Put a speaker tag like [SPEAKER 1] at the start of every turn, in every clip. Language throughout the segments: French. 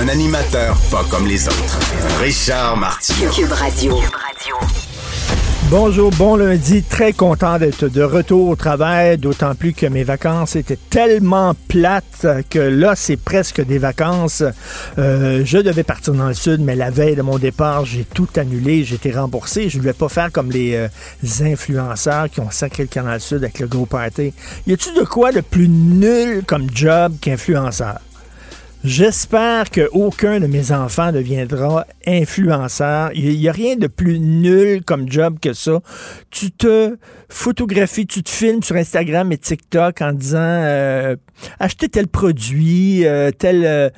[SPEAKER 1] Un animateur pas comme les autres. Richard.
[SPEAKER 2] Cube Radio.
[SPEAKER 3] Bonjour, bon lundi. Très content d'être de retour au travail, d'autant plus que mes vacances étaient tellement plates que là, c'est presque des vacances. Euh, je devais partir dans le sud, mais la veille de mon départ, j'ai tout annulé, j'ai été remboursé. Je ne voulais pas faire comme les, euh, influenceurs qui ont sacré le canal sud avec le gros party. Y a-tu de quoi de plus nul comme job qu'influenceur? J'espère qu'aucun de mes enfants deviendra influenceur. Il n'y a rien de plus nul comme job que ça. Tu te photographies, tu te filmes sur Instagram et TikTok en disant euh, acheter tel produit, euh, tel euh,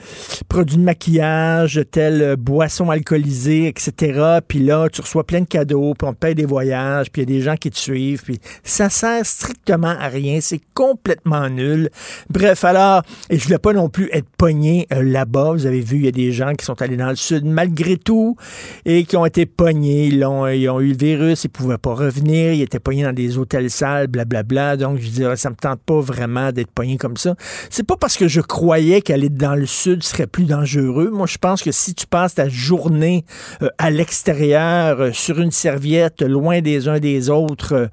[SPEAKER 3] produit de maquillage, telle boisson alcoolisée, etc. Puis là, tu reçois plein de cadeaux, puis on te paye des voyages, puis il y a des gens qui te suivent. Puis ça sert strictement à rien. C'est complètement nul. Bref, alors, et je voulais pas non plus être pogné euh, là-bas. Vous avez vu, il y a des gens qui sont allés dans le sud malgré tout et qui ont été pognés. Ils ont, ils ont eu le virus, ils pouvaient pas revenir. Ils étaient pognés dans des hôtels sales, blablabla. Donc, je dirais, ça me tente pas vraiment d'être pogné comme ça. C'est pas parce que je croyais qu'aller dans le sud serait plus dangereux. Moi, je pense que si tu passes ta journée euh, à l'extérieur, euh, sur une serviette, loin des uns des autres,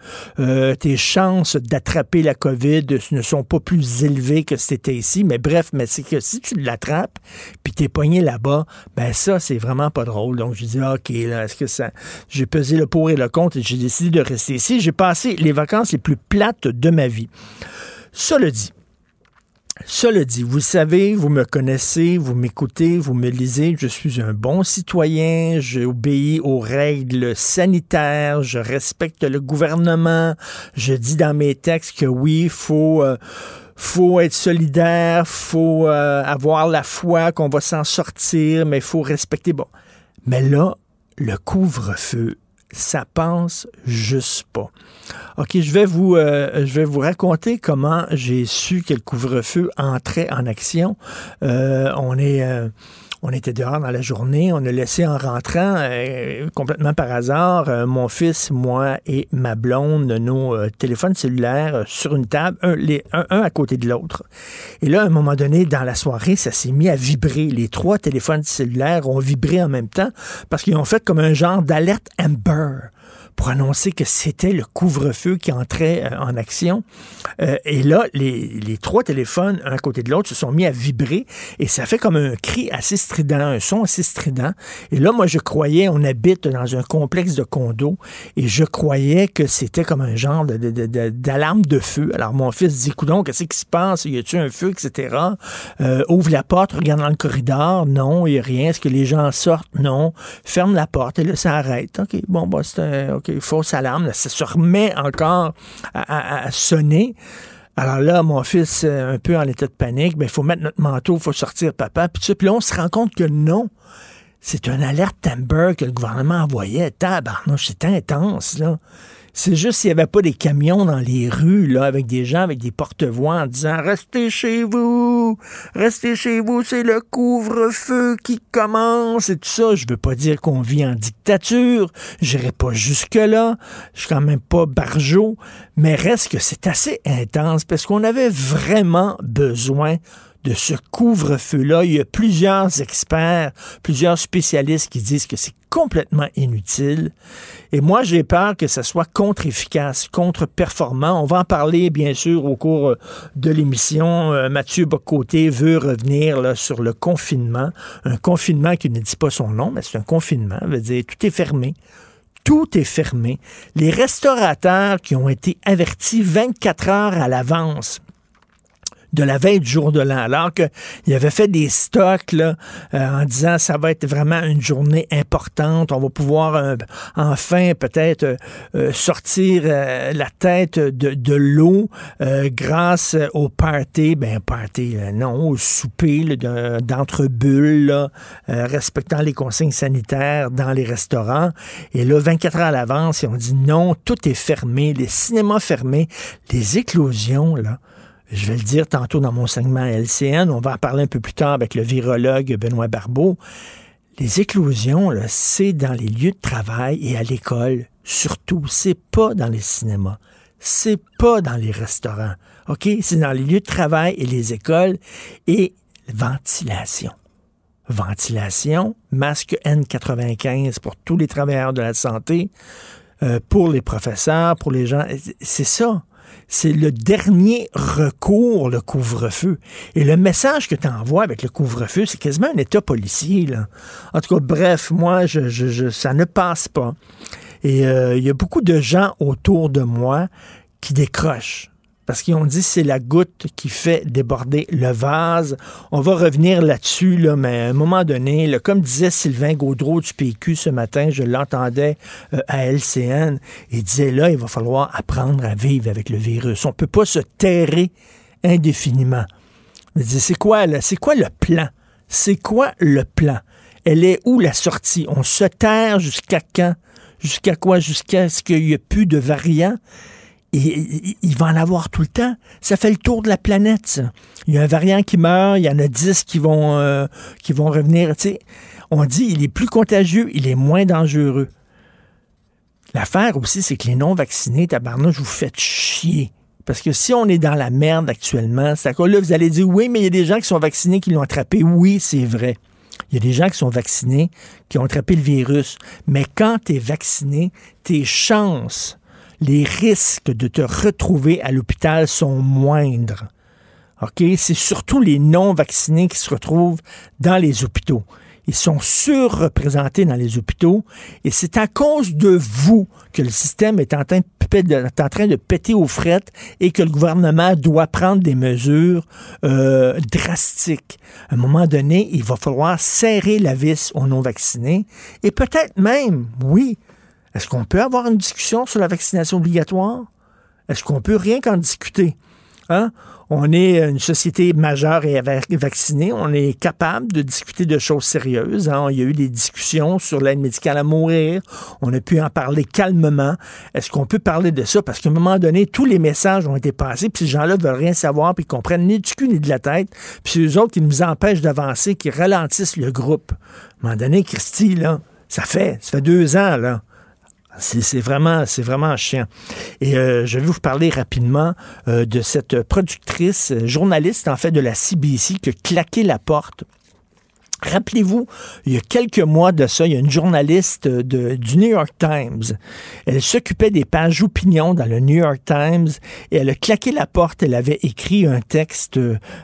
[SPEAKER 3] tes chances d'attraper la COVID ne sont pas plus élevées que c'était ici. Mais bref, mais c'est que si tu l'as attrape, puis t'es pogné là-bas, ben ça, c'est vraiment pas drôle. Donc, je dis, OK, là, est-ce que ça... J'ai pesé le pour et le contre et j'ai décidé de rester ici. J'ai les vacances les plus plates de ma vie. Cela dit, cela dit, vous savez, vous me connaissez, vous m'écoutez, vous me lisez, je suis un bon citoyen, j'obéis aux règles sanitaires, je respecte le gouvernement, je dis dans mes textes que oui, il faut... Euh, faut être solidaire, faut euh, avoir la foi qu'on va s'en sortir, mais il faut respecter. Bon. Mais là, le couvre-feu, ça pense juste pas. OK, je vais vous, euh, je vais vous raconter comment j'ai su que le couvre-feu entrait en action. Euh, on est on était dehors dans la journée, on a laissé en rentrant, euh, complètement par hasard, euh, mon fils, moi et ma blonde, nos euh, téléphones cellulaires sur une table, un, un, à côté de l'autre. Et là, à un moment donné, dans la soirée, ça s'est mis à vibrer. Les trois téléphones cellulaires ont vibré en même temps parce qu'ils ont fait comme un genre d'alerte Amber pour annoncer que c'était le couvre-feu qui entrait euh, en action. Euh, et là, les, les, trois téléphones, un côté de l'autre, se sont mis à vibrer et ça fait comme un cri assez strident, un son assez strident. Et là, moi, je croyais, on habite dans un complexe de condos et je croyais que c'était comme un genre d'alarme de, de, de, feu. Alors, mon fils dit, coudon, qu'est-ce qui se passe? Y a-tu un feu, etc.? Euh, ouvre la porte, regarde dans le corridor. Non, il n'y a rien. Est-ce que les gens sortent? Non. Ferme la porte et là, ça arrête. OK, bon, bah, c'est un OK, fausse alarme, ça se remet encore à, sonner. Alors là, mon fils, euh, un peu en état de panique, il faut mettre notre manteau, il faut sortir papa, puis, puis là, on se rend compte que non. C'est une alerte Amber que le gouvernement envoyait. Tabarnouche, c'est intense, là. C'est juste s'il n'y avait pas des camions dans les rues, là, avec des gens avec des porte-voix en disant Restez chez vous, restez chez vous, c'est le couvre-feu qui commence et tout ça. Je veux pas dire qu'on vit en dictature, j'irai pas jusque-là, je suis quand même pas barjot, mais reste que c'est assez intense parce qu'on avait vraiment besoin de ce couvre-feu-là. Il y a plusieurs experts, plusieurs spécialistes qui disent que c'est complètement inutile. Et moi, j'ai peur que ça soit contre-efficace, contre-performant. On va en parler, bien sûr, au cours euh, de l'émission. Euh, Mathieu Bocoté veut revenir là, sur le confinement. Un confinement qui ne dit pas son nom, mais c'est un confinement. Ça veut dire tout est fermé tout est fermé. Les restaurateurs qui ont été avertis 24 heures à l'avance de la veille du jour de l'an, alors qu'il avait fait des stocks là, euh, en disant ça va être vraiment une journée importante, on va pouvoir euh, enfin peut-être euh, sortir la tête de, de l'eau grâce au party, ben party, non, au souper d'entre bulles, respectant les consignes sanitaires dans les restaurants. Et là, 24 heures à l'avance, ils ont dit non, tout est fermé, les cinémas fermés, les éclosions, là, je vais le dire tantôt dans mon segment LCN, on va en parler un peu plus tard avec le virologue Benoît Barbeau. Les éclosions, c'est dans les lieux de travail et à l'école, surtout. C'est pas dans les cinémas. C'est pas dans les restaurants. OK? C'est dans les lieux de travail et les écoles et ventilation. Ventilation, masque N95 pour tous les travailleurs de la santé, euh, pour les professeurs, pour les gens. C'est ça c'est le dernier recours, le couvre-feu. Et le message que tu envoies avec le couvre-feu, c'est quasiment un État policier. Là. En tout cas, bref, moi, je, ça ne passe pas. Et euh, il y a beaucoup de gens autour de moi qui décrochent parce qu'ils ont dit c'est la goutte qui fait déborder le vase. On va revenir là-dessus, là, mais à un moment donné, comme disait Sylvain Gaudreau du PQ ce matin, je l'entendais euh, à LCN, il disait là, il va falloir apprendre à vivre avec le virus. On ne peut pas se terrer indéfiniment. C'est quoi, c'est quoi le plan? C'est quoi le plan? Elle est où la sortie? On se terre jusqu'à quand? Jusqu'à quoi? Jusqu'à ce qu'il n'y ait plus de variants? Et, il va en avoir tout le temps. Ça fait le tour de la planète. Il y a un variant qui meurt, il y en a dix qui vont, euh, qui vont revenir. on dit il est plus contagieux, il est moins dangereux. L'affaire aussi, c'est que les non-vaccinés, tabarnouche, vous faites chier. Parce que si on est dans la merde actuellement, c'est là, vous allez dire oui, mais il y a des gens qui sont vaccinés qui l'ont attrapé. Oui, c'est vrai. Il y a des gens qui sont vaccinés qui ont attrapé le virus. Mais quand tu es vacciné, tes chances les risques de te retrouver à l'hôpital sont moindres. OK? C'est surtout les non-vaccinés qui se retrouvent dans les hôpitaux. Ils sont surreprésentés dans les hôpitaux et c'est à cause de vous que le système est en train de, péter aux frettes et que le gouvernement doit prendre des mesures euh, drastiques. À un moment donné, il va falloir serrer la vis aux non-vaccinés et peut-être même, oui, est-ce qu'on peut avoir une discussion sur la vaccination obligatoire? Est-ce qu'on peut rien qu'en discuter? Hein? On est une société majeure et vaccinée. On est capable de discuter de choses sérieuses. Hein? Il y a eu des discussions sur l'aide médicale à mourir. On a pu en parler calmement. Est-ce qu'on peut parler de ça? Parce qu'à un moment donné, tous les messages ont été passés, puis ces gens-là veulent rien savoir, puis ils comprennent ni du cul ni de la tête. Puis eux autres qui nous empêchent d'avancer, qui ralentissent le groupe. À un moment donné, Christy, ça fait, ça fait deux ans, là. C'est vraiment, c'est vraiment chiant. Et euh, je vais vous parler rapidement euh, de cette productrice, journaliste en fait de la CBC qui a claqué la porte Rappelez-vous, il y a quelques mois de ça, il y a une journaliste de, du New York Times. Elle s'occupait des pages opinion dans le New York Times et elle a claqué la porte. Elle avait écrit un texte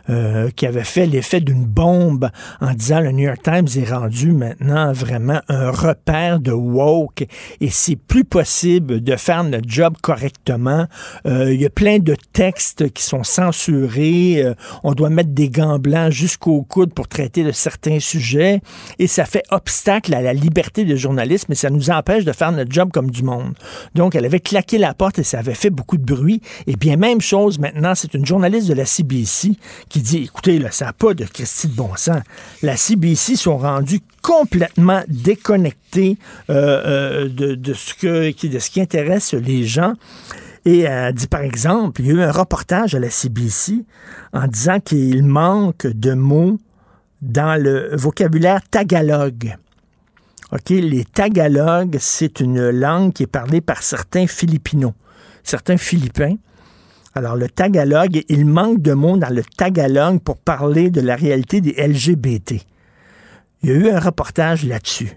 [SPEAKER 3] euh, qui avait fait l'effet d'une bombe en disant le New York Times est rendu maintenant vraiment un repère de woke et c'est plus possible de faire notre job correctement. Euh, il y a plein de textes qui sont censurés. Euh, on doit mettre des gants blancs jusqu'au coude pour traiter de certains sujet et ça fait obstacle à la liberté de journalisme et ça nous empêche de faire notre job comme du monde. Donc, elle avait claqué la porte et ça avait fait beaucoup de bruit. Et bien, même chose maintenant, c'est une journaliste de la CBC qui dit, écoutez, là, ça n'a pas de Christie de bon sens. La CBC sont rendus complètement déconnectés euh, euh, de, ce de ce qui intéresse les gens. Et elle dit, par exemple, il y a eu un reportage à la CBC en disant qu'il manque de mots dans le vocabulaire tagalog. OK, les tagalogues, c'est une langue qui est parlée par certains Philippinos, certains Philippins. Alors, le tagalog, il manque de mots dans le tagalog pour parler de la réalité des LGBT. Il y a eu un reportage là-dessus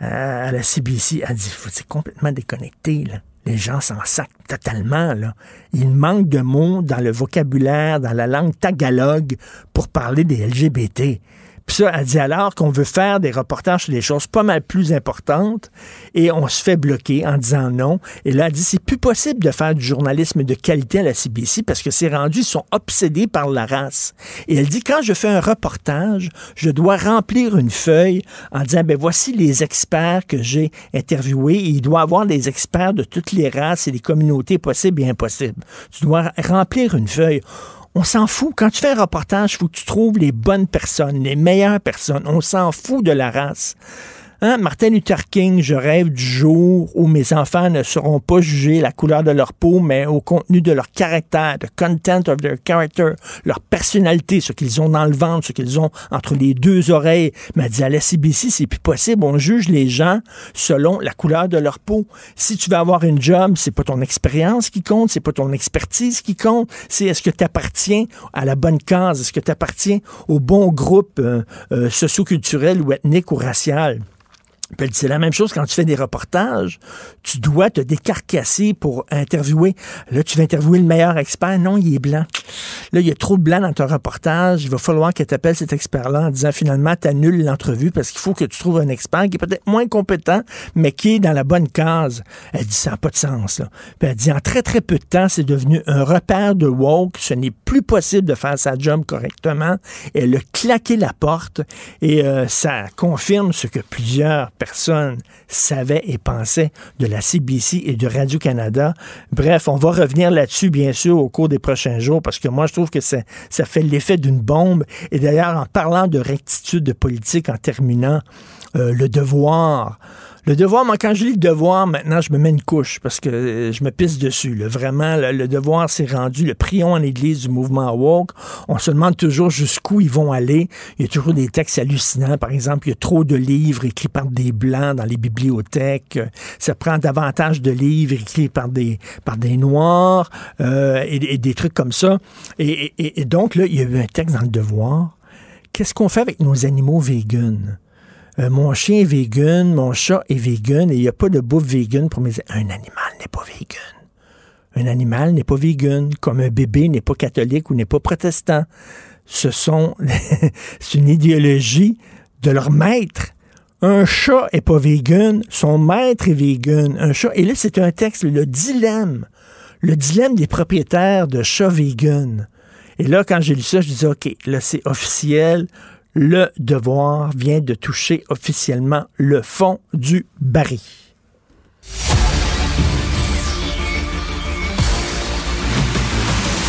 [SPEAKER 3] à la CBC. Elle dit, c'est complètement déconnecté, là. Les gens s'en sacent totalement. Là. Il manque de mots dans le vocabulaire, dans la langue tagalog pour parler des LGBT. Puis ça, elle dit alors qu'on veut faire des reportages sur des choses pas mal plus importantes et on se fait bloquer en disant non. Et là, elle dit c'est plus possible de faire du journalisme de qualité à la CBC parce que ces rendus sont obsédés par la race. Et elle dit quand je fais un reportage, je dois remplir une feuille en disant ben voici les experts que j'ai interviewés. Et il doit avoir des experts de toutes les races et des communautés possibles et impossibles. Tu dois remplir une feuille. On s'en fout. Quand tu fais un reportage, il faut que tu trouves les bonnes personnes, les meilleures personnes. On s'en fout de la race. Hein? Martin Luther King, je rêve du jour où mes enfants ne seront pas jugés la couleur de leur peau, mais au contenu de leur caractère, the content of their character, leur personnalité, ce qu'ils ont dans le ventre, ce qu'ils ont entre les deux oreilles. Mais dit à la CBC, c'est plus possible. On juge les gens selon la couleur de leur peau. Si tu veux avoir une job, c'est pas ton expérience qui compte, c'est pas ton expertise qui compte, c'est est-ce que tu appartiens à la bonne case, est-ce que tu appartiens au bon groupe euh, euh, socioculturel ou ethnique ou racial. C'est la même chose quand tu fais des reportages. Tu dois te décarcasser pour interviewer. Là, tu vas interviewer le meilleur expert. Non, il est blanc. Là, il y a trop de blanc dans ton reportage. Il va falloir que tu appelles cet expert-là en disant finalement, tu annules l'entrevue parce qu'il faut que tu trouves un expert qui est peut-être moins compétent, mais qui est dans la bonne case. Elle dit ça n'a pas de sens. Là. Puis elle dit en très, très peu de temps, c'est devenu un repère de woke. Ce n'est plus possible de faire sa job correctement. Elle a claqué la porte et euh, ça confirme ce que plusieurs personne savait et pensait de la CBC et de Radio-Canada. Bref, on va revenir là-dessus, bien sûr, au cours des prochains jours, parce que moi, je trouve que ça, ça fait l'effet d'une bombe. Et d'ailleurs, en parlant de rectitude de politique, en terminant, euh, le devoir le devoir, moi, quand je lis le devoir, maintenant, je me mets une couche parce que euh, je me pisse dessus. Vraiment, le, devoir s'est rendu le prion en église du mouvement woke. On se demande toujours jusqu'où ils vont aller. Il y a toujours des textes hallucinants. Par exemple, il y a trop de livres écrits par des blancs dans les bibliothèques. Ça prend davantage de livres écrits par des, par des noirs euh, et, des trucs comme ça. Et, et, donc, là, il y a eu un texte dans le devoir. Qu'est-ce qu'on fait avec nos animaux véganes? Euh, mon chien est vegan, mon chat est vegan et il n'y a pas de bouffe vegan pour mes... Un animal n'est pas vegan. Un animal n'est pas vegan, comme un bébé n'est pas catholique ou n'est pas protestant. Ce sont... c'est une idéologie de leur maître. Un chat est pas vegan, son maître est vegan. Un chat... Et là, c'est un texte, le dilemme. Le dilemme des propriétaires de chats vegan. Et là, quand j'ai lu ça, je disais, OK, là, c'est officiel le devoir vient de toucher officiellement le fond du baril.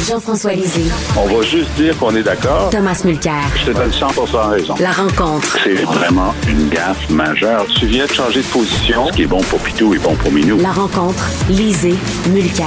[SPEAKER 2] Jean-François Lisée.
[SPEAKER 4] On va juste dire qu'on est d'accord.
[SPEAKER 2] Thomas Mulcair.
[SPEAKER 4] Je te donne 100% raison.
[SPEAKER 2] La rencontre.
[SPEAKER 4] C'est vraiment une gaffe majeure. Tu viens de changer de position. Ce qui est bon pour Pitou est bon pour Minou.
[SPEAKER 2] La rencontre. Lisée. Mulcair.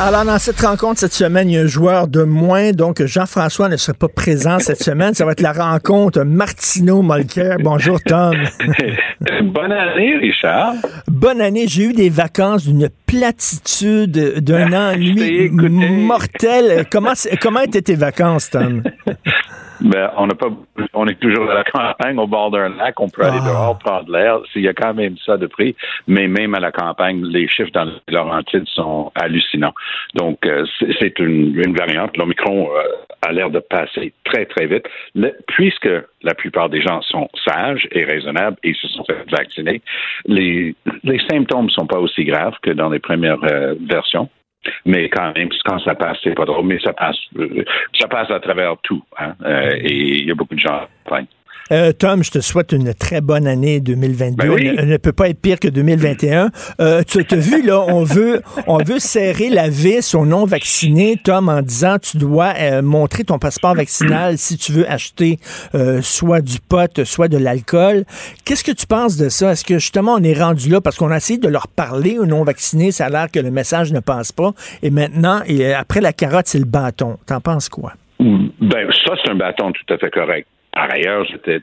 [SPEAKER 3] Alors, dans cette rencontre cette semaine, il y a un joueur de moins, donc Jean-François ne sera pas présent cette semaine. Ça va être la rencontre Martino Molker. Bonjour, Tom.
[SPEAKER 4] Bonne année, Richard.
[SPEAKER 3] Bonne année. J'ai eu des vacances d'une platitude, d'un ennui mortel. Comment, comment étaient tes vacances, Tom?
[SPEAKER 4] Ben, on n'a pas, on est toujours à la campagne, au bord d'un lac, on peut aller ah. dehors prendre l'air. Il y a quand même ça de prix, mais même à la campagne, les chiffres dans les Laurentides sont hallucinants. Donc, euh, c'est une, une, variante. L'Omicron euh, a l'air de passer très, très vite, puisque la plupart des gens sont sages et raisonnables et se sont fait vacciner. Les, les symptômes ne sont pas aussi graves que dans les premières euh, versions. Mais quand même, quand ça passe, c'est pas drôle, mais ça passe, euh, ça passe à travers tout. Hein, euh, et il y a beaucoup de gens. Enfin,
[SPEAKER 3] euh, Tom, je te souhaite une très bonne année 2022. Ben oui. ne, peut pas être pire que 2021. Euh, tu as vu, là, on veut, on veut serrer la vis aux non-vaccinés, Tom, en disant tu dois euh, montrer ton passeport vaccinal si tu veux acheter euh, soit du pot, soit de l'alcool. Qu'est-ce que tu penses de ça? Est-ce que justement on est rendu là? Parce qu'on a essayé de leur parler aux non-vaccinés, ça a l'air que le message ne passe pas. Et maintenant, et après la carotte, c'est le bâton. T'en penses quoi?
[SPEAKER 4] Ben, ça, c'est un bâton tout à fait correct. Par ailleurs, j'étais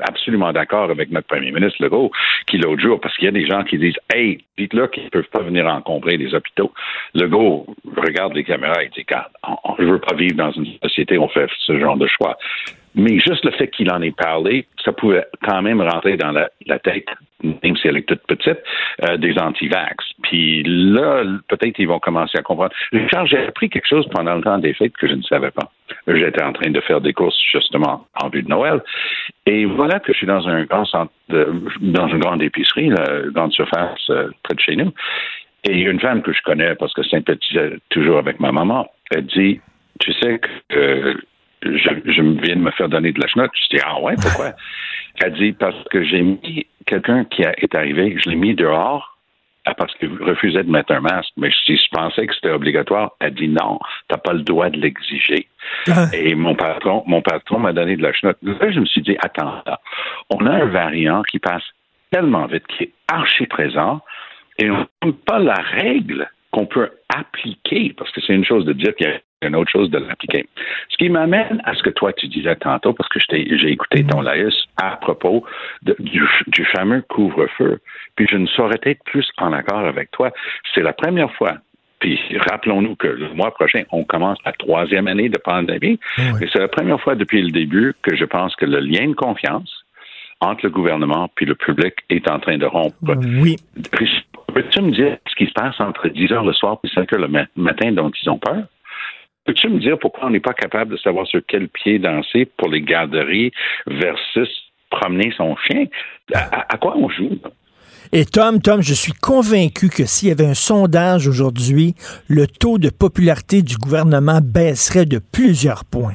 [SPEAKER 4] absolument d'accord avec notre premier ministre Legault, qui l'autre jour, parce qu'il y a des gens qui disent Hey, dites-le qu'ils ne peuvent pas venir encombrer les hôpitaux. Le gars regarde les caméras et dit Je ne veux pas vivre dans une société où on fait ce genre de choix. Mais juste le fait qu'il en ait parlé, ça pouvait quand même rentrer dans la, tête, même si elle est toute petite, euh, des anti-vax. Puis là, peut-être ils vont commencer à comprendre. Richard, j'ai appris quelque chose pendant le temps des fêtes que je ne savais pas. J'étais en train de faire des courses justement en vue de Noël. Et voilà que je suis dans un grand centre, dans une grande épicerie, une grande surface euh, près de chez nous. Et une femme que je connais parce que sympathisait toujours avec ma maman, elle dit, tu sais que euh, je, je viens de me faire donner de la chenotte. Je dis, ah ouais, pourquoi? Elle dit, parce que j'ai mis quelqu'un qui est arrivé, je l'ai mis dehors ah, parce qu'il refusait de mettre un masque. Mais si je pensais que c'était obligatoire, elle dit non, t'as pas le droit de l'exiger. Ah. Et mon patron, mon patron m'a donné de la chenotte. Là, je me suis dit, attends, là, on a un variant qui passe tellement vite, qui est archi présent, et on n'a pas la règle qu'on peut appliquer, parce que c'est une chose de dire qu'il y a une autre chose de l'appliquer. Ce qui m'amène à ce que toi tu disais tantôt, parce que j'ai écouté ton mm-hmm. laïus à propos du, fameux couvre-feu. Puis je ne saurais être plus en accord avec toi. C'est la première fois puis rappelons-nous que le mois prochain, on commence la troisième année de pandémie. Et c'est la première fois depuis le début que je pense que le lien de confiance entre le gouvernement puis le public est en train de rompre.
[SPEAKER 3] Oui.
[SPEAKER 4] Peux-tu me dire ce qui se passe entre 10 heures le soir et 5 heures le matin dont ils ont peur? Peux-tu me dire pourquoi on n'est pas capable de savoir sur quel pied danser pour les garderies versus promener son chien? À, quoi on joue?
[SPEAKER 3] Et Tom, Tom, je suis convaincu que s'il y avait un sondage aujourd'hui, le taux de popularité du gouvernement baisserait de plusieurs points.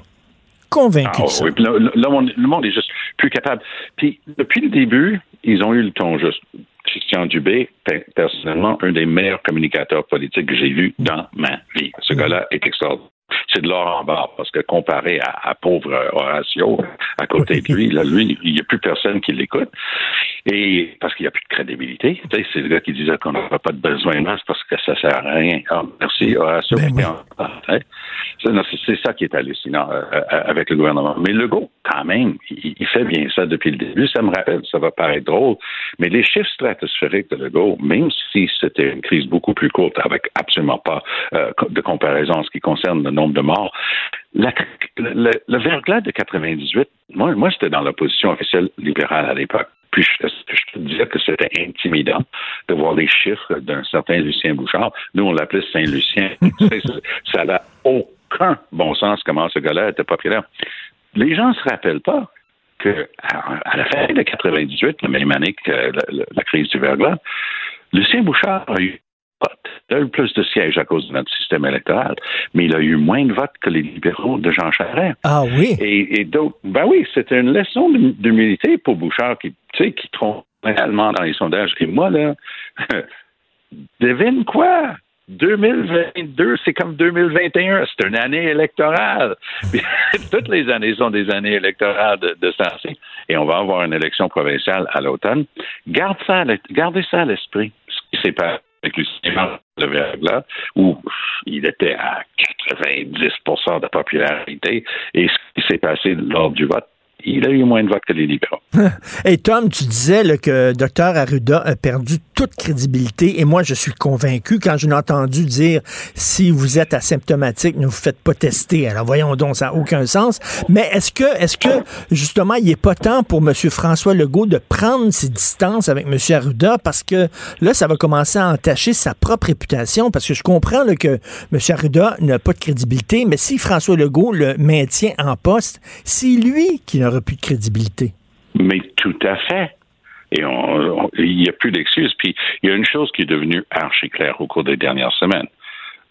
[SPEAKER 3] Convaincu.
[SPEAKER 4] Ah, oui, le, monde est juste plus capable. Puis, depuis le début, ils ont eu le ton juste. Christian Dubé, personnellement, un des meilleurs communicateurs politiques que j'ai vu dans ma vie. Ce gars-là est extraordinaire c'est de l'or en barre parce que comparé à, pauvre Horatio à côté de lui, là, lui, il n'y a plus personne qui l'écoute. Et parce qu'il n'y a plus de crédibilité. C'est le gars qui disait qu'on n'aura pas de besoin de masse parce que ça sert à rien. Ah, merci, Horatio. Ben c'est ça qui est hallucinant euh, euh, avec le gouvernement. Mais Legault, quand même, il, fait bien ça depuis le début. Ça me rappelle, ça va paraître drôle, mais les chiffres stratosphériques de Legault, même si c'était une crise beaucoup plus courte, avec absolument pas euh, de comparaison en ce qui concerne le nombre de morts, le, verglas de 98, moi, moi j'étais dans l'opposition officielle libérale à l'époque. Puis je, je peux dire que c'était intimidant de voir les chiffres d'un certain Lucien Bouchard. Nous, on l'appelait Saint-Lucien. ça n'a aucun bon sens comment ce gars-là était populaire. Les gens ne se rappellent pas que à, la fin de 98, la même année que la, la crise du verglas, Lucien Bouchard a eu il a eu plus de sièges à cause de notre système électoral, mais il a eu moins de votes que les libéraux de Jean Charest.
[SPEAKER 3] Ah oui?
[SPEAKER 4] Et, donc, ben oui, c'était une leçon d'humilité pour Bouchard qui, tu sais, qui trompe réellement dans les sondages. Et moi, là, devine quoi? 2022, c'est comme 2021, c'est une année électorale. Toutes les années sont des années électorales de, de sensé, et on va avoir une élection provinciale à l'automne. Garde ça, gardez ça à l'esprit, ce qui s'est passé avec Lucien de Verglas, où il était à 90% de popularité. Et ce qui s'est passé lors du vote, il a eu moins de votes que les libéraux.
[SPEAKER 3] Et Tom, tu disais que Dr Arruda a perdu toute crédibilité et moi, je suis convaincu quand je l'ai entendu dire si vous êtes asymptomatique, ne vous faites pas tester. Alors voyons donc, ça n'a aucun sens. Mais est-ce que, est-ce que justement, il n'est pas temps pour M. François Legault de prendre ses distances avec M. Arruda? Parce que là, ça va commencer à entacher sa propre réputation parce que je comprends que M. Arruda n'a pas de crédibilité, mais si François Legault le maintient en poste, c'est lui qui n'a plus de crédibilité.
[SPEAKER 4] Mais tout à fait. Et il n'y a plus d'excuses. Puis il y a une chose qui est devenue archi claire au cours des dernières semaines.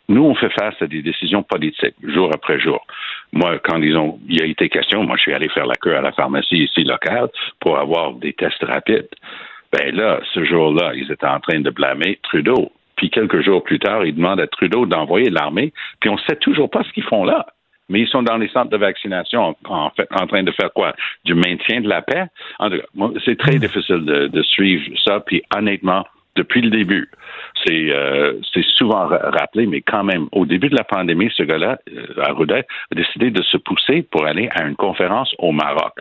[SPEAKER 4] Nous, on fait face à des décisions politiques, jour après jour. Moi, quand ils ont, il a été question, moi, je suis allé faire la queue à la pharmacie ici locale pour avoir des tests rapides. Ben là, ce jour-là, ils étaient en train de blâmer Trudeau. Puis quelques jours plus tard, ils demandent à Trudeau d'envoyer l'armée. Puis on ne sait toujours pas ce qu'ils font là mais ils sont dans les centres de vaccination en, fait, en train de faire quoi? Du maintien de la paix? C'est très hmm. difficile de, suivre ça, puis honnêtement, depuis le début, c'est euh, souvent rappelé, mais quand même, au début de la pandémie, ce gars-là, euh, Arruda, a décidé de se pousser pour aller à une conférence au Maroc.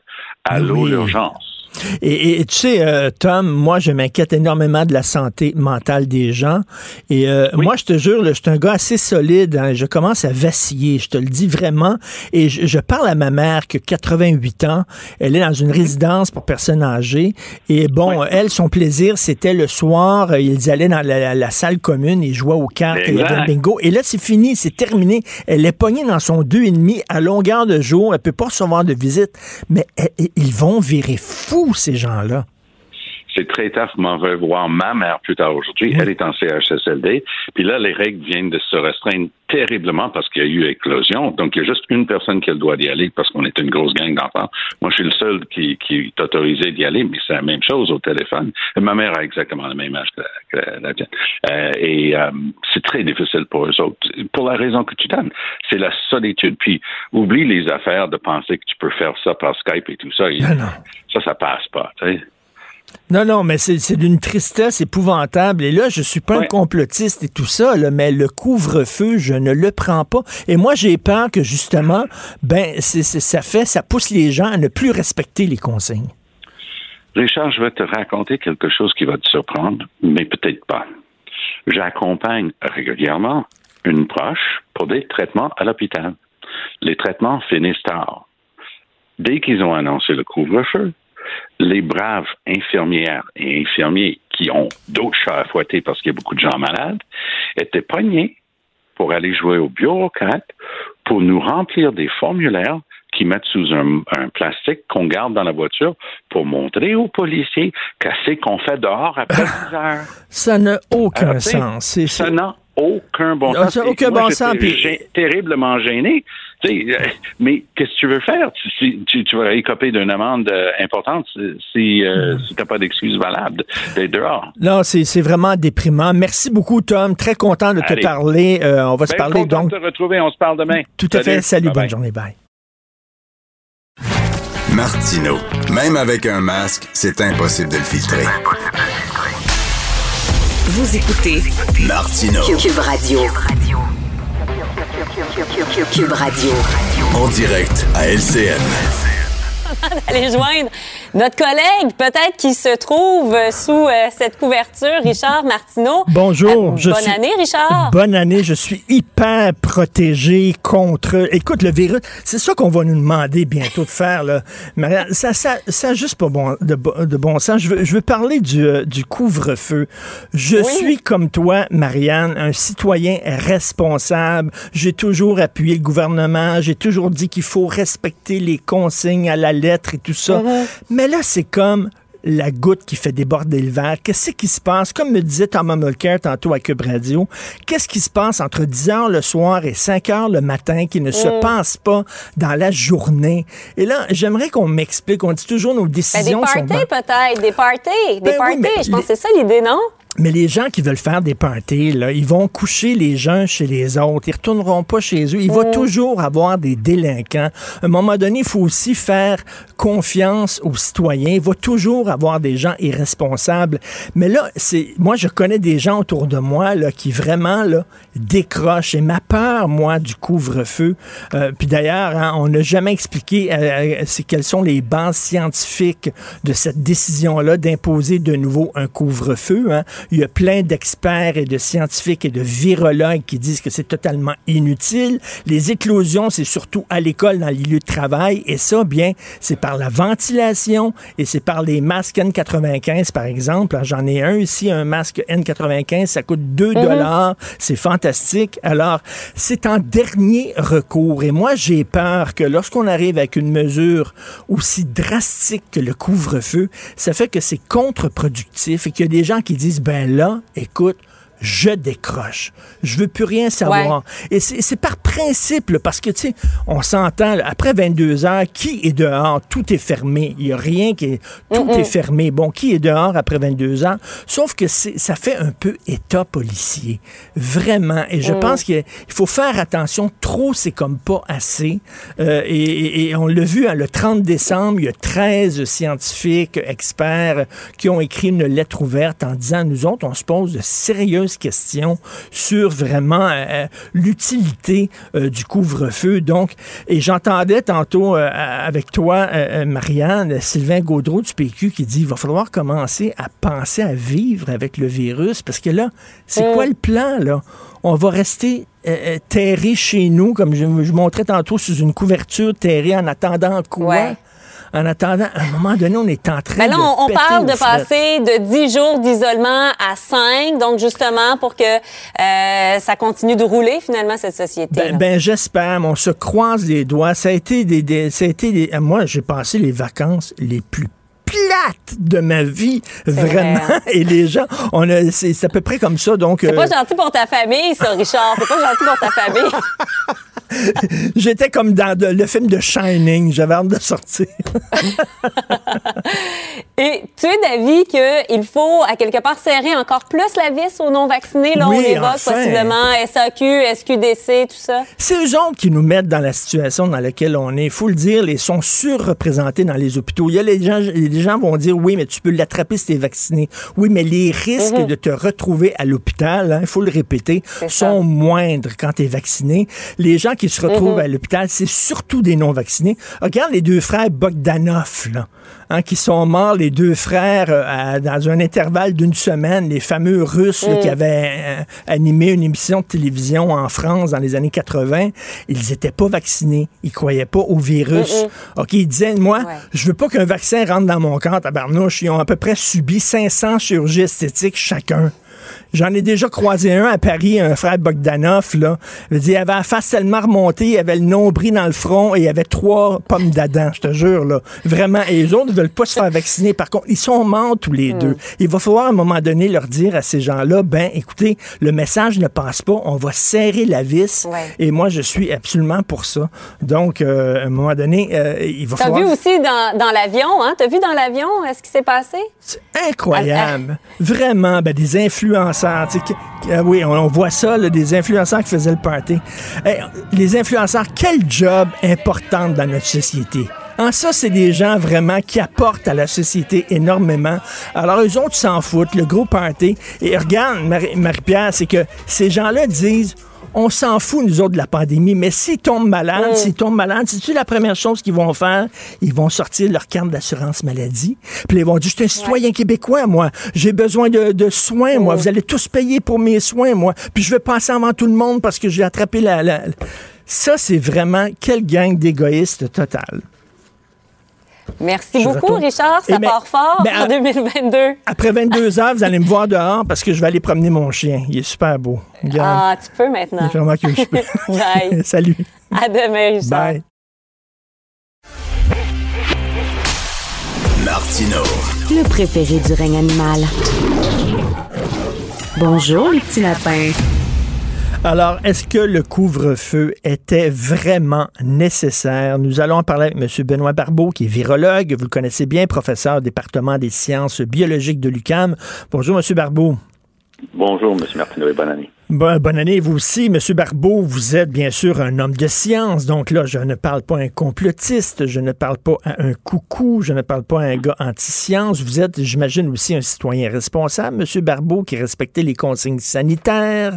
[SPEAKER 4] à l'urgence.
[SPEAKER 3] Et, tu sais, euh, Tom, moi, je m'inquiète énormément de la santé mentale des gens. Et euh, moi, je te jure, je suis un gars assez solide. Hein, je commence à vaciller, je te le dis vraiment. Et je, parle à ma mère qui a 88 ans. Elle est dans une résidence pour personnes âgées. Et bon, elle, son plaisir, c'était le soir, ils allaient dans la, salle commune, et jouaient aux cartes, et il bingo. Et là, c'est fini, c'est terminé. Elle est pognée dans son deux et demi à longueur de jour. Elle peut pas recevoir de visite. Mais ils vont virer fous, ces gens-là
[SPEAKER 4] c'est très tard m'en revoir ma mère plus tard aujourd'hui. Elle est en CHSLD. Puis là, les règles viennent de se restreindre terriblement parce qu'il y a eu éclosion. Donc, il y a juste une personne qui a le droit d'y aller parce qu'on est une grosse gang d'enfants. Moi, je suis le seul qui, qui est autorisé d'y aller, mais c'est la même chose au téléphone. ma mère a exactement le même âge que, la tienne. Euh, et euh, c'est très difficile pour eux autres. Pour la raison que tu donnes, c'est la solitude. Puis, oublie les affaires de penser que tu peux faire ça par Skype et tout ça. Ça, ça passe pas.
[SPEAKER 3] Non, non, mais c'est d'une tristesse épouvantable. Et là, je suis pas un complotiste et tout ça, mais le couvre-feu, je ne le prends pas. Et moi, j'ai peur que justement, ben, ça fait, ça pousse les gens à ne plus respecter les consignes.
[SPEAKER 4] Richard, je vais te raconter quelque chose qui va te surprendre, mais peut-être pas. J'accompagne régulièrement une proche pour des traitements à l'hôpital. Les traitements finissent tard. Dès qu'ils ont annoncé le couvre-feu, les braves infirmières et infirmiers qui ont d'autres chats à fouetter parce qu'il y a beaucoup de gens malades étaient pognés pour aller jouer au bureaucrate pour nous remplir des formulaires qui mettent sous un, plastique qu'on garde dans la voiture pour montrer aux policiers qu'est-ce qu'on fait dehors après 10 heures.
[SPEAKER 3] Ça n'a aucun sens.
[SPEAKER 4] Ça n'a aucun bon sens. Ça
[SPEAKER 3] aucun bon sens.
[SPEAKER 4] terriblement gêné. Euh, mais qu'est-ce que tu veux faire? Tu, tu, vas écoper d'une amende euh, importante si, euh, hmm. si tu n'as pas d'excuse valable d'être dehors.
[SPEAKER 3] Non, c'est vraiment déprimant. Merci beaucoup, Tom. Très content de te parler. on va se ben, parler donc.
[SPEAKER 4] de te retrouver. On se parle demain.
[SPEAKER 3] Tout à fait. Salut, bonne journée. Bye.
[SPEAKER 1] Martino. Même avec un masque, c'est impossible de le filtrer.
[SPEAKER 2] Vous écoutez
[SPEAKER 1] Martino.
[SPEAKER 2] Cube Radio. Cube Radio.
[SPEAKER 1] En direct à LCN.
[SPEAKER 5] Allez joindre notre collègue, peut-être qui se trouve sous euh, cette couverture, Richard Martineau.
[SPEAKER 3] Bonjour.
[SPEAKER 5] Euh, bonne année, Richard.
[SPEAKER 3] Bonne année. Je suis hyper protégé contre. Écoute, le virus, c'est ça qu'on va nous demander bientôt de faire. Là. Marianne, ça, ça, ça juste pas bon, de, de bon sens. Je veux, je veux parler du, euh, du couvre-feu. Je suis comme toi, Marianne, un citoyen responsable. J'ai toujours appuyé le gouvernement. J'ai toujours dit qu'il faut respecter les consignes à la lettre et tout ça. Mm-hmm. Mais là, c'est comme la goutte qui fait déborder le verre. Qu'est-ce qui se passe? Comme me disait Thomas Mulcair tantôt à Cube Radio, qu'est-ce qui se passe entre 10 heures le soir et 5 heures le matin qui ne se mm. passe pas dans la journée? Et là, j'aimerais qu'on m'explique. On dit toujours nos ben, décisions
[SPEAKER 5] des parties, peut-être. Des parties. Des ben parties. Je pense que c'est ça l'idée, non?
[SPEAKER 3] Mais les gens qui veulent faire des parties, là, ils vont coucher les uns chez les autres. Ils retourneront pas chez eux. Il va mm. toujours avoir des délinquants. À un moment donné, il faut aussi faire confiance aux citoyens. Il va toujours avoir des gens irresponsables. Mais là, c'est, moi, je connais des gens autour de moi, là, qui vraiment, là, décrochent. Et ma peur, moi, du couvre-feu, euh, puis d'ailleurs, hein, on n'a jamais expliqué euh, euh, quelles sont les bases scientifiques de cette décision-là d'imposer de nouveau un couvre-feu. Hein. Il y a plein d'experts et de scientifiques et de virologues qui disent que c'est totalement inutile. Les éclosions, c'est surtout à l'école, dans les lieux de travail. Et ça, bien, c'est par la ventilation et c'est par les masques N95, par exemple. J'en ai un ici, un masque N95, ça coûte 2 mhm. dollars. C'est fantastique. Alors, c'est en dernier recours. Et moi, j'ai peur que lorsqu'on arrive avec une mesure aussi drastique que le couvre-feu, ça fait que c'est contre-productif et qu'il y a des gens qui disent, ben là, écoute, je décroche. Je veux plus rien savoir. Et c'est par principe, parce que, tu sais, on s'entend, après 22 heures, qui est dehors? Tout est fermé. Il n'y a rien qui est... Tout est fermé. Bon, qui est dehors après 22 heures? Sauf que ça fait un peu état policier. Vraiment. Et je mm. pense qu'il faut faire attention. Trop, c'est comme pas assez. Euh, et, on l'a vu, hein, le 30 décembre, il y a 13 scientifiques, experts, qui ont écrit une lettre ouverte en disant, nous autres, on se pose de sérieuses nombreuses questions sur vraiment l'utilité du couvre-feu. Donc, et j'entendais tantôt avec toi, Marianne, Sylvain Gaudreau du PQ qui dit il va falloir commencer à penser à vivre avec le virus parce que là, c'est quoi le plan là? On va rester terré chez nous, comme je, je montrais tantôt, sous une couverture terrée en attendant quoi? En attendant, à un moment donné, on est en train
[SPEAKER 5] Mais là,
[SPEAKER 3] de.
[SPEAKER 5] on,
[SPEAKER 3] péter
[SPEAKER 5] parle de passer de 10 jours d'isolement à 5, donc justement pour que euh, ça continue de rouler finalement cette société.
[SPEAKER 3] Ben, ben, j'espère, on se croise les doigts. Ça a été des, des- ça a été des- moi j'ai passé les vacances les plus de ma vie, vraiment.
[SPEAKER 5] vrai, hein?
[SPEAKER 3] Et les gens, on a, c'est, c'est à peu près comme ça. Donc,
[SPEAKER 5] c'est
[SPEAKER 3] euh,
[SPEAKER 5] pas gentil pour ta famille, ça, Richard. C'est pas gentil pour ta famille.
[SPEAKER 3] j'étais comme dans de- le film de Shining. J'avais hâte de sortir.
[SPEAKER 5] Et tu es d'avis qu'il faut, à quelque part, serrer encore plus la vis aux non-vaccinés. Là,
[SPEAKER 3] Oui,
[SPEAKER 5] on évoque
[SPEAKER 3] enfin.
[SPEAKER 5] possiblement SAQ, SQDC, tout ça.
[SPEAKER 3] C'est eux autres qui nous mettent dans la situation dans laquelle on est. Il faut le dire, ils sont surreprésentés dans les hôpitaux. Il y a les gens, les gens vont dire, oui, mais tu peux l'attraper si tu es vacciné. Oui, mais les risques
[SPEAKER 5] Mhm.
[SPEAKER 3] de te retrouver à l'hôpital, hein, il faut le répéter,
[SPEAKER 5] ça.
[SPEAKER 3] sont moindres quand tu es vacciné. Les gens qui se retrouvent
[SPEAKER 5] Mhm.
[SPEAKER 3] à l'hôpital, c'est surtout des non-vaccinés. Regarde les deux frères Bogdanov, là, hein, qui sont morts, les deux frères, euh, à- dans un intervalle d'une semaine, les fameux Russes là, qui avaient euh, animé une émission de télévision en France dans les années 80. Ils étaient pas vaccinés. Ils croyaient pas au virus. OK, ils disaient, moi,
[SPEAKER 5] Ouais.
[SPEAKER 3] je veux pas qu'un vaccin rentre dans mon corps, tabarnouche. Ils ont à peu près subi 500 chirurgies esthétiques chacun. J'en ai déjà croisé un à Paris, un frère Bogdanov, là. Je veux dire, il avait la face tellement remontée, il avait le nombril dans le front et il avait trois pommes d'Adam, je te jure, là. Vraiment. Et les autres ne veulent pas se faire vacciner. Par contre, ils sont morts tous les deux. Il va falloir à un moment donné leur dire à ces gens-là, ben, écoutez, le message ne passe pas, on va serrer la vis.
[SPEAKER 5] Ouais.
[SPEAKER 3] Et moi, je suis absolument pour ça. Donc, euh, à un moment donné, euh, il va
[SPEAKER 5] T'as
[SPEAKER 3] falloir...
[SPEAKER 5] vu aussi dans, dans l'avion, hein? T'as vu dans l'avion euh, ce qui s'est passé?
[SPEAKER 3] C'est incroyable. Vraiment, ben, des euh, oui, on, voit ça, des influenceurs qui faisaient le party. Hey, les influenceurs, quel job important dans notre société. En ça, c'est des gens vraiment qui apportent à la société énormément. Alors, eux autres s'en foutent, le gros party. Et regarde, Marie- Marie-Pierre, c'est que ces gens-là disent on s'en fout, nous autres, de la pandémie, mais s'ils tombent malades, s'ils tombent malades, c'est-tu la première chose qu'ils vont faire? Ils vont sortir leur carte d'assurance maladie, puis ils vont dire, je suis un citoyen québécois, moi, j'ai besoin de, de soins, moi, vous allez tous payer pour mes soins, moi, puis je vais passer avant tout le monde parce que j'ai attrapé la... la- Ça, c'est vraiment quelle gang d'égoïstes total.
[SPEAKER 5] Merci
[SPEAKER 3] Je
[SPEAKER 5] beaucoup,
[SPEAKER 3] retourne.
[SPEAKER 5] Richard. Ça
[SPEAKER 3] mais-
[SPEAKER 5] part fort
[SPEAKER 3] mais
[SPEAKER 5] en
[SPEAKER 3] à-
[SPEAKER 5] 2022.
[SPEAKER 3] Après 22 heures, vous allez me voir dehors parce que je vais aller promener mon chien. Il est super beau. Regarde,
[SPEAKER 5] Ah, tu peux maintenant.
[SPEAKER 3] vraiment que je peux.
[SPEAKER 5] Bye.
[SPEAKER 3] Salut.
[SPEAKER 5] À demain, Richard.
[SPEAKER 3] Bye.
[SPEAKER 1] Martino.
[SPEAKER 2] Le préféré du règne animal. Bonjour, les petits lapins.
[SPEAKER 3] Alors, est-ce que le couvre-feu était vraiment nécessaire? Nous allons en parler avec M. Benoît Barbeau, qui est virologue. Vous le connaissez bien, professeur au département des sciences biologiques de l'UCAM. Bonjour, M. Barbeau.
[SPEAKER 6] Bonjour, M. Martineau, et bonne année.
[SPEAKER 3] Bon, bonne année, vous aussi. M. Barbeau, vous êtes bien sûr un homme de science. Donc là, je ne parle pas un complotiste, je ne parle pas à un coucou, je ne parle pas à un gars anti-science. Vous êtes, j'imagine, aussi un citoyen responsable, M. Barbeau, qui respectait les consignes sanitaires.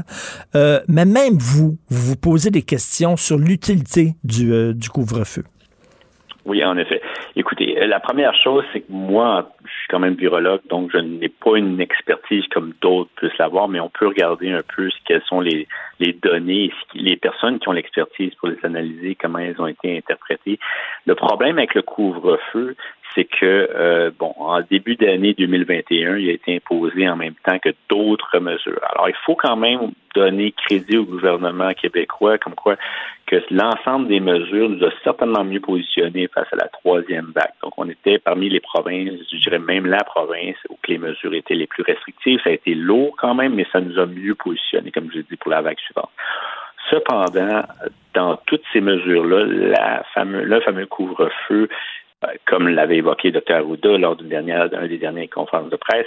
[SPEAKER 3] Euh, mais même vous, vous vous posez des questions sur l'utilité du, euh, du couvre-feu.
[SPEAKER 6] Oui, en effet. Écoutez, euh, la première chose, c'est que moi, quand même virologue, donc je n'ai pas une expertise comme d'autres puissent l'avoir, mais on peut regarder un peu ce- quelles sont les, les données, les personnes qui ont l'expertise pour les analyser, comment elles ont été interprétées. Le problème avec le couvre-feu, c'est que, euh, bon, en début d'année 2021, il a été imposé en même temps que d'autres mesures. Alors, il faut quand même donner crédit au gouvernement québécois, comme quoi que l'ensemble des mesures nous a certainement mieux positionnés face à la troisième vague. Donc, on était parmi les provinces, je dirais même la province où les mesures étaient les plus restrictives. Ça a été lourd quand même, mais ça nous a mieux positionnés, comme je l'ai dit, pour la vague suivante. Cependant, dans toutes ces mesures-là, le fameux couvre-feu, comme l'avait évoqué Dr. Arruda lors d'une dernière, des dernières conférences de presse,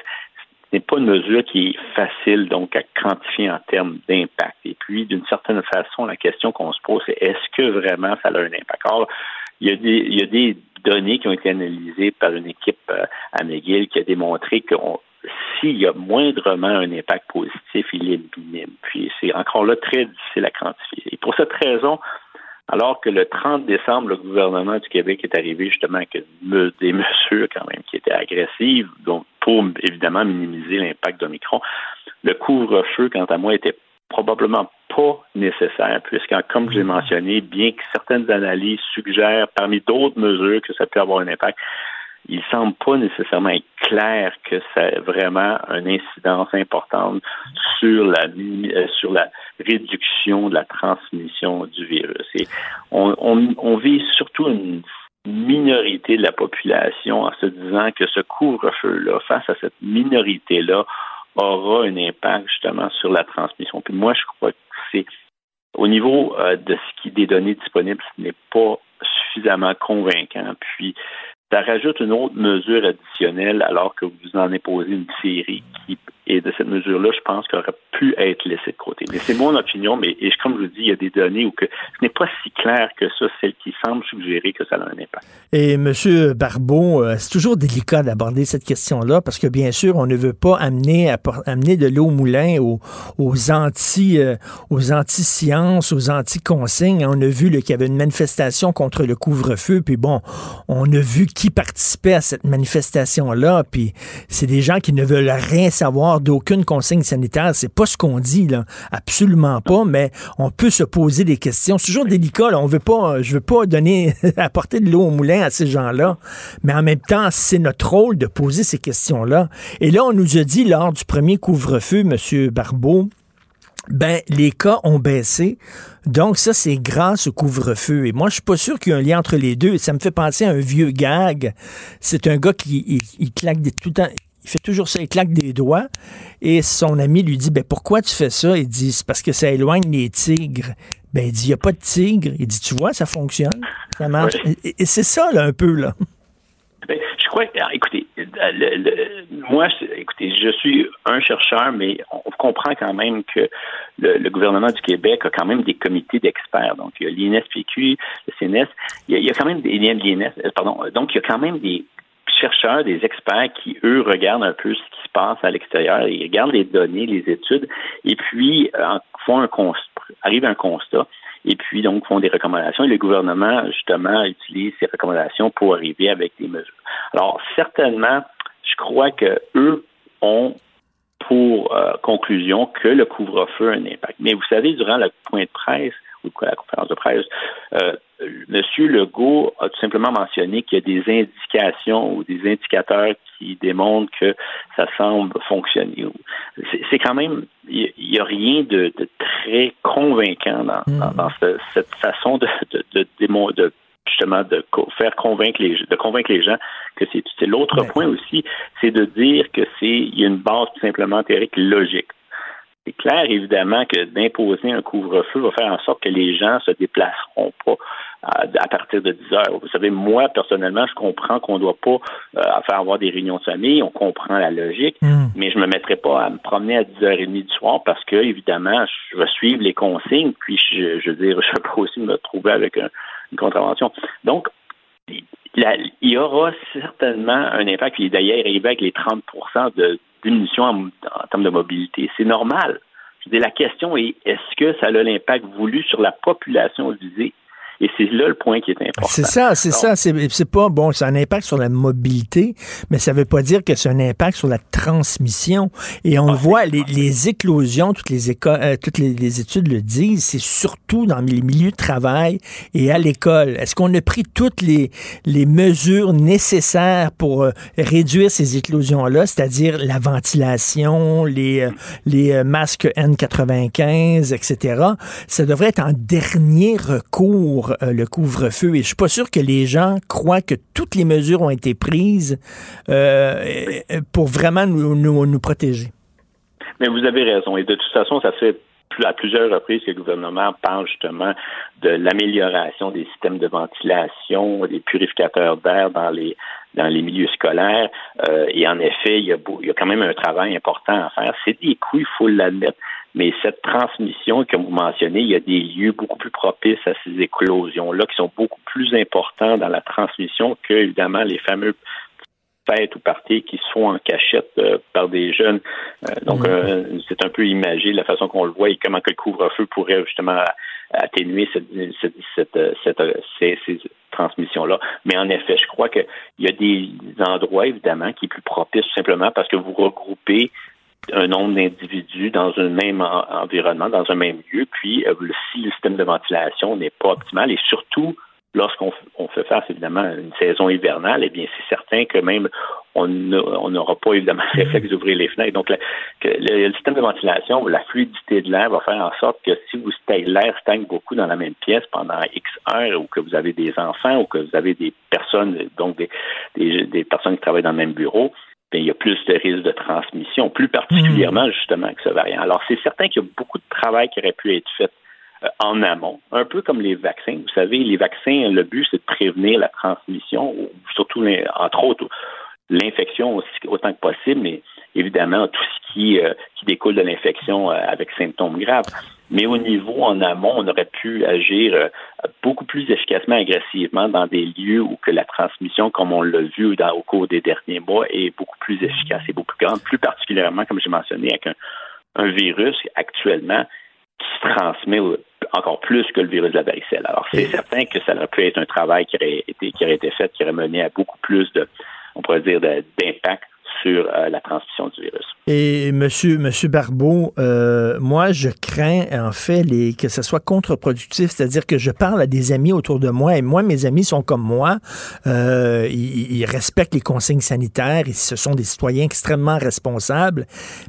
[SPEAKER 6] ce n'est pas une mesure qui est facile donc à quantifier en termes d'impact. Et puis, d'une certaine façon, la question qu'on se pose, c'est est-ce que vraiment ça a un impact? Or, il y a des, il y a des données qui ont été analysées par une équipe euh, à McGill qui a démontré que s'il y a moindrement un impact positif, il est minime. Puis c'est encore là très difficile à quantifier. Et pour cette raison, alors que le 30 décembre, le gouvernement du Québec est arrivé justement avec des mesures quand même qui étaient agressives, donc pour évidemment minimiser l'impact d'Omicron, le couvre-feu, quant à moi, était probablement pas nécessaire, puisque, comme je l'ai mentionné, bien que certaines analyses suggèrent, parmi d'autres mesures, que ça peut avoir un impact, il semble pas nécessairement être clair que c'est vraiment une incidence importante sur la euh, sur la réduction de la transmission du virus. On, on, on vise surtout une minorité de la population en se disant que ce couvre-feu-là, face à cette minorité-là, aura un impact justement sur la transmission. Puis moi, je crois que c'est au niveau euh, de ce qui des données disponibles, ce n'est pas suffisamment convaincant. Puis ça rajoute une autre mesure additionnelle alors que vous en imposez une série qui et de cette mesure-là, je pense qu'elle aurait pu être laissée de côté. Mais c'est mon opinion, mais et comme je vous dis, il y a des données où que ce n'est pas si clair que ça, celle qui semble suggérer que ça a un impact.
[SPEAKER 3] Et M. Barbeau, euh, c'est toujours délicat d'aborder cette question-là parce que bien sûr, on ne veut pas amener, amener de l'eau au moulin aux, aux anti euh, aux anti-sciences, aux anti-consignes. On a vu qu'il y avait une manifestation contre le couvre-feu, puis bon, on a vu qui participait à cette manifestation-là, puis c'est des gens qui ne veulent rien savoir d'aucune consigne sanitaire. C'est pas ce qu'on dit, là. Absolument pas, mais on peut se poser des questions. C'est toujours délicat, On veut pas, je veux pas donner, apporter de l'eau au moulin à ces gens-là. Mais en même temps, c'est notre rôle de poser ces questions-là. Et là, on nous a dit lors du premier couvre-feu, M. Barbeau, ben, les cas ont baissé. Donc, ça, c'est grâce au couvre-feu. Et moi, je suis pas sûr qu'il y ait un lien entre les deux. Ça me fait penser à un vieux gag. C'est un gars qui claque tout le temps il fait toujours ça, il claque des doigts. Et son ami lui dit, ben pourquoi tu fais ça? Il dit, c'est parce que ça éloigne les tigres. Ben, il dit, il n'y a pas de tigres. Il dit, tu vois, ça fonctionne. Ça marche. Et, c'est ça, là, un peu, là.
[SPEAKER 6] Ben, je crois, écoutez, moi, écoutez, je suis un chercheur, mais on comprend quand même que le, gouvernement du Québec a quand même des comités d'experts. Donc, il y a l'INSPQ, le CNS, il y a, il y a quand même des l'INS, pardon. Donc, il y a quand même des chercheurs, des experts qui, eux, regardent un peu ce qui se passe à l'extérieur, ils regardent les données, les études, et puis euh, font un arrivent à un constat, et puis donc font des recommandations. Et le gouvernement, justement, utilise ces recommandations pour arriver avec des mesures. Alors, certainement, je crois que eux ont pour euh, conclusion que le couvre-feu a un impact. Mais vous savez, durant le point de presse, ou la conférence de presse, euh, M. Legault a tout simplement mentionné qu'il y a des indications ou des indicateurs qui démontrent que ça semble fonctionner. C'est quand même, il n'y a rien de, très convaincant dans, hmm. cette façon de, de, de, justement de faire convaincre les de convaincre les gens que c'est l'autre point aussi, c'est de dire que c'est il y a une base tout simplement théorique logique. C'est clair, évidemment, que d'imposer un couvre-feu va faire en sorte que les gens se déplaceront pas à, partir de 10 heures. Vous savez, moi, personnellement, je comprends qu'on ne doit pas euh, faire avoir des réunions de famille, on comprend la logique, hmm. mais je ne me mettrai pas à me promener à 10h30 du soir parce que, évidemment, je vais suivre les consignes, puis je, je veux dire, je peux aussi me retrouver avec une contravention. Donc, il y aura certainement un impact, qui est d'ailleurs arrivé avec les 30% de diminution en, en termes de mobilité. C'est normal. Je la question est est-ce que ça a l'impact voulu sur la population visée? Et c'est là le point qui est important.
[SPEAKER 3] C'est ça, c'est ça. C'est pas bon, c'est un impact sur la mobilité, mais ça veut pas dire que c'est un impact sur la transmission. Et on ah, voit, les, éclosions, toutes les écoles, euh, toutes les, études le disent, c'est surtout dans les milieux de travail et à l'école. Est-ce qu'on a pris toutes les, les mesures nécessaires pour euh, réduire ces éclosions-là, c'est-à-dire la ventilation, les, euh, les masques N95, etc. Ça devrait être en dernier recours euh, le couvre-feu. Et je suis pas sûr que les gens croient que toutes les mesures ont été prises euh, pour vraiment nous, nous, protéger.
[SPEAKER 6] Mais vous avez raison. Et de toute façon, ça fait à plusieurs reprises que le gouvernement parle justement de l'amélioration des systèmes de ventilation, des purificateurs d'air dans les dans les milieux scolaires. Euh, et en effet, il y, a, il y a quand même un travail important à faire. C'est des coûts, il faut l'admettre. Mais cette transmission, comme vous mentionnez, il y a des lieux beaucoup plus propices à ces éclosions-là qui sont beaucoup plus importants dans la transmission que, évidemment, les fameux fêtes ou parties qui se font en cachette euh, par des jeunes. Euh, donc, euh, c'est un peu imagé la façon qu'on le voit et comment que le couvre-feu pourrait justement atténuer cette, cette, cette, ces, ces transmissions-là. Mais en effet, je crois qu'il y a des endroits, évidemment, qui est plus propice tout simplement parce que vous regroupez un nombre d'individus dans un même environnement, dans un même lieu, puis si le système de ventilation n'est pas optimal et surtout lorsqu'on fait face évidemment à une saison hivernale, eh bien c'est certain que même on n'aura pas évidemment le d'ouvrir les fenêtres. Donc le, système de ventilation, la fluidité de l'air va faire en sorte que si vous l'air stagne beaucoup dans la même pièce pendant X heures, ou que vous avez des enfants, ou que vous avez des personnes, donc des, personnes qui travaillent dans le même bureau, bien, il y a plus de risques de transmission, plus particulièrement justement avec ce variant. Alors c'est certain qu'il y a beaucoup de travail qui aurait pu être fait euh, en amont, un peu comme les vaccins. Vous savez, les vaccins, le but, c'est de prévenir la transmission, surtout, entre autres, l'infection aussi autant que possible, mais évidemment tout ce qui, euh, qui découle de l'infection euh, avec symptômes graves. Mais au niveau en amont, on aurait pu agir beaucoup plus efficacement, agressivement dans des lieux où que la transmission, comme on l'a vu dans, au cours des derniers mois, est beaucoup plus efficace et beaucoup plus grande, plus particulièrement, comme j'ai mentionné, avec un, un virus actuellement qui se transmet encore plus que le virus de la varicelle. Alors, c'est certain que ça aurait pu être un travail qui aurait été, qui aurait été fait, qui aurait mené à beaucoup plus de, on pourrait dire, d'impact sur euh, la transmission du virus.
[SPEAKER 3] Et monsieur, monsieur Barbeau, euh, moi, je crains en fait les, que ce soit contre-productif, c'est-à-dire que je parle à des amis autour de moi et moi, mes amis sont comme moi, euh, ils, ils, respectent les consignes sanitaires, et ce sont des citoyens extrêmement responsables,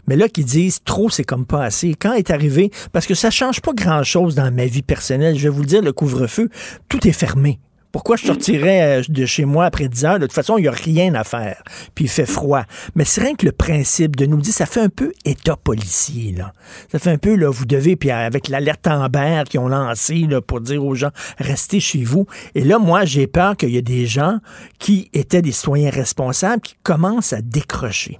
[SPEAKER 3] mais là, qui disent trop, c'est comme pas assez. Quand est arrivé, parce que ça change pas grand-chose dans ma vie personnelle, je vais vous le dire, le couvre-feu, tout est fermé. Pourquoi je sortirais euh, de chez moi après 10 heures? De toute façon, il n'y a rien à faire. Puis il fait froid. Mais c'est rien que le principe de nous dire, ça fait un peu état policier, là. Ça fait un peu, là, vous devez, puis avec l'alerte Amber qu'ils ont lancé, là, pour dire aux gens, restez chez vous. Et là, moi, j'ai peur qu'il y ait des gens qui étaient des citoyens responsables qui commencent à décrocher.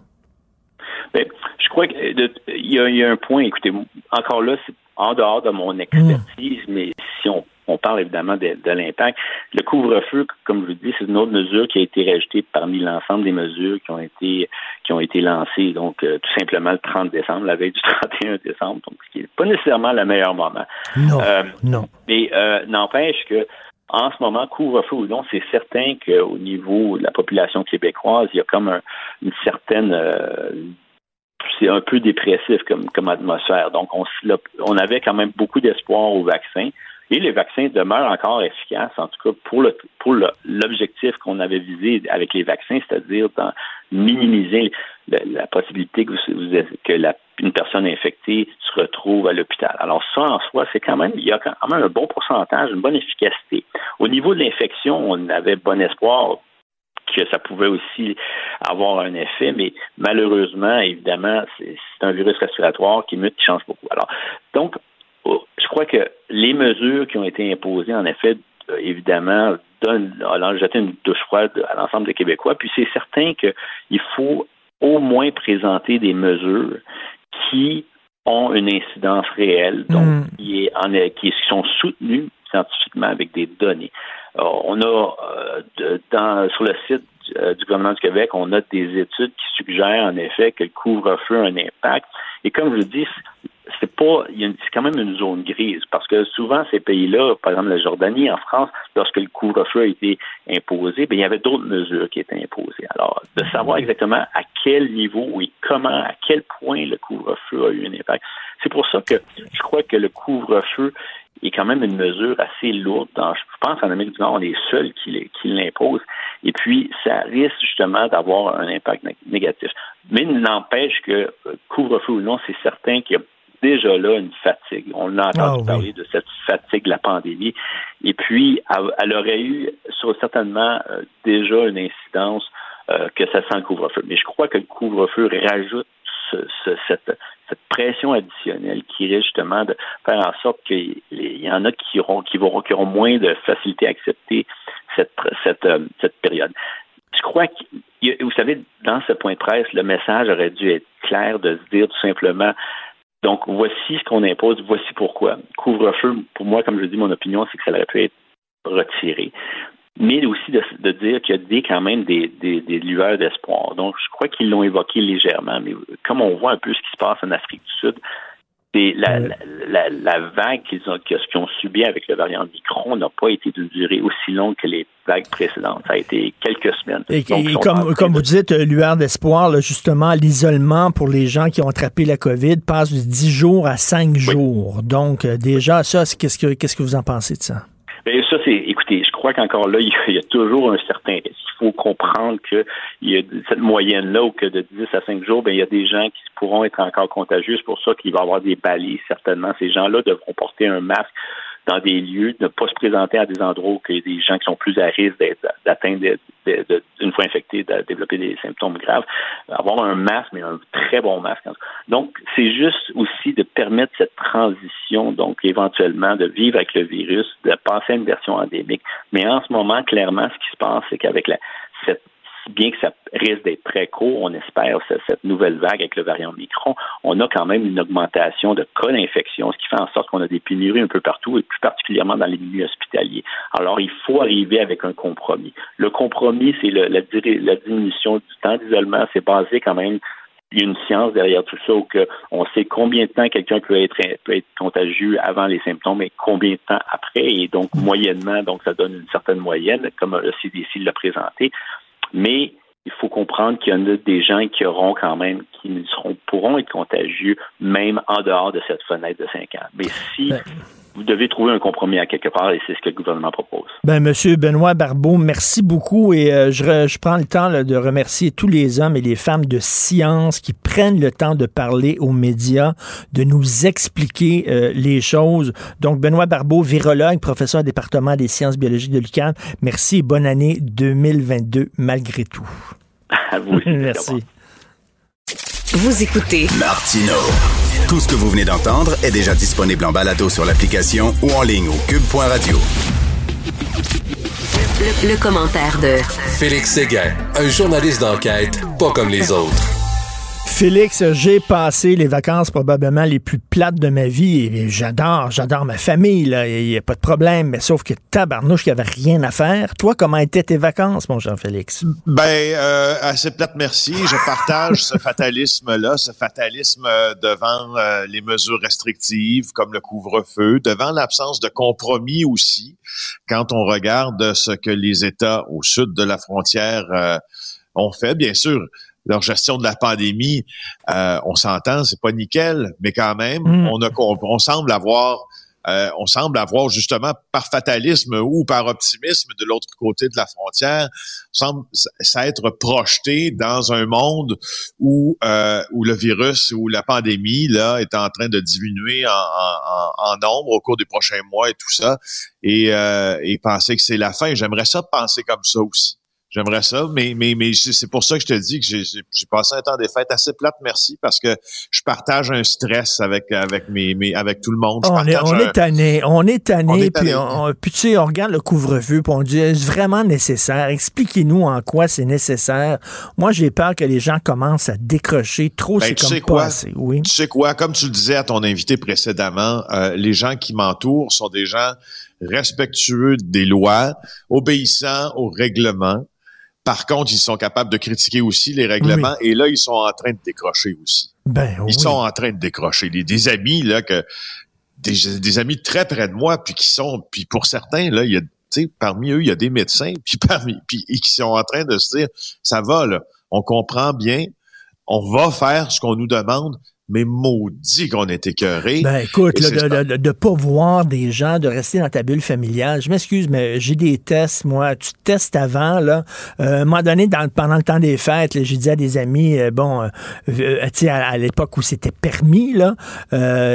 [SPEAKER 6] Ben, je crois qu'il y, a un point, écoutez, encore là, c'est en dehors de mon expertise, mais si on on parle évidemment de, l'impact. Le couvre-feu, comme je vous dis, c'est une autre mesure qui a été rajoutée parmi l'ensemble des mesures qui ont été qui ont été lancées, donc euh, tout simplement le 30 décembre, la veille du 31 décembre, donc ce qui n'est pas nécessairement le meilleur moment.
[SPEAKER 3] Non, euh, non.
[SPEAKER 6] Mais euh, n'empêche que en ce moment, couvre-feu ou non, c'est certain qu'au niveau de la population québécoise, il y a comme une certaine c'est un peu dépressif comme, comme atmosphère. Donc, on, on avait quand même beaucoup d'espoir au vaccin. Et les vaccins demeurent encore efficaces, en tout cas pour l'objectif qu'on avait visé avec les vaccins, c'est-à-dire minimiser la, possibilité que, vous, que la, une personne infectée se retrouve à l'hôpital. Alors ça, en soi, c'est quand même il y a quand même un bon pourcentage, une bonne efficacité. Au niveau de l'infection, on avait bon espoir que ça pouvait aussi avoir un effet, mais malheureusement, évidemment, c'est un virus respiratoire qui mute, qui change beaucoup. Alors, donc, je crois que les mesures qui ont été imposées, en effet, euh, évidemment, donnent, alors, jeté une douche froide à l'ensemble des Québécois. Puis c'est certain qu'il faut au moins présenter des mesures qui ont une incidence réelle, donc mm. qui, est en, qui sont soutenues scientifiquement avec des données. on a euh, dans, sur le site du gouvernement du Québec, on a des études qui suggèrent en effet que le couvre-feu a un impact. Et comme je le dis, c'est pas, a quand même une zone grise parce que souvent ces pays-là, par exemple la Jordanie, en France, lorsque le couvre-feu a été imposé, bien, il y avait d'autres mesures qui étaient imposées. Alors, de savoir exactement à quel niveau et comment, à quel point le couvre-feu a eu un impact. C'est pour ça que je crois que le couvre-feu est quand même une mesure assez lourde. je pense qu'en Amérique du Nord, on est seul qui, qui l'impose. Et puis, ça risque justement d'avoir un impact négatif. Mais n'empêche que, euh, couvre-feu ou non, c'est certain qu'il y a déjà là une fatigue. On a entendu ah parler de cette fatigue de la pandémie. Et puis, elle, aurait eu certainement euh, déjà une incidence euh, que ça sent le couvre-feu. Mais je crois que le couvre-feu rajoute cette, pression additionnelle qui risque justement de faire en sorte qu'il y en a qui auront, qui auront moins de facilité à accepter cette, cette, euh, cette période. Je crois que, vous savez, dans ce point de presse, le message aurait dû être clair de se dire tout simplement, donc, voici ce qu'on impose, voici pourquoi. Couvre-feu, pour moi, comme je dis, mon opinion, c'est que ça aurait pu être retiré. Mais aussi de, dire qu'il y a des, quand même des, des, des lueurs d'espoir. Donc, je crois qu'ils l'ont évoqué légèrement, mais comme on voit un peu ce qui se passe en Afrique du Sud, la, la, la, vague qu'ils ont, qu'ils ont subi avec le variant Micron n'a pas été d'une durée aussi longue que les vagues précédentes. Ça a été quelques semaines.
[SPEAKER 3] Et, comme, comme vous dites, euh, lueur d'espoir, justement, l'isolement pour les gens qui ont attrapé la COVID passe de 10 jours à 5 jours. Donc, euh, déjà, ça, qu'est-ce que, qu'est-ce que vous en pensez de ça?
[SPEAKER 6] Bien, ça, c'est, écoutez, je crois qu'encore là, il y, a, toujours un certain. Il faut comprendre qu'il y a cette moyenne-là, où que de 10 à 5 jours, bien, il y a des gens qui pourront être encore contagieux. C'est pour ça qu'il va y avoir des balises, certainement. Ces gens-là devront porter un masque dans des lieux, ne pas se présenter à des endroits où il y a des gens qui sont plus à risque d'atteindre, une fois infectés, de développer des symptômes graves. Avoir un masque, mais un très bon masque. Donc, c'est juste aussi de permettre cette transition, donc éventuellement de vivre avec le virus, de passer à une version endémique. Mais en ce moment, clairement, ce qui se passe, c'est qu'avec cette bien que ça risque d'être très court, on espère cette nouvelle vague avec le variant Micron, on a quand même une augmentation de cas d'infection, ce qui fait en sorte qu'on a des pénuries un peu partout et plus particulièrement dans les milieux hospitaliers. Alors, il faut arriver avec un compromis. Le compromis, c'est la, diminution du temps d'isolement. C'est basé quand même il y a une science derrière tout ça où on sait combien de temps quelqu'un peut être, peut être contagieux avant les symptômes et combien de temps après. Et donc, moyennement, donc ça donne une certaine moyenne, comme le CDC l'a présenté mais il faut comprendre qu'il y en a des gens qui auront quand même, qui seront, pourront être contagieux, même en dehors de cette fenêtre de 5 ans. Mais si ben, vous devez trouver un compromis à quelque part et c'est ce que le gouvernement propose.
[SPEAKER 3] Ben, Monsieur Benoît Barbeau, merci beaucoup et euh, je, je, prends le temps de remercier tous les hommes et les femmes de science qui prennent le temps de parler aux médias, de nous expliquer euh, les choses. Donc, Benoît Barbeau, virologue, professeur au département des sciences biologiques de l'UQAM, merci et bonne année 2022 malgré tout.
[SPEAKER 6] À vous aussi.
[SPEAKER 3] merci.
[SPEAKER 2] Vous écoutez
[SPEAKER 1] Martino. Tout ce que vous venez d'entendre est déjà disponible en balado sur l'application ou en ligne au cube.radio.
[SPEAKER 2] Le, commentaire de
[SPEAKER 7] Félix Séguin, un journaliste d'enquête pas comme les autres.
[SPEAKER 3] Félix, j'ai passé les vacances probablement les plus plates de ma vie et j'adore, j'adore ma famille, il n'y a pas de problème, mais sauf que tabarnouche, il n'y avait rien à faire. Toi, comment étaient tes vacances, mon Jean-Félix?
[SPEAKER 8] Ben, euh, assez plate, merci. Je partage ce fatalisme-là, ce fatalisme euh, devant euh, les mesures restrictives comme le couvre-feu, devant l'absence de compromis aussi, quand on regarde ce que les États au sud de la frontière ont fait, bien sûr leur gestion de la pandémie, euh, on s'entend, c'est pas nickel, mais quand même, mm. on, a, on, semble avoir euh, on semble avoir justement par fatalisme ou par optimisme de l'autre côté de la frontière, semble s'être projeté dans un monde où euh, où le virus ou la pandémie là est en train de diminuer en, en, en nombre au cours des prochains mois et tout ça, et, et penser que c'est la fin. J'aimerais ça penser comme ça aussi. J'aimerais ça, mais, mais, mais c'est pour ça que je te dis que j'ai passé un temps des fêtes assez plate, merci, parce que je partage un stress avec avec mes, mes avec tout le monde.
[SPEAKER 3] on, est, on est tanné, on est tanné, puis, on, puis tu sais, on regarde le couvre-feu, puis on dit est-ce vraiment nécessaire? Expliquez-nous en quoi c'est nécessaire. Moi, j'ai peur que les gens commencent à décrocher trop. Ben, c'est comme pas assez. Oui.
[SPEAKER 8] Tu sais quoi? Comme tu le disais à ton invité précédemment, euh, les gens qui m'entourent sont des gens respectueux des lois, obéissants aux règlements. Par contre, ils sont capables de critiquer aussi les règlements et là, ils sont en train de décrocher aussi.
[SPEAKER 3] Ben,
[SPEAKER 8] ils sont en train de décrocher. Des amis, là, que des, amis très près de moi, puis qui sont, puis pour certains, là, il y a, parmi eux, il y a des médecins, puis parmi, puis qui sont en train de se dire, ça va, là, on comprend bien, on va faire ce qu'on nous demande, mais maudit qu'on est écœuré.
[SPEAKER 3] Ben écoute, de, de, pas voir des gens, de rester dans ta bulle familiale. Je m'excuse, mais j'ai des tests, moi. Tu testes avant, là. Euh, à un moment donné, dans, pendant le temps des fêtes, j'ai dit à des amis, euh, bon, euh, euh, tu sais, à, l'époque où c'était permis, là,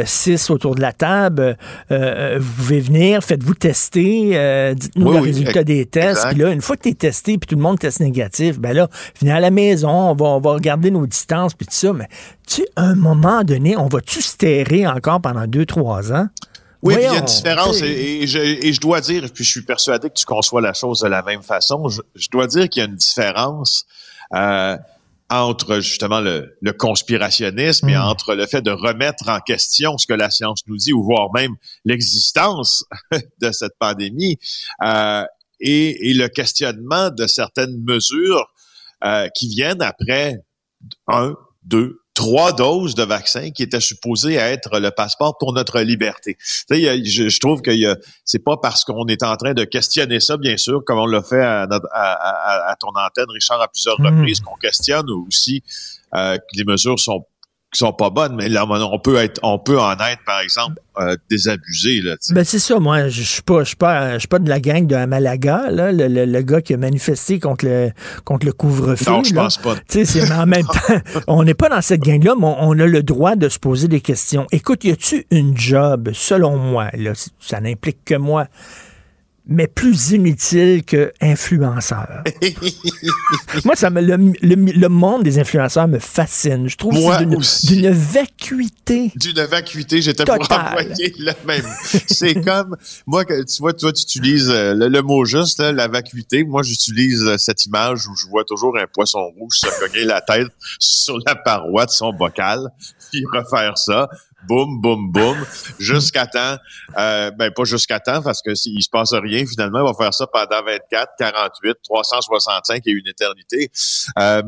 [SPEAKER 3] six autour de la table, vous pouvez venir, faites-vous tester, dites-nous le résultat des tests. Puis là, une fois que tu es testé, puis tout le monde teste négatif, ben là, venez à la maison, on va, on va regarder nos distances, puis tout ça, mais tu un moment donné, on va-tu terrer encore pendant deux, trois ans?
[SPEAKER 8] Oui, il y a une différence, et, je, dois dire, puis je suis persuadé que tu conçois la chose de la même façon, je, dois dire qu'il y a une différence euh, entre justement le, conspirationnisme et hmm. entre le fait de remettre en question ce que la science nous dit, ou voire même l'existence de cette pandémie. Euh, et, et, le questionnement de certaines mesures euh, qui viennent après un, deux, trois doses de vaccin qui étaient supposées être le passeport pour notre liberté. Je, je, trouve que c'est pas parce qu'on est en train de questionner ça, bien sûr, comme on l'a fait à, à, à, ton antenne, Richard, à plusieurs mmh. reprises, qu'on questionne aussi euh, que les mesures sont qui sont pas bonnes, mais là, on peut être, on peut en être, par exemple, euh, désabusé. Là,
[SPEAKER 3] ben c'est ça, moi, je suis pas, je suis pas, je suis pas de la gang de Malaga, là, le, le, gars qui a manifesté contre le, contre le couvre-feu.
[SPEAKER 8] Non, je pense pas.
[SPEAKER 3] Tu sais, en même temps, on n'est pas dans cette gang-là, mais on, a le droit de se poser des questions. Écoute, y a-tu une job, selon moi, là, ça n'implique que moi, mais plus inutile que influenceur. Moi, ça me, le, le, monde des influenceurs me fascine. Je trouve c'est d'une vacuité.
[SPEAKER 8] D'une vacuité, j'étais pour envoyer le même. c'est comme, moi, tu vois, toi, tu utilises euh, le, mot juste, la vacuité. Moi, j'utilise euh, cette image où je vois toujours un poisson rouge se cogner la tête sur la paroi de son bocal, puis refaire ça boum, boum, boum, jusqu'à temps, euh, ben pas jusqu'à temps, parce que s'il se passe rien, finalement, il va faire ça pendant 24, 48, 365 et une éternité. Euh,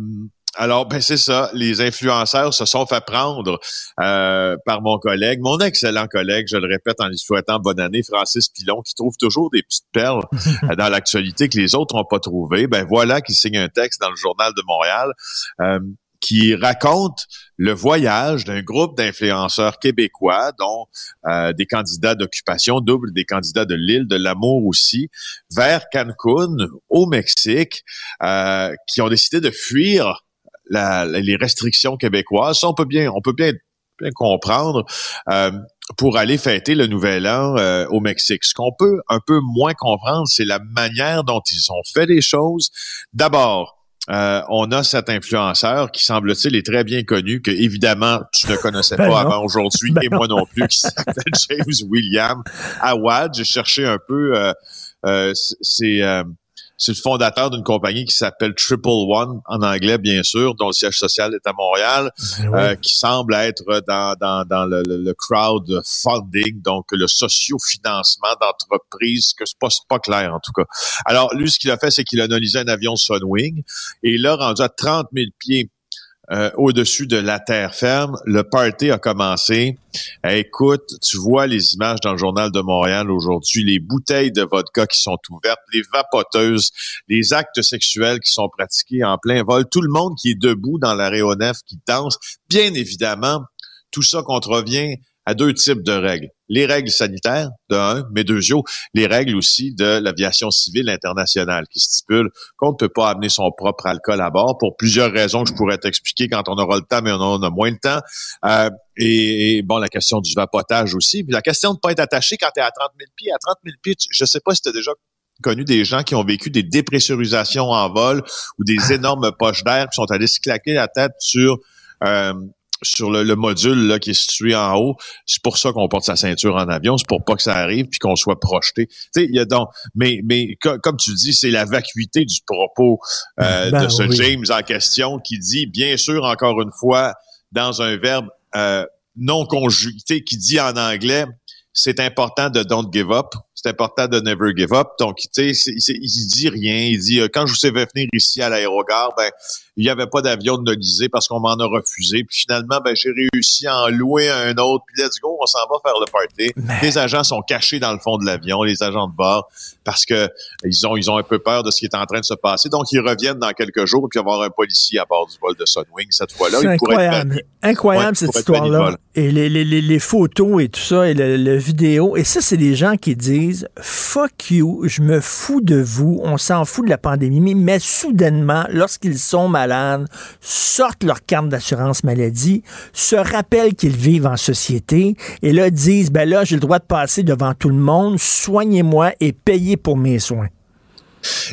[SPEAKER 8] alors, ben c'est ça. Les influenceurs se sont fait prendre euh, par mon collègue, mon excellent collègue, je le répète en lui souhaitant bonne année, Francis Pilon, qui trouve toujours des petites perles dans l'actualité que les autres n'ont pas trouvées. Ben voilà qui signe un texte dans le journal de Montréal. Euh, qui raconte le voyage d'un groupe d'influenceurs québécois, dont euh, des candidats d'occupation double, des candidats de l'île de l'Amour aussi, vers Cancun, au Mexique, euh, qui ont décidé de fuir la, les restrictions québécoises. Ça, on peut bien, on peut bien, bien comprendre. Euh, pour aller fêter le nouvel an euh, au Mexique. Ce qu'on peut un peu moins comprendre, c'est la manière dont ils ont fait les choses. D'abord, euh, on a cet influenceur qui semble-t-il est très bien connu, que évidemment tu ne connaissais ben pas avant aujourd'hui, ben et moi non plus, qui s'appelle James William Awad. J'ai cherché un peu, euh, euh, c'est c'est le fondateur d'une compagnie qui s'appelle Triple One en anglais, bien sûr, dont le siège social est à Montréal, ben euh, qui semble être dans, dans, dans le, le, crowdfunding, donc le socio-financement d'entreprises, que c'est pas, pas clair en tout cas. Alors, lui, ce qu'il a fait, c'est qu'il a analysé un avion Sunwing et là, rendu à 30 000 pieds euh, au-dessus de la terre ferme. Le party a commencé. Écoute, tu vois les images dans le journal de Montréal aujourd'hui, les bouteilles de vodka qui sont ouvertes, les vapoteuses, les actes sexuels qui sont pratiqués en plein vol, tout le monde qui est debout dans l'aéronef, qui danse. Bien évidemment, tout ça contrevient à deux types de règles. Les règles sanitaires, de un, mais deux, les règles aussi de l'aviation civile internationale qui stipulent qu'on ne peut pas amener son propre alcool à bord pour plusieurs raisons que je pourrais t'expliquer quand on aura le temps, mais on en a moins de temps. Euh, et, bon, la question du vapotage aussi. Puis la question de ne pas être attaché quand tu es à 30 000 pieds. À 30 000 pieds, je sais pas si tu as déjà connu des gens qui ont vécu des dépressurisations en vol ou des énormes poches d'air qui sont allés se claquer la tête sur euh, sur le, module là, qui est situé en haut. C'est pour ça qu'on porte sa ceinture en avion, c'est pour pas que ça arrive puis qu'on soit projeté. Tu sais, il y a donc, mais mais comme tu dis, c'est la vacuité du propos euh, ben de ce James en question qui dit, bien sûr, encore une fois, dans un verbe euh, non conjugué, qui dit en anglais, c'est important de don't give up c'est important de never give up. Donc, tu sais, il dit rien. Il dit, euh, quand je vous ai fait venir ici à l'aérogare, ben, il n'y avait pas d'avion de Nolisée parce qu'on m'en a refusé. Puis finalement, ben, j'ai réussi à en louer un autre. Puis let's go, on s'en va faire le party. Les agents sont cachés dans le fond de l'avion, les agents de bord, parce que ils ont, ils ont un peu peur de ce qui est en train de se passer. Donc, ils reviennent dans quelques jours, puis il va y avoir un policier à bord du vol de Sunwing cette fois-là.
[SPEAKER 3] C'est incroyable. incroyable cette histoire-là. Et les, les, les, photos et tout ça, et le, le vidéo. Et ça, c'est des gens qui disent Fuck you, je me fous de vous, on s'en fout de la pandémie, mais soudainement, lorsqu'ils sont malades, sortent leur carte d'assurance maladie, se rappellent qu'ils vivent en société, et là disent Ben là, j'ai le droit de passer devant tout le monde, soignez-moi et payez pour mes soins.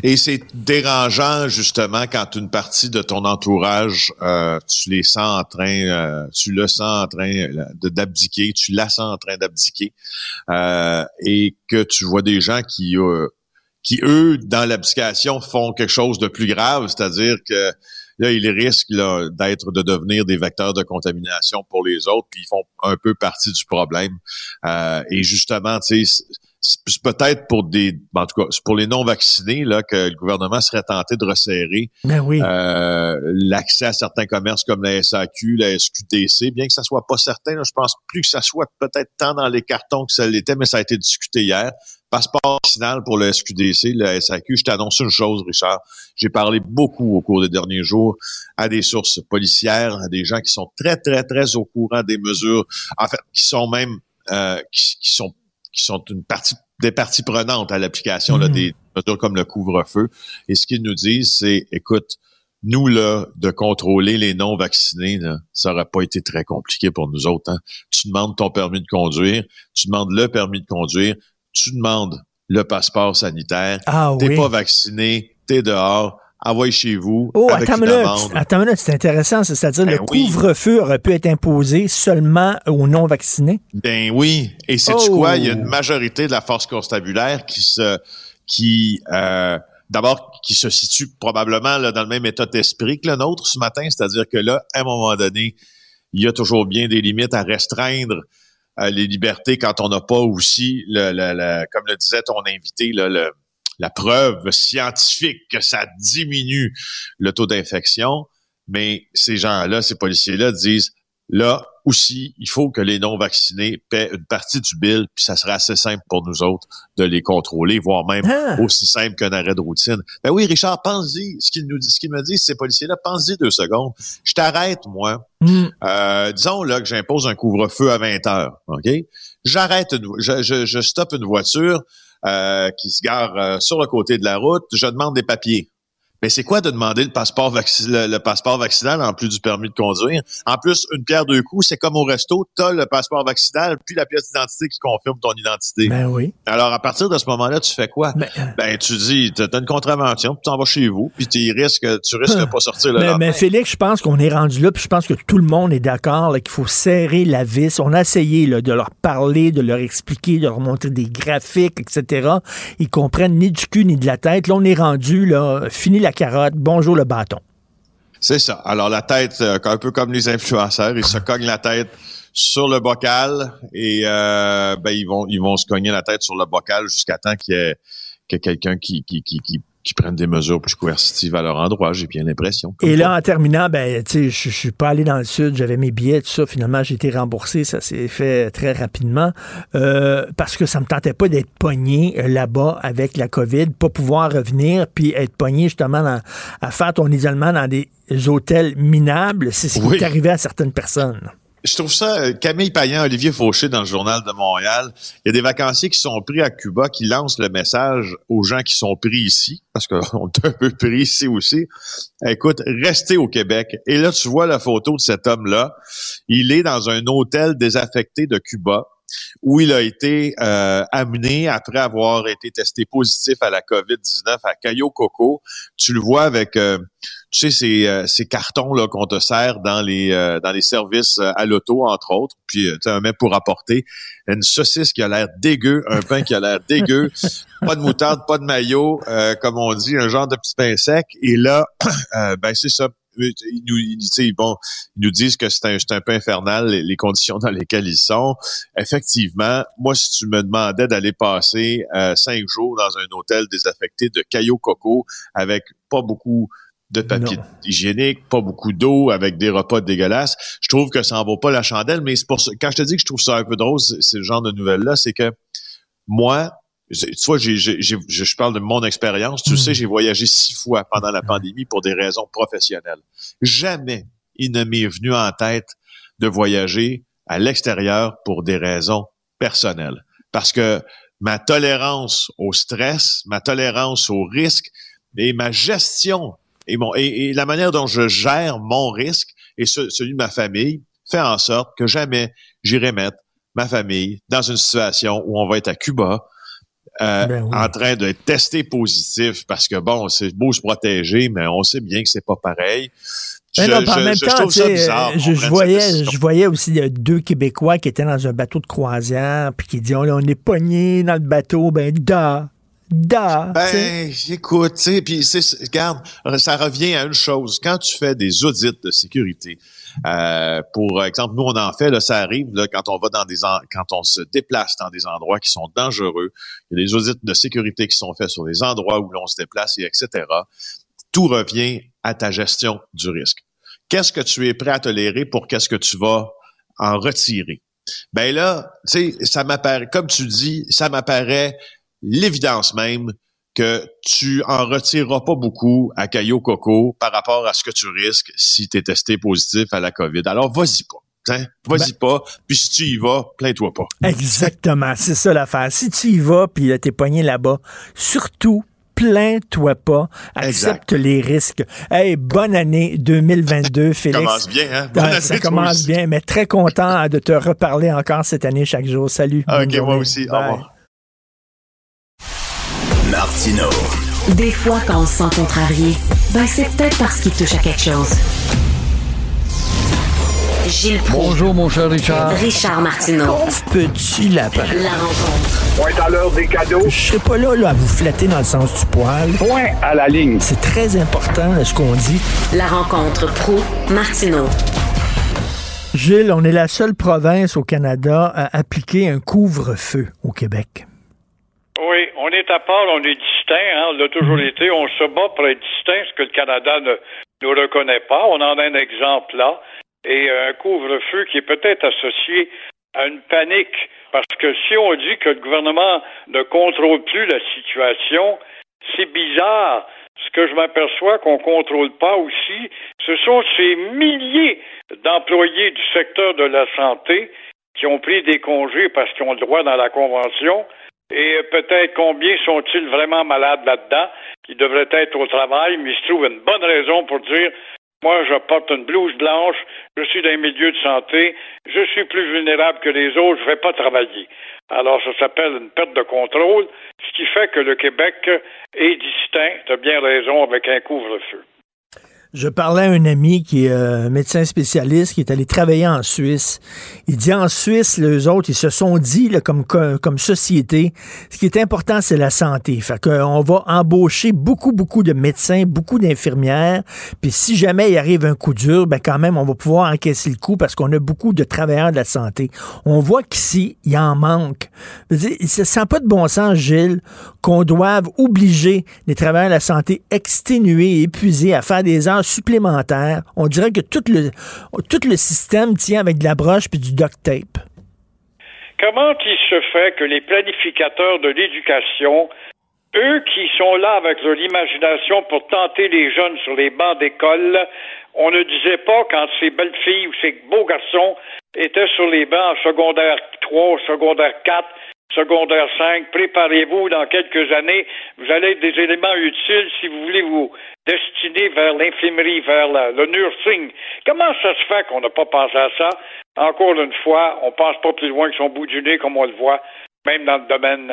[SPEAKER 8] Et c'est dérangeant justement quand une partie de ton entourage, euh, tu les sens en train, euh, tu le sens en train euh, d'abdiquer, tu la sens en train d'abdiquer, et que tu vois des gens qui, qui eux, dans l'abdication, font quelque chose de plus grave, c'est-à-dire que là, ils risquent d'être, de devenir des vecteurs de contamination pour les autres, puis ils font un peu partie du problème. et justement, tu sais c'est peut-être pour des, en tout cas, c'est pour les non-vaccinés là que le gouvernement serait tenté de resserrer
[SPEAKER 3] Ben oui.
[SPEAKER 8] euh, l'accès à certains commerces comme la SAQ, la SQDC, bien que ça soit pas certain. là, je pense plus que ça soit peut-être tant dans les cartons que ça l'était, mais ça a été discuté hier. Passeport vaccinal pour le SQDC, la SAQ. Je t'annonce une chose, Richard. J'ai parlé beaucoup au cours des derniers jours à des sources policières, à des gens qui sont très, très, très au courant des mesures, en fait, qui sont même, euh, qui, qui sont qui sont une partie des parties prenantes à l'application
[SPEAKER 3] Mhm.
[SPEAKER 8] des mesures comme le couvre-feu. Et ce qu'ils nous disent, c'est, écoute, nous, là, de contrôler les non-vaccinés, ça aurait pas été très compliqué pour nous autres. Hein. Tu demandes ton permis de conduire, tu demandes le permis de conduire, tu demandes le passeport sanitaire,
[SPEAKER 3] Ah
[SPEAKER 8] t'es
[SPEAKER 3] oui.
[SPEAKER 8] pas vacciné, t'es dehors, envoie chez vous
[SPEAKER 3] Oh,
[SPEAKER 8] avec
[SPEAKER 3] attends
[SPEAKER 8] une
[SPEAKER 3] minute. Attends c'est intéressant. C'est-à-dire
[SPEAKER 8] Ben
[SPEAKER 3] le
[SPEAKER 8] oui.
[SPEAKER 3] couvre-feu aurait pu être imposé seulement aux non-vaccinés?
[SPEAKER 8] Ben oui. Et c'est
[SPEAKER 3] Oh.
[SPEAKER 8] quoi? Il y a une majorité de la force constabulaire qui se, qui, euh, d'abord, qui se situe probablement là, dans le même état d'esprit que le nôtre ce matin. C'est-à-dire que là, à un moment donné, il y a toujours bien des limites à restreindre euh, les libertés quand on n'a pas aussi, le, le- comme le disait ton invité, le- la preuve scientifique que ça diminue le taux d'infection. Mais ces gens-là, ces policiers-là disent, là aussi, il faut que les non-vaccinés paient une partie du bill, puis ça serait assez simple pour nous autres de les contrôler, voire même
[SPEAKER 3] Ah.
[SPEAKER 8] aussi simple qu'un arrêt de routine. Ben oui, Richard, pense-y. Ce qu'ils nous, ce qu'ils me disent, ces policiers-là, pense-y deux secondes. Je t'arrête, moi.
[SPEAKER 3] Hmm.
[SPEAKER 8] Euh, disons là que j'impose un couvre-feu à 20 heures, ok? J'arrête, une, je, je, je stoppe une voiture euh, qui se gare euh, sur le côté de la route. Je demande des papiers. Mais c'est quoi de demander le passeport, le, le passeport vaccinal en plus du permis de conduire? En plus, une pierre deux coups, c'est comme au resto, tu as le passeport vaccinal puis la pièce d'identité qui confirme ton identité.
[SPEAKER 3] Ben oui.
[SPEAKER 8] Alors, à partir de ce moment-là, tu fais quoi?
[SPEAKER 3] Ben,
[SPEAKER 8] Ben, tu dis, tu as une contravention, puis tu t'en vas chez vous, puis tu risques, tu risques de pas sortir le
[SPEAKER 3] mais,
[SPEAKER 8] lendemain.
[SPEAKER 3] mais Félix, je pense qu'on est rendu là, puis je pense que tout le monde est d'accord qu'il faut serrer la vis. On a essayé là, de leur parler, de leur expliquer, de leur montrer des graphiques, etc. Ils comprennent ni du cul ni de la tête. Là, on est rendu, là, fini la carotte, bonjour le bâton.
[SPEAKER 8] C'est ça. Alors la tête, euh, un peu comme les influenceurs, ils se cognent la tête sur le bocal et euh, ben ils vont ils vont se cogner la tête sur le bocal jusqu'à temps qu'il y ait, ait quelqu'un qui qui qui prenne des mesures plus coercitives à leur endroit, j'ai bien l'impression.
[SPEAKER 3] Et là, en terminant, ben, tu sais, je suis pas allé dans le sud, j'avais mes billets, tout ça. Finalement, j'ai été remboursé, ça s'est fait très rapidement, euh, parce que ça me tentait pas d'être pogné euh, là-bas avec la COVID, pas pouvoir revenir, puis être pogné justement dans- à faire ton isolement dans des hôtels minables. C'est ce qui
[SPEAKER 8] Oui.
[SPEAKER 3] est arrivé à certaines personnes.
[SPEAKER 8] Je trouve ça, euh, Camille Payan, Olivier Fauché dans le journal de Montréal, il y a des vacanciers qui sont pris à Cuba qui lancent le message aux gens qui sont pris ici, parce qu'on est un peu pris ici aussi. Écoute, restez au Québec. Et là, tu vois la photo de cet homme-là. Il est dans un hôtel désaffecté de Cuba où il a été euh, amené après avoir été testé positif à la COVID-19 à Cayo Coco. Tu le vois avec, euh, tu sais, ces, euh, ces cartons là qu'on te sert dans les euh, dans les services euh, à l'auto entre autres. Puis tu sais, un mets pour apporter une saucisse qui a l'air dégueu, un pain qui a l'air dégueu, pas de moutarde, pas de maillot, euh, comme on dit, un genre de petit pain sec. Et là, ben c'est ça. Ils nous, ils, bon, ils nous disent que c'est un, c'est un peu infernal les, les conditions dans lesquelles ils sont. Effectivement, moi, si tu me demandais d'aller passer euh, cinq jours dans un hôtel désaffecté de Cayo Coco avec pas beaucoup de papier
[SPEAKER 3] Non.
[SPEAKER 8] hygiénique, pas beaucoup d'eau, avec des repas dégueulasses. Je trouve que ça en vaut pas la chandelle, mais c'est pour ça, quand je te dis que je trouve ça un peu drôle, le genre de nouvelles-là, c'est que moi, tu vois, j'ai, j'ai- j'ai- je je parle de mon expérience. Tu
[SPEAKER 3] Mm.
[SPEAKER 8] sais, j'ai voyagé six fois pendant la pandémie pour des raisons professionnelles. Jamais il ne m'est venu en tête de voyager à l'extérieur pour des raisons personnelles. Parce que ma tolérance au stress, ma tolérance au risque et ma gestion et, mon, et, et la manière dont je gère mon risque et ce- celui de ma famille fait en sorte que jamais j'irai mettre ma famille dans une situation où on va être à Cuba euh,
[SPEAKER 3] Ben oui.
[SPEAKER 8] en train d'être testé positif parce que bon, c'est beau se protéger, mais on sait bien que c'est pas pareil.
[SPEAKER 3] Ben
[SPEAKER 8] Je-
[SPEAKER 3] non, en même
[SPEAKER 8] je
[SPEAKER 3] temps,
[SPEAKER 8] trouve ça bizarre
[SPEAKER 3] je, voyais, je voyais aussi deux Québécois qui étaient dans un bateau de croisière, puis qui disaient, oh, là, on est pognés dans le bateau, ben, da, Da.
[SPEAKER 8] Ben, écoute, tu sais, puis regarde, ça revient à une chose. Quand tu fais des audits de sécurité, euh, pour exemple, nous on en fait, là, ça arrive là, quand on va dans des quand on se déplace dans des endroits qui sont dangereux. Il y a des audits de sécurité qui sont faits sur des endroits où l'on se déplace et etc. Tout revient à ta gestion du risque. Qu'est-ce que tu es prêt à tolérer pour qu'est-ce que tu vas en retirer? Ben là, tu sais, ça m'apparaît, comme tu dis, ça m'apparaît l'évidence même que tu en retireras pas beaucoup à Caillou Coco par rapport à ce que tu risques si tu es testé positif à la COVID. Alors, vas-y pas. Hein? Vas-y ben pas, puis si tu y vas, plains-toi pas.
[SPEAKER 3] Exactement, c'est ça l'affaire. Si tu y vas, puis t'es poigné là-bas, surtout, plains-toi pas, accepte les risques. Hey, bonne année 2022, Félix. Ça
[SPEAKER 8] commence bien, hein?
[SPEAKER 3] Bonne année, ça commence bien, mais très content de te reparler encore cette année chaque jour. Salut.
[SPEAKER 8] ok, moi aussi. Au revoir.
[SPEAKER 2] Martino. Des fois, quand on se sent contrarié, ben c'est peut-être parce qu'il touche à quelque chose. Gilles
[SPEAKER 9] Bonjour, mon cher Richard.
[SPEAKER 2] Richard Martineau.
[SPEAKER 3] petit lapin.
[SPEAKER 2] La rencontre.
[SPEAKER 10] Point à l'heure des cadeaux.
[SPEAKER 3] Je serai pas là, là, à vous flatter dans le sens du poil.
[SPEAKER 10] Point à la ligne.
[SPEAKER 3] C'est très important, ce qu'on dit.
[SPEAKER 2] La rencontre pro martineau
[SPEAKER 3] Gilles, on est la seule province au Canada à appliquer un couvre-feu au Québec.
[SPEAKER 10] Oui, on est à part, on est distinct, hein, on l'a toujours mhm. été, on se bat pour être distinct, ce que le Canada ne nous reconnaît pas. On en a un exemple là, et un couvre-feu qui est peut-être associé à une panique, parce que si on dit que le gouvernement ne contrôle plus la situation, c'est bizarre. Ce que je m'aperçois qu'on ne contrôle pas aussi, ce sont ces milliers d'employés du secteur de la santé qui ont pris des congés parce qu'ils ont le droit dans la Convention et peut-être combien sont-ils vraiment malades là-dedans, qui devraient être au travail, mais il se trouve une bonne raison pour dire moi, je porte une blouse blanche, je suis dans un milieu de santé, je suis plus vulnérable que les autres, je ne vais pas travailler. Alors, ça s'appelle une perte de contrôle, ce qui fait que le Québec est distinct, tu as bien raison, avec un couvre-feu.
[SPEAKER 3] Je parlais à un ami qui est euh, médecin spécialiste, qui est allé travailler en Suisse. Il dit en Suisse, les autres, ils se sont dit, comme, comme société, ce qui est important, c'est la santé. Fait qu'on va embaucher beaucoup, beaucoup de médecins, beaucoup d'infirmières. Puis si jamais il arrive un coup dur, ben quand même, on va pouvoir encaisser le coup parce qu'on a beaucoup de travailleurs de la santé. On voit qu'ici, il en manque. Ça sent pas de bon sens, Gilles, qu'on doive obliger les travailleurs de la santé exténués et épuisés à faire des heures supplémentaires. On dirait que tout le, tout le système tient avec de la broche puis du
[SPEAKER 10] Comment il se fait que les planificateurs de l'éducation, eux qui sont là avec leur imagination pour tenter les jeunes sur les bancs d'école, on ne disait pas quand ces belles filles ou ces beaux garçons étaient sur les bancs en secondaire 3, secondaire 4, secondaire 5, préparez-vous dans quelques années, vous allez être des éléments utiles si vous voulez vous destiner vers l'infirmerie, vers le nursing. Comment ça se fait qu'on n'a pas pensé à ça? Encore une fois, on pense pas plus loin que son bout du nez comme on le voit, même dans le domaine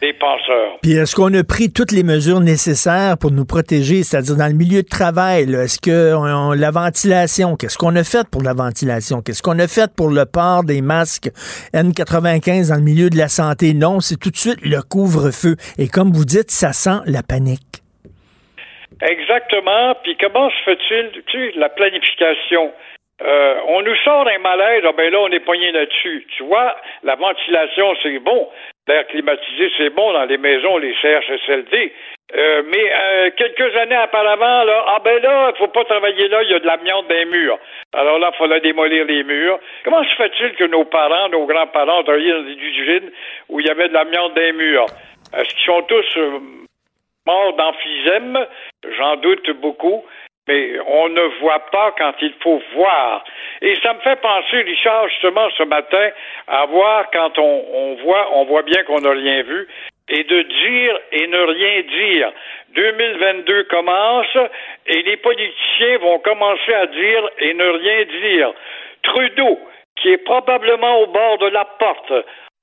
[SPEAKER 10] des penseurs.
[SPEAKER 3] Puis est-ce qu'on a pris toutes les mesures nécessaires pour nous protéger, c'est-à-dire dans le milieu de travail? Est-ce que la ventilation, qu'est-ce qu'on a fait pour la ventilation? Qu'est-ce qu'on a fait pour le port des masques N95 dans le milieu de la santé? Non, c'est tout de suite le couvre-feu. Et comme vous dites, ça sent la panique.
[SPEAKER 10] Exactement. Puis comment se fait-il, tu sais, la planification? Euh, on nous sort un malaise, ah ben là, on est poigné là-dessus. Tu vois, la ventilation, c'est bon. L'air climatisé, c'est bon dans les maisons, les CHSLD. Euh, mais euh, quelques années auparavant, là, ah ben là, il faut pas travailler là, il y a de l'amiante dans les murs. Alors là, il fallait démolir les murs. Comment se fait-il que nos parents, nos grands-parents travaillaient dans des usines où il y avait de l'amiante dans les murs? Est-ce qu'ils sont tous morts d'emphysème? J'en doute beaucoup mais on ne voit pas quand il faut voir. Et ça me fait penser, Richard, justement, ce matin, à voir quand on, on voit, on voit bien qu'on n'a rien vu, et de dire et ne rien dire. 2022 commence et les politiciens vont commencer à dire et ne rien dire. Trudeau, qui est probablement au bord de la porte,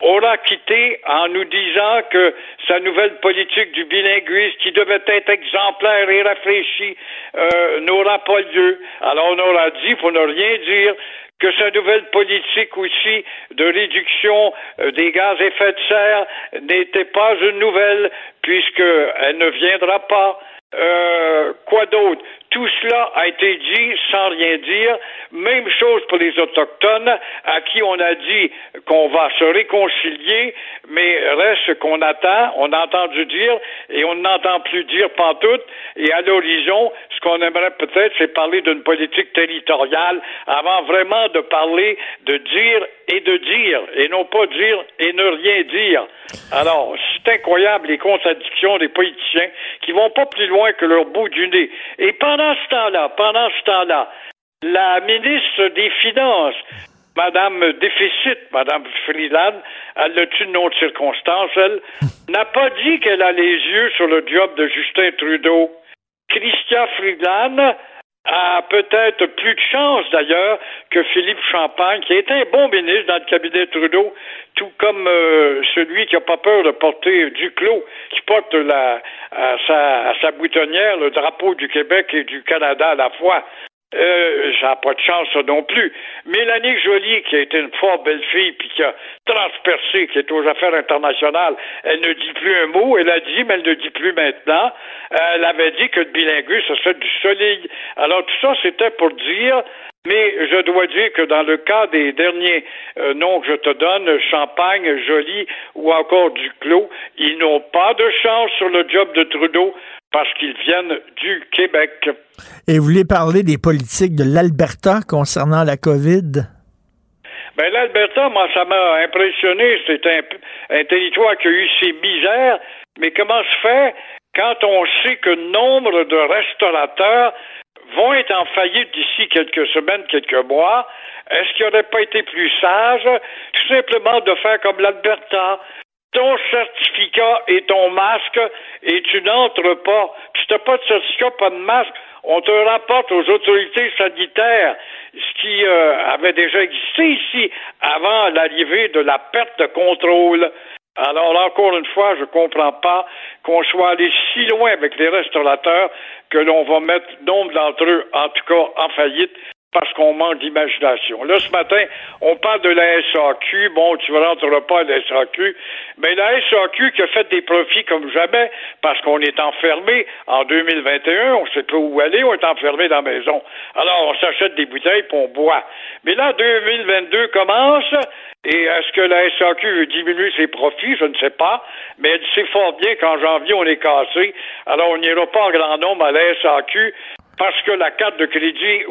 [SPEAKER 10] aura quitté en nous disant que sa nouvelle politique du bilinguisme, qui devait être exemplaire et réfléchie, euh, n'aura pas lieu. Alors on aura dit, pour ne rien dire, que sa nouvelle politique aussi de réduction euh, des gaz à effet de serre n'était pas une nouvelle, puisqu'elle ne viendra pas. Euh, quoi d'autre? Tout cela a été dit sans rien dire. Même chose pour les Autochtones, à qui on a dit qu'on va se réconcilier, mais reste qu'on attend, on a entendu dire, et on n'entend plus dire pantoute. Et à l'horizon, ce qu'on aimerait peut-être, c'est parler d'une politique territoriale avant vraiment de parler de dire et de dire, et non pas dire et ne rien dire. Alors, c'est incroyable les contradictions des politiciens qui vont pas plus loin que leur bout du nez. Et pendant ce temps-là, pendant ce temps-là, la ministre des Finances, Madame Déficit, Madame Freeland, elle l'a tu de circonstance, elle, n'a pas dit qu'elle a les yeux sur le job de Justin Trudeau. Christian Friedland a peut-être plus de chance d'ailleurs que Philippe Champagne, qui est un bon ministre dans le cabinet Trudeau, tout comme euh, celui qui n'a pas peur de porter du clos, qui porte la, à, sa, à sa boutonnière le drapeau du Québec et du Canada à la fois. Euh, ça pas de chance non plus. Mélanie Joly, qui a été une fort belle fille, puis qui a transpercé, qui est aux affaires internationales, elle ne dit plus un mot. Elle a dit, mais elle ne dit plus maintenant. Elle avait dit que le bilinguisme, ça serait du solide. Alors tout ça, c'était pour dire mais je dois dire que dans le cas des derniers euh, noms que je te donne, Champagne, Joly ou encore Duclos, ils n'ont pas de chance sur le job de Trudeau parce qu'ils viennent du Québec.
[SPEAKER 3] Et vous voulez parler des politiques de l'Alberta concernant la COVID?
[SPEAKER 10] Ben l'Alberta, moi, ça m'a impressionné. C'est un, un, territoire qui a eu ses misères. Mais comment se fait quand on sait que nombre de restaurateurs vont être en faillite d'ici quelques semaines, quelques mois? Est-ce qu'il n'aurait pas été plus sage tout simplement de faire comme l'Alberta, ton certificat et ton masque et tu n'entres pas. Tu n'as pas de certificat, pas de masque, on te rapporte aux autorités sanitaires, ce qui euh, avait déjà existé ici avant l'arrivée de la perte de contrôle. Alors, encore une fois, je ne comprends pas qu'on soit allé si loin avec les restaurateurs que l'on va mettre nombre d'entre eux, en tout cas, en faillite parce qu'on manque d'imagination. Là, ce matin, on parle de la SAQ. Bon, tu ne rentreras pas à la SAQ. Mais la SAQ qui a fait des profits comme jamais parce qu'on est enfermé en 2021. On ne sait pas où aller. On est enfermé dans la maison. Alors, on s'achète des bouteilles puis on boit. Mais là, 2022 commence. Et est-ce que la SAQ veut diminuer ses profits? Je ne sais pas. Mais elle sait fort bien qu'en janvier, on est cassé. Alors, on n'ira pas en grand nombre à la SAQ parce que la carte de crédit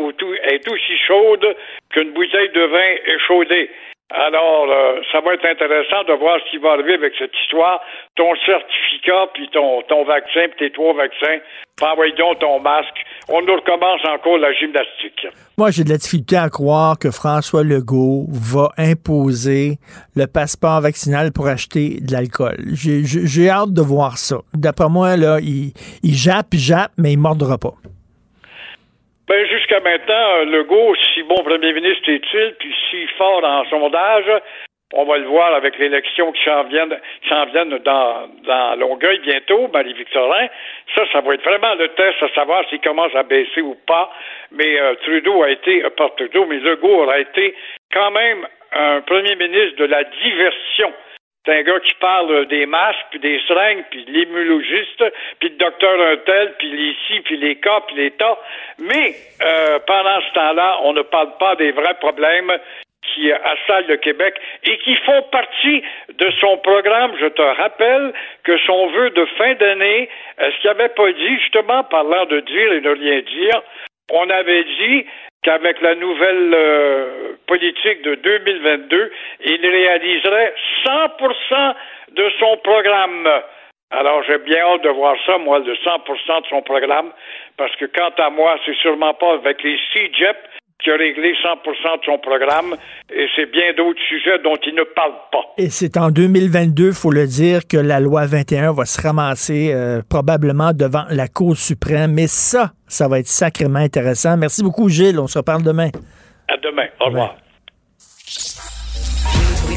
[SPEAKER 10] est aussi chaude qu'une bouteille de vin échaudée. Alors, euh, ça va être intéressant de voir ce qui va arriver avec cette histoire. Ton certificat, puis ton, ton vaccin, puis tes trois vaccins, envoie donc ton masque. On nous recommence encore la gymnastique.
[SPEAKER 3] Moi, j'ai de la difficulté à croire que François Legault va imposer le passeport vaccinal pour acheter de l'alcool. J'ai hâte de voir ça. D'après moi, là, il, il jappe, jappe, mais il mordra pas.
[SPEAKER 10] Ben, jusqu'à maintenant, Legault, si bon premier ministre est-il, puis si fort en sondage, on va le voir avec l'élection qui s'en vient, s'en viennent dans, dans Longueuil bientôt, Marie-Victorin. Ça, ça va être vraiment le test à savoir s'il commence à baisser ou pas. Mais euh, Trudeau a été, euh, pas Trudeau, mais Legault a été quand même un premier ministre de la diversion. C'est un gars qui parle des masques, puis des seringues, puis l'immunologiste, puis le docteur Untel, puis les puis les cas, puis les tas. Mais euh, pendant ce temps-là, on ne parle pas des vrais problèmes qui assaillent le Québec et qui font partie de son programme. Je te rappelle que son vœu de fin d'année, est-ce qu'il n'avait pas dit, justement, parlant de dire et de rien dire, on avait dit qu'avec la nouvelle euh, politique de 2022, il réaliserait 100% de son programme. Alors, j'ai bien hâte de voir ça, moi, de 100% de son programme, parce que quant à moi, c'est sûrement pas avec les CJEP qui a réglé 100% de son programme, et c'est bien d'autres sujets dont il ne parle pas.
[SPEAKER 3] Et c'est en 2022, faut le dire, que la loi 21 va se ramasser euh, probablement devant la Cour suprême, mais ça, ça va être sacrément intéressant. Merci beaucoup, Gilles. On se reparle demain.
[SPEAKER 10] À demain. Au revoir.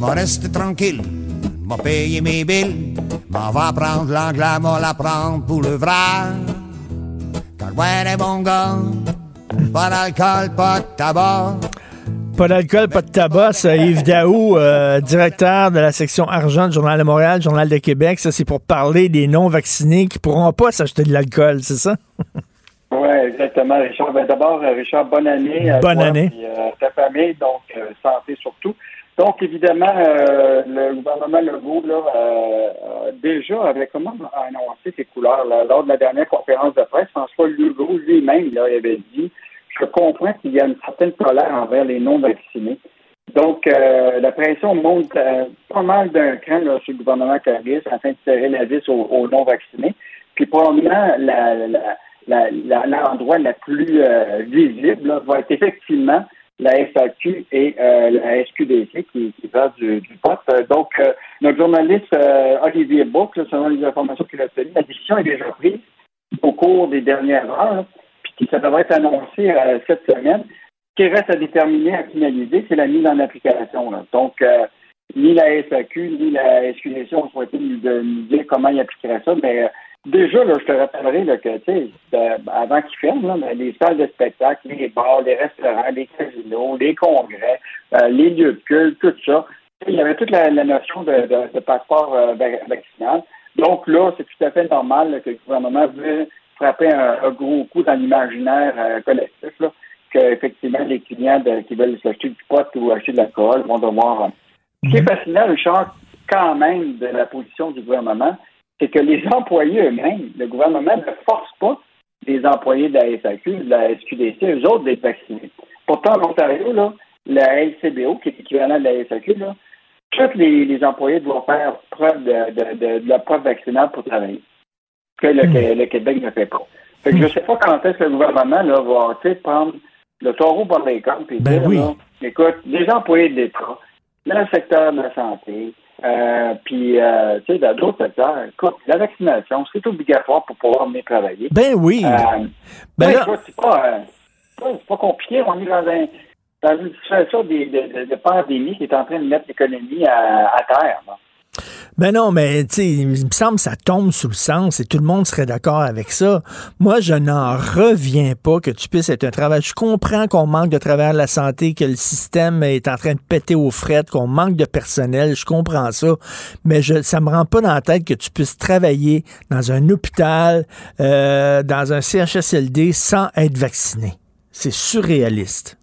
[SPEAKER 9] M'en reste tranquille, m'a payé mes billes, m'en va prendre l'anglais, m'a la prendre pour le vrai. Quand je vais être bon gars, pas d'alcool, pas de tabac.
[SPEAKER 3] Pas d'alcool, pas de tabac, ça, Yves Daou, euh, directeur de la section argent du Journal de Montréal, Journal de Québec. Ça, c'est pour parler des non-vaccinés qui pourront pas s'acheter de l'alcool, c'est ça?
[SPEAKER 11] Oui, exactement, Richard. Ben, D'abord, euh, Richard, bonne année. à
[SPEAKER 3] Bonne
[SPEAKER 11] toi
[SPEAKER 3] année.
[SPEAKER 11] Et à ta famille, donc euh, santé surtout. Donc, évidemment, euh, le gouvernement Legault, là, euh, déjà avait comment annoncé ses couleurs là, lors de la dernière conférence de presse. François Legault lui-même, là, il avait dit Je comprends qu'il y a une certaine colère envers les non-vaccinés. Donc, euh, la pression monte pas mal d'un cran là, sur le gouvernement cariste afin de serrer la vis aux, non-vaccinés. Puis, probablement, l'endroit la plus visible va être effectivement la SAQ et euh, la SQDC qui, qui va du, du. Euh, Donc, euh, notre journaliste Olivier là, selon les informations qu'il a obtenues, la décision est déjà prise au cours des dernières heures, puis ça devrait être annoncé cette semaine. Ce qui reste à déterminer, à finaliser, c'est la mise en application. Donc, ni la SAQ, ni la SQDC ont souhaité nous, nous dire comment ils appliqueraient ça, mais déjà, là, je te rappellerai là, que, tu sais, euh, avant qu'ils ferment, là, ben, les salles de spectacle, les bars, les restaurants, les casinos, les congrès, euh, les lieux de culte, tout ça, il y avait toute la, la notion de, de- de passeport euh, vac- vaccinal. Donc là, c'est tout à fait normal là, que le gouvernement veut frapper un, un gros coup dans l'imaginaire euh, collectif, là, que effectivement les clients de- qui veulent s'acheter du pot ou acheter de l'alcool vont devoir. euh, Ce qui est fascinant, Richard, quand même, de la position du gouvernement, c'est que les employés eux-mêmes, le gouvernement ne force pas les employés de la SAQ, de la SQDC, eux autres d'être vaccinés. Pourtant, en Ontario, là, la LCBO, qui est l'équivalent de la SAQ, là, tous les, les employés doivent faire preuve de, de, de, de la preuve vaccinale pour travailler, que le, que le Québec ne fait pas. Fait que je ne sais pas quand est-ce que le gouvernement là, va prendre le taureau par les cornes et
[SPEAKER 3] Ben
[SPEAKER 11] dire,
[SPEAKER 3] oui.
[SPEAKER 11] là, écoute, les employés de l'État, dans le secteur de la santé, euh, puis, euh, tu sais, dans d'autres secteurs, écoute, la vaccination, c'est obligatoire pour pouvoir venir travailler.
[SPEAKER 3] Ben oui.
[SPEAKER 11] Euh,
[SPEAKER 3] Ben là-
[SPEAKER 11] c'est pas, euh, pas, compliqué. On est dans, un, dans une situation de, de pandémie qui est en train de mettre l'économie à, à terre. là.
[SPEAKER 3] Ben non, mais tu il me semble que ça tombe sous le sens et tout le monde serait d'accord avec ça. Moi, je n'en reviens pas que tu puisses être un travail. Je comprends qu'on manque de travail à la santé, que le système est en train de péter aux frettes, qu'on manque de personnel. Je comprends ça. Mais je, ça me rend pas dans la tête que tu puisses travailler dans un hôpital, euh, dans un CHSLD sans être vacciné. C'est surréaliste.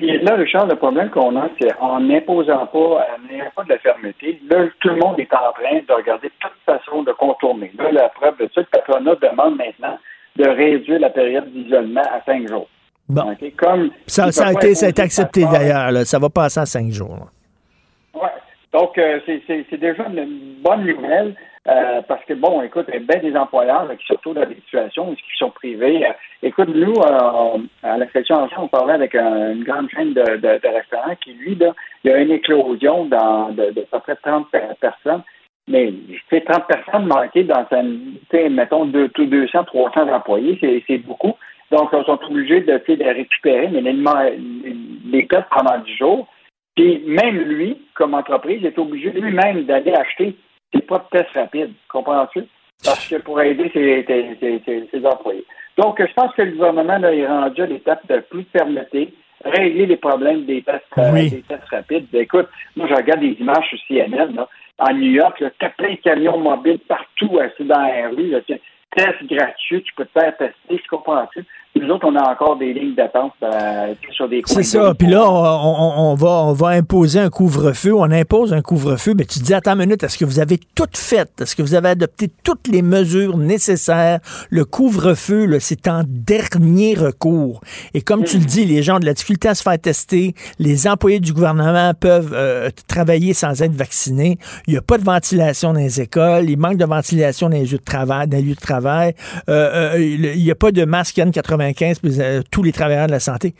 [SPEAKER 11] Puis là, Richard, le problème qu'on a, c'est en n'imposant pas, en n'ayant pas de la fermeté, là, tout le monde est en train de regarder toute façon de contourner. Là, la preuve de ça, le patronat demande maintenant de réduire la période d'isolement à cinq jours.
[SPEAKER 3] Bon.
[SPEAKER 11] Comme
[SPEAKER 3] Ça, ça a été, ça accepté d'ailleurs. Ça va passer à cinq jours. là.
[SPEAKER 11] Ouais. Donc, euh, c'est déjà une bonne nouvelle euh, parce que, bon, écoute, il y a bien des employeurs qui se retrouvent dans des situations qui sont privés. Euh, écoute, nous, euh, à la section argent, on parlait avec un- une grande chaîne de, restaurants qui, lui, il y a une éclosion dans, de, de à peu près 30 per- personnes. Mais c'est 30 personnes manquées dans un, mettons, deux, tout 200, 300 employés, c'est beaucoup. Donc, ils sont obligés de, de récupérer, mais les, perdre pendant 10 jours. Puis même lui, comme entreprise, est obligé lui-même d'aller acheter ses propres tests rapides. Comprends-tu? Parce que pour aider ses, ses- ses- ses- ses employés. Donc, je pense que le gouvernement là, est rendu à l'étape de plus de fermeté, régler les problèmes des tests, euh,
[SPEAKER 3] Oui.
[SPEAKER 11] des tests rapides. Ben, écoute, moi, je regarde des images sur CNN, là, en New York, là, t'as plein de camions mobiles partout assis dans la rue. Là, test gratuit, tu peux te faire tester, tu comprends-tu? Nous autres, on a encore des lignes d'attente euh, sur des
[SPEAKER 3] C'est ça. Puis là, on, va, on va imposer un couvre-feu. On impose un couvre-feu. Mais tu dis, attends une minute, est-ce que vous avez tout fait? Est-ce que vous avez adopté toutes les mesures nécessaires? Le couvre-feu, c'est en dernier recours. Et comme tu le dis, les gens ont de la difficulté à se faire tester. Les employés du gouvernement peuvent euh, travailler sans être vaccinés. Il n'y a pas de ventilation dans les écoles. Il manque de ventilation dans les lieux de travail. Dans les lieux de travail. Euh, il n'y a pas de masque N95 euh, tous les travailleurs de la santé.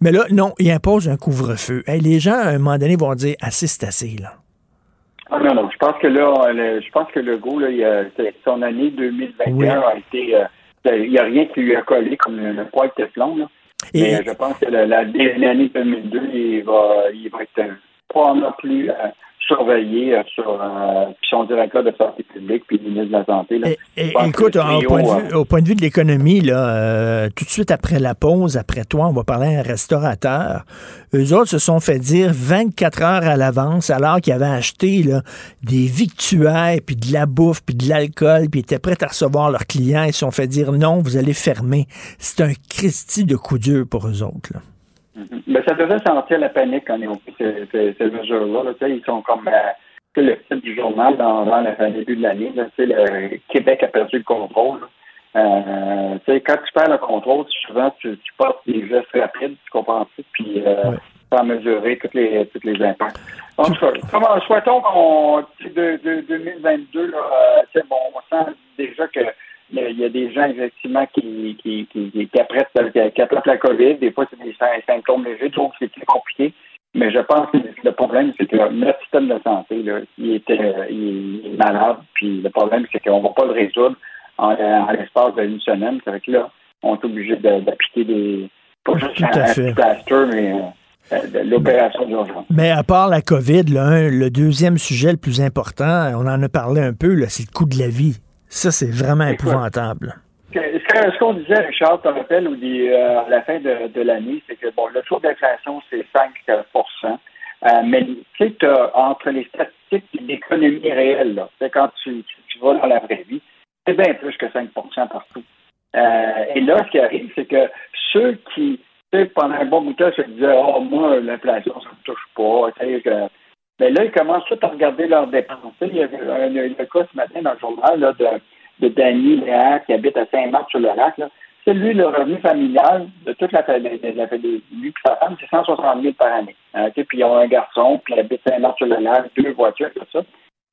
[SPEAKER 3] Mais là, non, il impose un couvre-feu. les gens, à un moment donné, vont dire assez, c'est assez, là.
[SPEAKER 11] Ah, non, non, je pense que là, je pense que le go, là, son année 2021 a été. Euh, il n'y a rien qui lui a collé comme le, poids de Teflon. Là. Mais je pense que l'année 2002, il va, il va être probablement plus euh, sur euh, son directeur de santé publique puis le ministre de la Santé.
[SPEAKER 3] écoute, au, point de vue, au, point de vue, de l'économie, là, euh, tout de suite après la pause, après toi, on va parler à un restaurateur. Eux autres se sont fait dire 24 heures à l'avance, alors qu'ils avaient acheté là, des victuailles, puis de la bouffe, puis de l'alcool, puis étaient prêts à recevoir leurs clients. Ils se sont fait dire non, vous allez fermer. C'est un Christi de coup dur pour eux autres. Là.
[SPEAKER 11] Mais ben, ça devait sentir la panique quand ils ont pris ces, ces, mesures-là. Ils sont comme euh, le titre du journal dans, le début de l'année. Le Québec a perdu le contrôle. Euh, quand tu perds le contrôle, souvent tu, tu passes des gestes rapides, tu comprends tout, puis euh, sans mesurer toutes les toutes les impacts. En tout cas, comment souhaitons qu'on de, de, 2022, là, euh, bon, on sent déjà que il y a des gens, effectivement, qui, qui, qui, qui, apprêtent, la COVID. Des fois, c'est des symptômes légers. Je trouve que c'est plus compliqué. Mais je pense que le problème, c'est que notre système de santé, là, il, est malade. Puis le problème, c'est qu'on ne va pas le résoudre en, l'espace d'une semaine. C'est que là, on est obligé d'appliquer des. Pas juste un plaster, mais. Euh, l'opération d'urgence.
[SPEAKER 3] Mais à part la COVID, le deuxième sujet le plus important, on en a parlé un peu, c'est le coût de la vie. Ça, c'est vraiment épouvantable.
[SPEAKER 11] Ce qu'on disait, Richard, te rappelles, euh, à la fin de, l'année, c'est que bon, le taux d'inflation, c'est 5 euh, mais tu sais, entre les statistiques et l'économie réelle, là, c'est quand tu, tu, vas dans la vraie vie, c'est bien plus que 5% partout. Euh, et là, ce qui arrive, c'est que ceux qui, pendant un bon bout de temps, se disaient Oh, moi, l'inflation, ça ne me touche pas. Mais là, ils commencent tout à regarder leurs dépenses. Il y a un, un, cas ce matin dans le journal là, de, de Danny Léa qui habite à Saint-Marc-sur-le-Lac. C'est lui, le revenu familial de toute la famille, de, lui et sa femme, c'est 160 000 par année. Hein, puis ils ont un garçon, puis il habite Saint-Marc-sur-le-Lac, deux voitures, tout ça.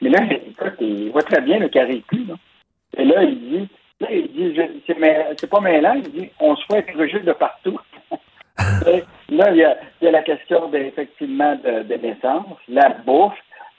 [SPEAKER 11] Mais là, il voit très bien le carré. Là. Et là, il dit, là, il dit, c'est pas mêlant, il dit, on se fait être de partout. Là, il y, a, la question de, effectivement de, l'essence, la bouffe.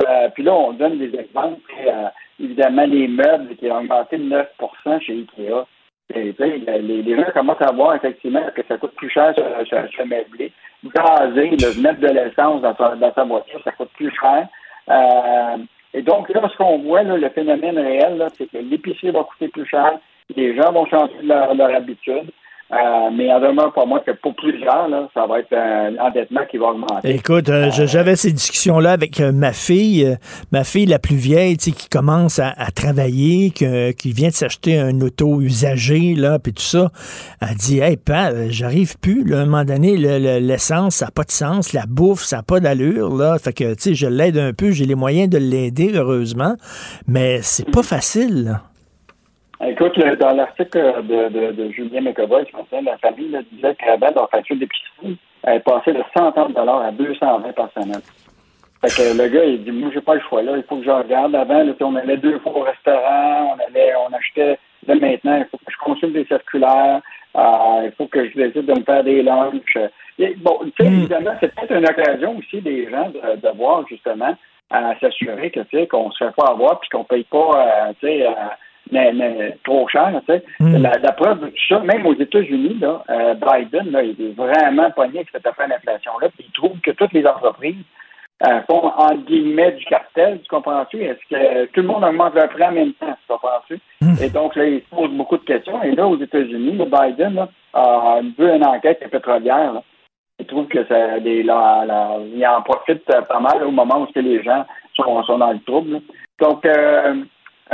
[SPEAKER 11] Euh, puis là, on donne des exemples. Euh, évidemment, les meubles qui ont augmenté de 9% chez Ikea. Les, gens commencent à voir effectivement que ça coûte plus cher se, meubler. Gazer, le mettre de l'essence dans sa, voiture, ça coûte plus cher. Euh, et donc, là, ce qu'on voit, le phénomène réel, c'est que l'épicerie va coûter plus cher, les gens vont changer leur habitude. Euh, mais en demeure pour moi que pour plusieurs, là, ça va être un endettement qui va augmenter.
[SPEAKER 3] Écoute, euh, j'avais ces discussions-là avec euh, ma fille, ma fille la plus vieille, qui commence à, travailler, qui vient de s'acheter un auto usagé, là, puis tout ça. Elle dit, hey, pas, j'arrive plus, là, à un moment donné, l'essence, ça n'a pas de sens, la bouffe, ça n'a pas d'allure, là. Fait que, tu sais, je l'aide un peu, j'ai les moyens de l'aider, heureusement, mais c'est pas facile, là.
[SPEAKER 11] Écoute, dans l'article de, de, de, Julien McAvoy, la famille là, disait qu'avant, leur facture d'épicerie, elle passait de 130 à 220 par semaine. Fait que le gars, il dit, moi, j'ai pas le choix, là. Il faut que je regarde. Avant, là, on allait deux fois au restaurant, on allait, on achetait, là, maintenant, il faut que je consulte des circulaires, euh, il faut que je décide de me faire des lunchs. bon, tu sais, hmm. évidemment, c'est peut-être une occasion aussi des gens de, de voir, justement, à s'assurer que, tu sais, qu'on se fait pas avoir puis qu'on paye pas, euh, tu sais, euh, mais, mais trop cher. Tu sais. Hmm. la, preuve de tout ça, même aux États-Unis, là, euh, Biden, là, il est vraiment pogné avec cette affaire d'inflation-là, puis il trouve que toutes les entreprises euh, font, en guillemets, du cartel, tu comprends-tu? Est-ce que tout le monde augmente leur prix en même temps, tu comprends-tu? Hmm. Et donc, là, il se pose beaucoup de questions. Et là, aux États-Unis, Biden là, a vu une enquête pétrolière. Là. Il trouve que ça, des, il en profite pas mal au moment où les gens sont, sont dans le trouble. Donc, euh,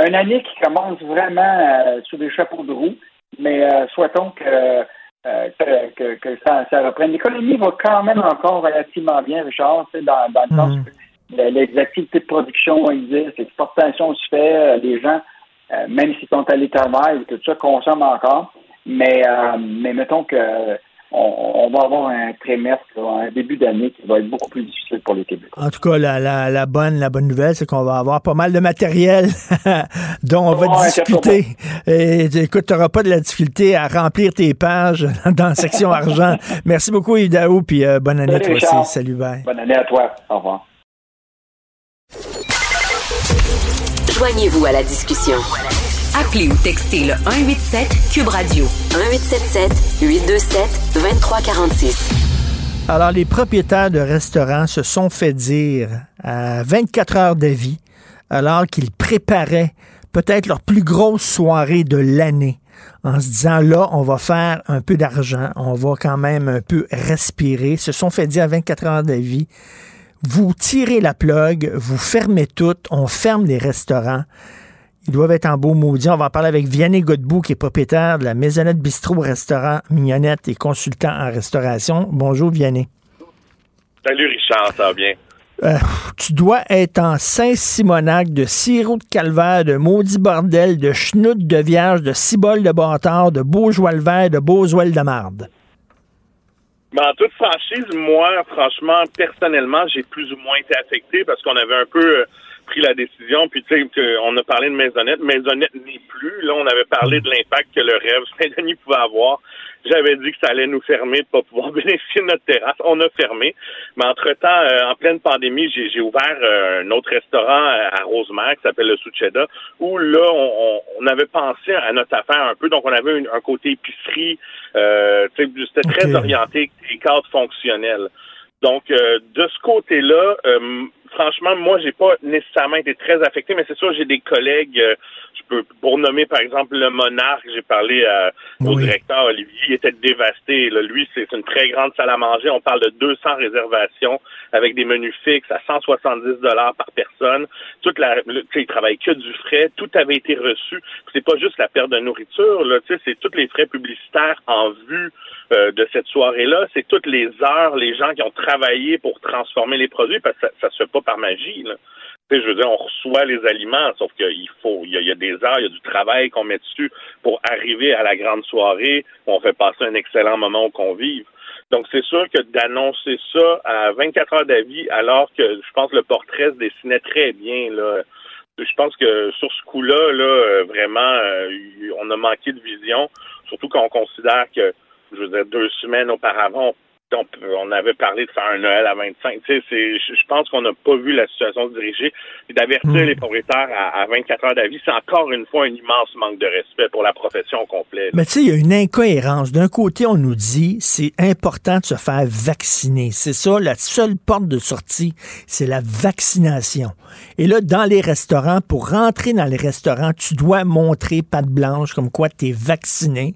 [SPEAKER 11] une année qui commence vraiment euh, sous des chapeaux de roue, mais euh, souhaitons que euh, que, que, ça, ça reprenne. L'économie va quand même encore relativement bien, Richard, dans, dans le sens que les activités de production existent, l'exportation se fait, les gens, même s'ils sont à l'éternel, tout ça consomme encore. Mais, mais mettons que on, va avoir un trimestre, un début d'année qui va être beaucoup plus difficile pour les Québécois.
[SPEAKER 3] En tout cas, la, bonne, la bonne nouvelle, c'est qu'on va avoir pas mal de matériel dont on va discuter. Et, écoute, tu n'auras pas de la difficulté à remplir tes pages dans la section argent. Merci beaucoup, Idaou, puis euh, bonne année à toi aussi. Salut, bye.
[SPEAKER 11] Bonne année à toi. Au revoir.
[SPEAKER 2] Joignez-vous à la discussion. Appelez ou textez le 187 Cube Radio 1877 827 2346.
[SPEAKER 3] Alors les propriétaires de restaurants se sont fait dire à 24 heures d'avis alors qu'ils préparaient peut-être leur plus grosse soirée de l'année en se disant là, on va faire un peu d'argent, on va quand même un peu respirer, se sont fait dire à 24 heures d'avis, vous tirez la plug, vous fermez tout, on ferme les restaurants. Ils doivent être en beau maudit. On va en parler avec Vianney Godbout, qui est propriétaire de la Maisonnette Bistrot Restaurant Mignonnette et consultant en restauration. Bonjour, Vianney.
[SPEAKER 12] Salut, Richard, ça va bien?
[SPEAKER 3] Euh, tu dois être en Saint-Simonac, de sirop de calvaire, de maudit bordel, de chenoute de vierge, de cibole de bâtard, de beaujois le vert, de beaujois de marde.
[SPEAKER 12] Mais en toute franchise, moi, franchement, personnellement, j'ai plus ou moins été affecté parce qu'on avait un peu euh, pris la décision, puis tu sais, on a parlé de Maisonnette. Maisonnette n'est plus. Là, on avait parlé de l'impact que le rêve Saint-Denis pouvait avoir. J'avais dit que ça allait nous fermer de pas pouvoir bénéficier de notre terrasse. On a fermé. Mais entre-temps, euh, en pleine pandémie, j'ai ouvert euh, un autre restaurant euh, à Rosemère qui s'appelle le Sucheda, où là, on, on, avait pensé à notre affaire un peu. Donc, on avait un côté épicerie. C'était très orienté et cadre fonctionnel. Donc, de ce côté-là, franchement, moi, j'ai pas nécessairement été très affecté, mais c'est sûr, j'ai des collègues, euh, je peux, pour nommer par exemple le Monarque, j'ai parlé à, au directeur Olivier, il était dévasté. Là. Lui, c'est une très grande salle à manger. On parle de 200 réservations avec des menus fixes à 170 dollars par personne. Toute la, il travaille que du frais. Tout avait été reçu. C'est pas juste la perte de nourriture, là. C'est tous les frais publicitaires en vue euh, de cette soirée-là. C'est toutes les heures, les gens qui ont travaillé pour transformer les produits, parce que ça, ça se fait pas par magie. Là. je veux dire, on reçoit les aliments, sauf qu'il faut, il y, a, des heures, il y a du travail qu'on met dessus pour arriver à la grande soirée. Où on fait passer un excellent moment au convive. Donc, c'est sûr que d'annoncer ça à 24 heures d'avis, alors que je pense que le portrait se dessinait très bien, là. Je pense que sur ce coup-là, là, euh, vraiment, euh, on a manqué de vision, surtout quand on considère que, je veux dire, deux semaines auparavant, on, avait parlé de faire un Noël à 25. Tu sais, je pense qu'on n'a pas vu la situation se diriger. D'avertir hmm. les propriétaires à, 24 heures d'avis, c'est encore une fois un immense manque de respect pour la profession complète.
[SPEAKER 3] Mais tu sais, il y a une incohérence. D'un côté, on nous dit c'est important de se faire vacciner. C'est ça, la seule porte de sortie, c'est la vaccination. Et là, dans les restaurants, pour rentrer dans les restaurants, tu dois montrer patte blanche comme quoi tu es vacciné.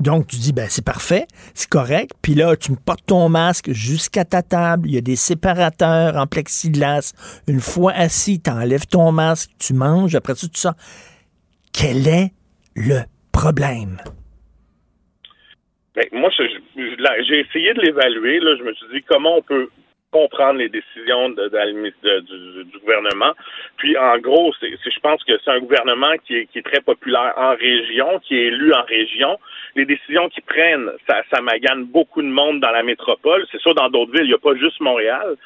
[SPEAKER 3] Donc, tu dis, ben, c'est parfait, c'est correct. Puis là, tu me portes ton masque jusqu'à ta table. Il y a des séparateurs en plexiglas. Une fois assis, tu enlèves ton masque, tu manges. Après tout ça, quel est le problème?
[SPEAKER 12] Ben, moi, j'ai essayé de l'évaluer. Je me suis dit comment on peut comprendre les décisions de, du, gouvernement. Puis, en gros, je pense que c'est un gouvernement qui est, très populaire en région, qui est élu en région. Les décisions qu'ils prennent, ça, ça magane beaucoup de monde dans la métropole. C'est sûr, dans d'autres villes, il n'y a pas juste Montréal.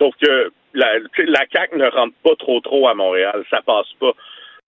[SPEAKER 12] Sauf que la, la CAQ ne rentre pas trop trop à Montréal. Ça passe pas.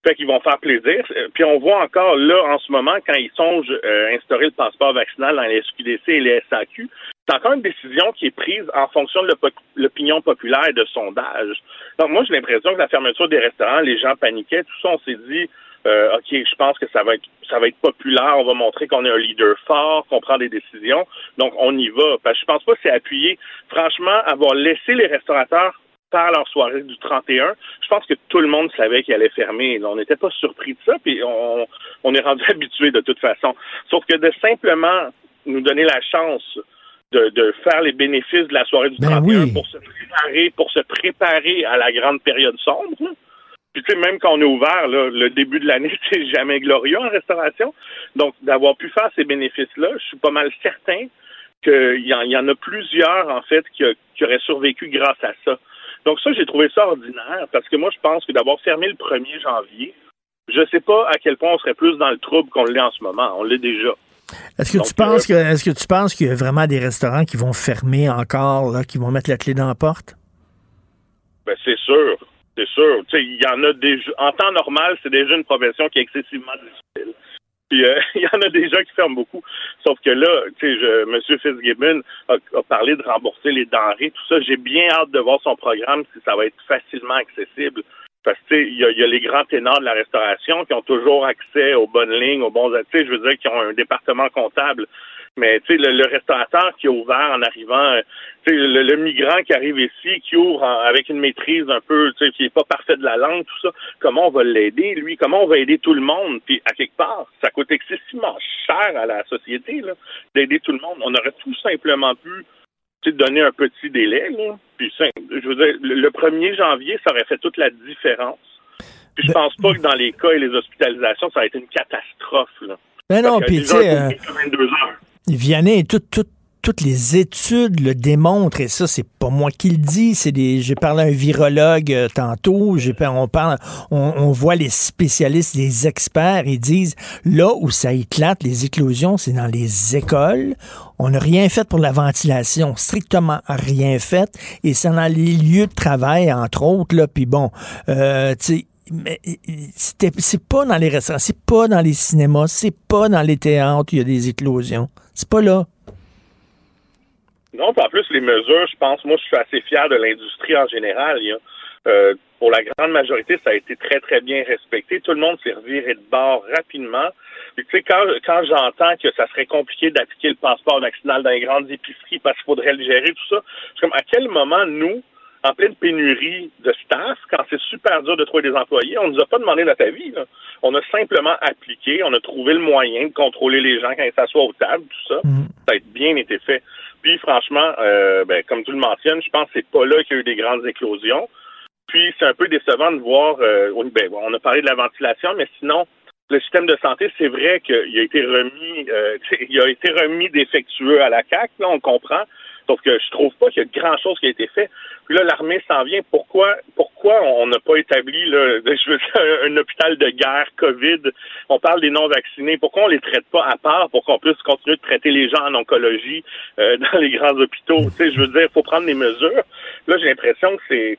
[SPEAKER 12] Fait qu'ils vont faire plaisir. Puis on voit encore là, en ce moment, quand ils songent euh, instaurer le passeport vaccinal dans les SQDC et les SAQ, c'est encore une décision qui est prise en fonction de l'opinion populaire et de sondage. Donc moi, j'ai l'impression que la fermeture des restaurants, les gens paniquaient, tout ça, on s'est dit, euh, OK, je pense que ça va être ça va être populaire, on va montrer qu'on est un leader fort, qu'on prend des décisions. Donc on y va. Parce que je pense pas que c'est appuyé. Franchement, avoir laissé les restaurateurs faire leur soirée du 31, je pense que tout le monde savait qu'il allait fermer. On n'était pas surpris de ça, puis on, on est rendu habitué de toute façon. Sauf que de simplement nous donner la chance de, faire les bénéfices de la soirée du 31 ben pour se préparer, pour se préparer à la grande période sombre. Puis tu sais, même quand on est ouvert, là, le début de l'année, c'est jamais glorieux en restauration. Donc, d'avoir pu faire ces bénéfices-là, je suis pas mal certain qu'il y, en- y en a plusieurs, en fait, qui, qui auraient survécu grâce à ça. Donc ça, j'ai trouvé ça ordinaire, parce que moi, je pense que d'avoir fermé le 1er janvier, je sais pas à quel point on serait plus dans le trouble qu'on l'est en ce moment. On l'est déjà.
[SPEAKER 3] Est-ce que,
[SPEAKER 12] Donc,
[SPEAKER 3] tu penses que,
[SPEAKER 12] euh,
[SPEAKER 3] est-ce que tu penses qu'il y a vraiment des restaurants qui vont fermer encore, là, qui vont mettre la clé dans la porte?
[SPEAKER 12] Ben, c'est sûr. C'est sûr. Il y en a déjà. En temps normal, c'est déjà une profession qui est excessivement difficile. Puis euh, il y en a déjà qui ferment beaucoup. Sauf que là, tu sais, M. Fitzgibbon a, a parlé de rembourser les denrées, tout ça. J'ai bien hâte de voir son programme si ça va être facilement accessible. Parce que il y, y a les grands ténors de la restauration qui ont toujours accès aux bonnes lignes, aux bons, sais, je veux dire, qui ont un département comptable. Mais tu sais, le, le restaurateur qui a ouvert en arrivant, euh, tu sais, le, le migrant qui arrive ici, qui ouvre avec une maîtrise un peu, tu sais, qui est pas parfait de la langue, tout ça, comment on va l'aider, lui? Comment on va aider tout le monde? Puis à quelque part, ça coûte excessivement cher à la société, là, d'aider tout le monde. On aurait tout simplement pu sais, donner un petit délai, là. Puis je veux dire, le le 1er janvier, ça aurait fait toute la différence. Puis je pense pas que dans les cas et les hospitalisations, ça a été une catastrophe, là.
[SPEAKER 3] Ben non, puis tu sais, euh,
[SPEAKER 12] coup, 22 heures.
[SPEAKER 3] Vianney, tout- tout- toutes les études le démontrent, et ça, c'est pas moi qui le dis, c'est des. J'ai parlé à un virologue euh, tantôt, j'ai on parle, on, on voit les spécialistes, les experts, ils disent là où ça éclate, les éclosions, c'est dans les écoles. On n'a rien fait pour la ventilation, strictement rien fait, et c'est dans les lieux de travail, entre autres, là, puis bon, euh, tu sais, mais c'est pas dans les restaurants, c'est pas dans les cinémas, c'est pas dans les théâtres, où il y a des éclosions. C'est pas là.
[SPEAKER 12] Non, en plus, les mesures, je pense, moi, je suis assez fier de l'industrie en général. il y a, euh, pour la grande majorité, ça a été très, très bien respecté. Tout le monde s'est reviré de bord rapidement. Puis, tu sais, quand, quand j'entends que ça serait compliqué d'appliquer le passeport vaccinal dans les grandes épiceries parce qu'il faudrait le gérer, tout ça, je comme, à quel moment, nous, en pleine pénurie de staff, quand c'est super dur de trouver des employés, on nous a pas demandé notre avis. Là. On a simplement appliqué, on a trouvé le moyen de contrôler les gens quand ils s'assoient aux tables, tout ça. Ça a bien été fait. Puis franchement, euh, ben, comme tu le mentionnes, je pense que c'est pas là qu'il y a eu des grandes éclosions. Puis c'est un peu décevant de voir, euh, ben, on a parlé de la ventilation, mais sinon, le système de santé, c'est vrai qu'il a été remis, euh, il a été remis défectueux à la CAC, là, on comprend. Sauf que je trouve pas qu'il y a grand chose qui a été fait. Puis là, l'armée s'en vient. Pourquoi, pourquoi on n'a pas établi, là, je veux dire, un hôpital de guerre COVID? On parle des non-vaccinés. Pourquoi on les traite pas à part pour qu'on puisse continuer de traiter les gens en oncologie euh, dans les grands hôpitaux? Tu sais, je veux dire, il faut prendre des mesures. Là, j'ai l'impression que c'est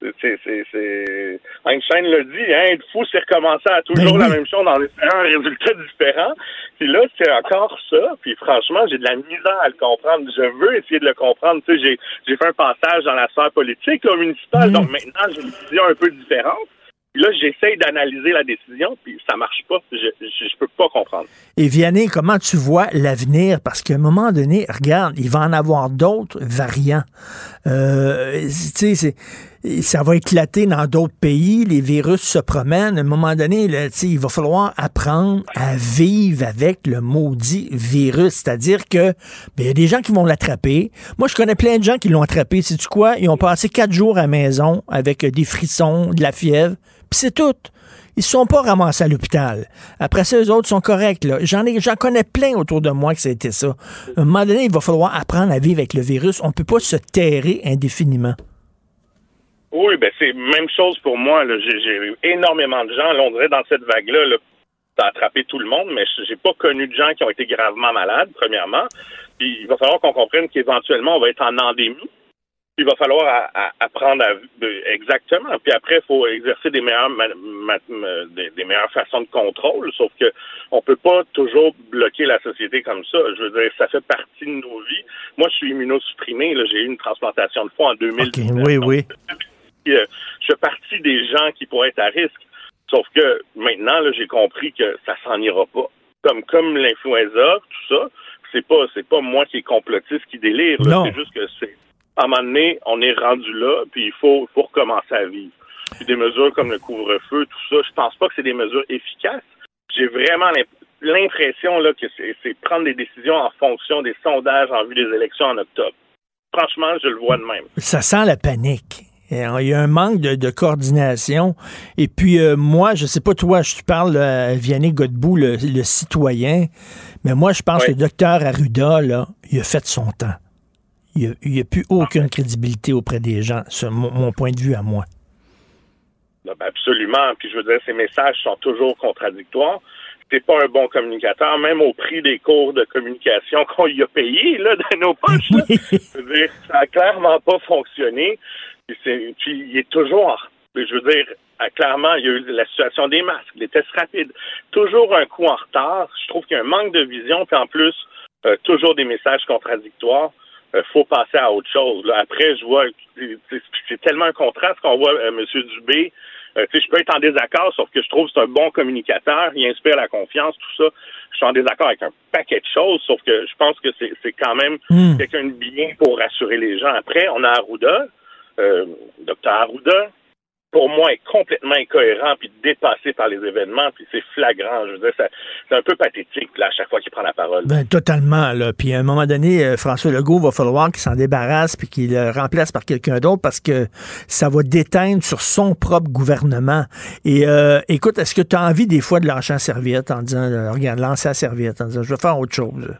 [SPEAKER 12] c'est, c'est, c'est... Einstein l'a dit, hein, être fou, c'est recommencer à toujours la même chose en espérant un résultat différent. Puis là, c'est encore ça. Puis franchement, j'ai de la misère à le comprendre. Je veux essayer de le comprendre. Tu sais, j'ai, j'ai fait un passage dans la sphère politique, là, municipale, donc maintenant, j'ai une vision un peu différente. Puis là, j'essaye d'analyser la décision, puis ça marche pas. Je, je peux pas comprendre.
[SPEAKER 3] Et Vianney, comment tu vois l'avenir? Parce qu'à un moment donné, regarde, il va en avoir d'autres variants. Euh, tu sais, c'est- ça va éclater dans d'autres pays, les virus se promènent. À un moment donné, là, tu il va falloir apprendre à vivre avec le maudit virus. C'est-à-dire que ben, il y a des gens qui vont l'attraper. Moi, je connais plein de gens qui l'ont attrapé. Sais-tu quoi? Ils ont passé quatre jours à la maison avec des frissons, de la fièvre, puis c'est tout. Ils se sont pas ramassés à l'hôpital. Après ça, eux autres sont corrects. J'en ai, j'en connais plein autour de moi que ça a été ça. À un moment donné, il va falloir apprendre à vivre avec le virus. On peut pas se terrer indéfiniment.
[SPEAKER 12] Oui, ben c'est même chose pour moi. J'ai, eu énormément de gens. Là, on dirait dans cette vague-là, là, ça a attrapé tout le monde, mais j'ai pas connu de gens qui ont été gravement malades, premièrement. Puis il va falloir qu'on comprenne qu'éventuellement, on va être en endémie. Puis il va falloir à- à- apprendre à exactement. Puis après, il faut exercer des meilleures ma- ma- ma- des, des meilleures façons de contrôle. Sauf que on peut pas toujours bloquer la société comme ça. Je veux dire, ça fait partie de nos vies. Moi, je suis immunosupprimé. J'ai eu une transplantation de foie en 2019.
[SPEAKER 3] Oui, oui.
[SPEAKER 12] Euh, je fais partie des gens qui pourraient être à risque. Sauf que maintenant, là, j'ai compris que ça s'en ira pas. Comme comme l'influenza, tout ça, c'est pas c'est pas moi qui est complotiste qui délire. C'est juste que c'est à un moment donné, on est rendu là, puis il faut, faut recommencer à vivre. Puis des mesures comme le couvre-feu, tout ça, je pense pas que c'est des mesures efficaces. J'ai vraiment l'imp- l'impression là que c'est prendre des décisions en fonction des sondages en vue des élections en octobre. Franchement, je le vois de même.
[SPEAKER 3] Ça sent la panique. Et, euh, il y a un manque de, coordination. Et puis, euh, moi, je sais pas toi, je te parle à Vianney Godbout, le, citoyen, mais moi, je pense que le docteur Arruda, là, il a fait son temps. Il n'y a, plus aucune crédibilité auprès des gens, c'est mon, point de vue à moi.
[SPEAKER 12] Ben, absolument. Puis je veux dire, ces messages sont toujours contradictoires t'es pas un bon communicateur, même au prix des cours de communication qu'on y a payé là, dans nos poches. ça a clairement pas fonctionné. Puis, il est toujours, je veux dire, clairement, il y a eu la situation des masques, les tests rapides. Toujours un coup en retard. Je trouve qu'il y a un manque de vision, puis en plus, euh, toujours des messages contradictoires. Il euh, faut passer à autre chose. Après, je vois, c'est tellement un contraste qu'on voit euh, M. Dubé euh, je peux être en désaccord, sauf que je trouve que c'est un bon communicateur, il inspire la confiance, tout ça. Je suis en désaccord avec un paquet de choses, sauf que je pense que c'est quand même hmm. quelqu'un de bien pour rassurer les gens. Après, on a Arruda, euh, docteur Arruda, pour moi, est complètement incohérent puis dépassé par les événements, puis c'est flagrant. Je veux dire, c'est un peu pathétique là, à chaque fois qu'il prend la parole.
[SPEAKER 3] Ben, totalement. Là. Puis à un moment donné, euh, François Legault va falloir qu'il s'en débarrasse puis qu'il le remplace par quelqu'un d'autre parce que ça va déteindre sur son propre gouvernement. Et euh, écoute, est-ce que tu as envie des fois de lancer la serviette en disant, euh, regarde, lancer la serviette en disant, je vais faire autre chose?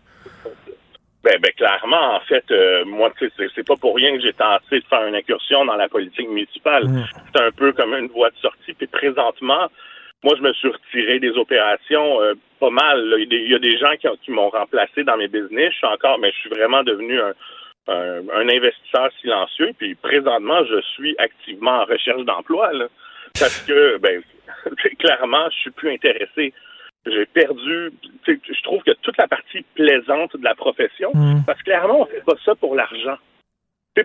[SPEAKER 12] Ben, ben, clairement, en fait, euh, moi, c'est pas pour rien que j'ai tenté de faire une incursion dans la politique municipale. Mm. C'est un peu comme une voie de sortie. Puis présentement, moi, je me suis retiré des opérations euh, pas mal. Il y a des gens qui, m'ont remplacé dans mes business. Je suis encore, mais je suis vraiment devenu un, un, investisseur silencieux. Puis présentement, je suis activement en recherche d'emploi. Parce que, ben, clairement, je suis plus intéressé j'ai perdu. Je trouve que toute la partie plaisante de la profession, hmm. parce que clairement, on fait pas ça pour l'argent.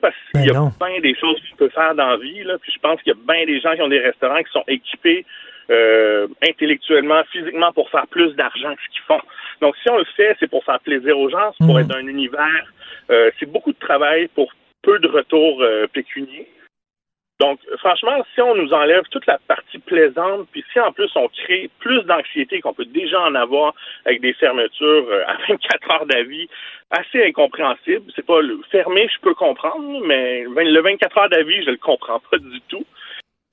[SPEAKER 12] Parce qu'il y a ben bien des choses qu'on peut faire dans la vie, là, puis je pense qu'il y a bien des gens qui ont des restaurants qui sont équipés euh, intellectuellement, physiquement pour faire plus d'argent que ce qu'ils font. Donc, si on le fait, c'est pour faire plaisir aux gens, c'est pour hmm. être dans un univers. Euh, c'est beaucoup de travail pour peu de retours euh, pécuniers. Donc, franchement, si on nous enlève toute la partie plaisante, puis si en plus on crée plus d'anxiété qu'on peut déjà en avoir avec des fermetures euh, à 24 heures d'avis, assez incompréhensible. C'est pas le fermé, je peux comprendre, mais le 24 heures d'avis, je le comprends pas du tout.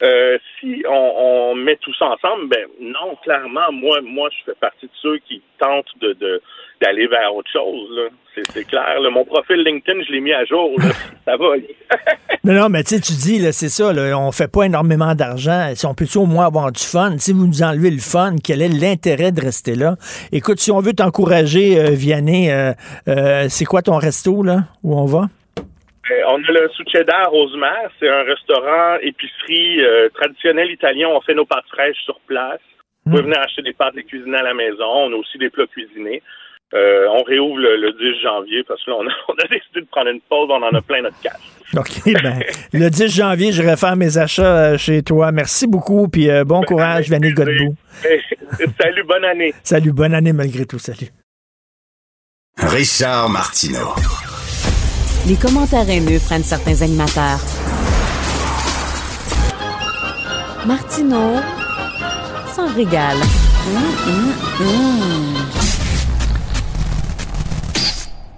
[SPEAKER 12] Euh, si on, met tout ça ensemble, ben non, clairement, moi, moi, je fais partie de ceux qui tentent de d'aller vers autre chose. C'est clair. Mon profil LinkedIn, je l'ai mis à jour. ça va.
[SPEAKER 3] non, non, mais tu sais, tu dis, c'est ça, là, on fait pas énormément d'argent. Si on peut au moins avoir du fun? Si vous nous enlevez le fun, quel est l'intérêt de rester là? Écoute, si on veut t'encourager, euh, Vianney, euh, c'est quoi ton resto, là, où on va?
[SPEAKER 12] Euh, on a le Succeda Rosemère. C'est un restaurant épicerie euh, traditionnel italien. On fait nos pâtes fraîches sur place. Vous pouvez hmm. venir acheter des pâtes et cuisiner à la maison. On a aussi des plats cuisinés. Euh, on réouvre le, 10 janvier parce que là, on a, décidé de prendre une pause. On en a plein notre cash.
[SPEAKER 3] OK, ben, le 10 janvier, je vais faire mes achats chez toi. Merci beaucoup, puis bon ben, courage, Vanille Godbout.
[SPEAKER 12] salut, bonne année.
[SPEAKER 3] Salut, bonne année malgré tout. Salut.
[SPEAKER 1] Richard Martineau.
[SPEAKER 2] Les commentaires haineux prennent certains animateurs. Martineau s'en régale.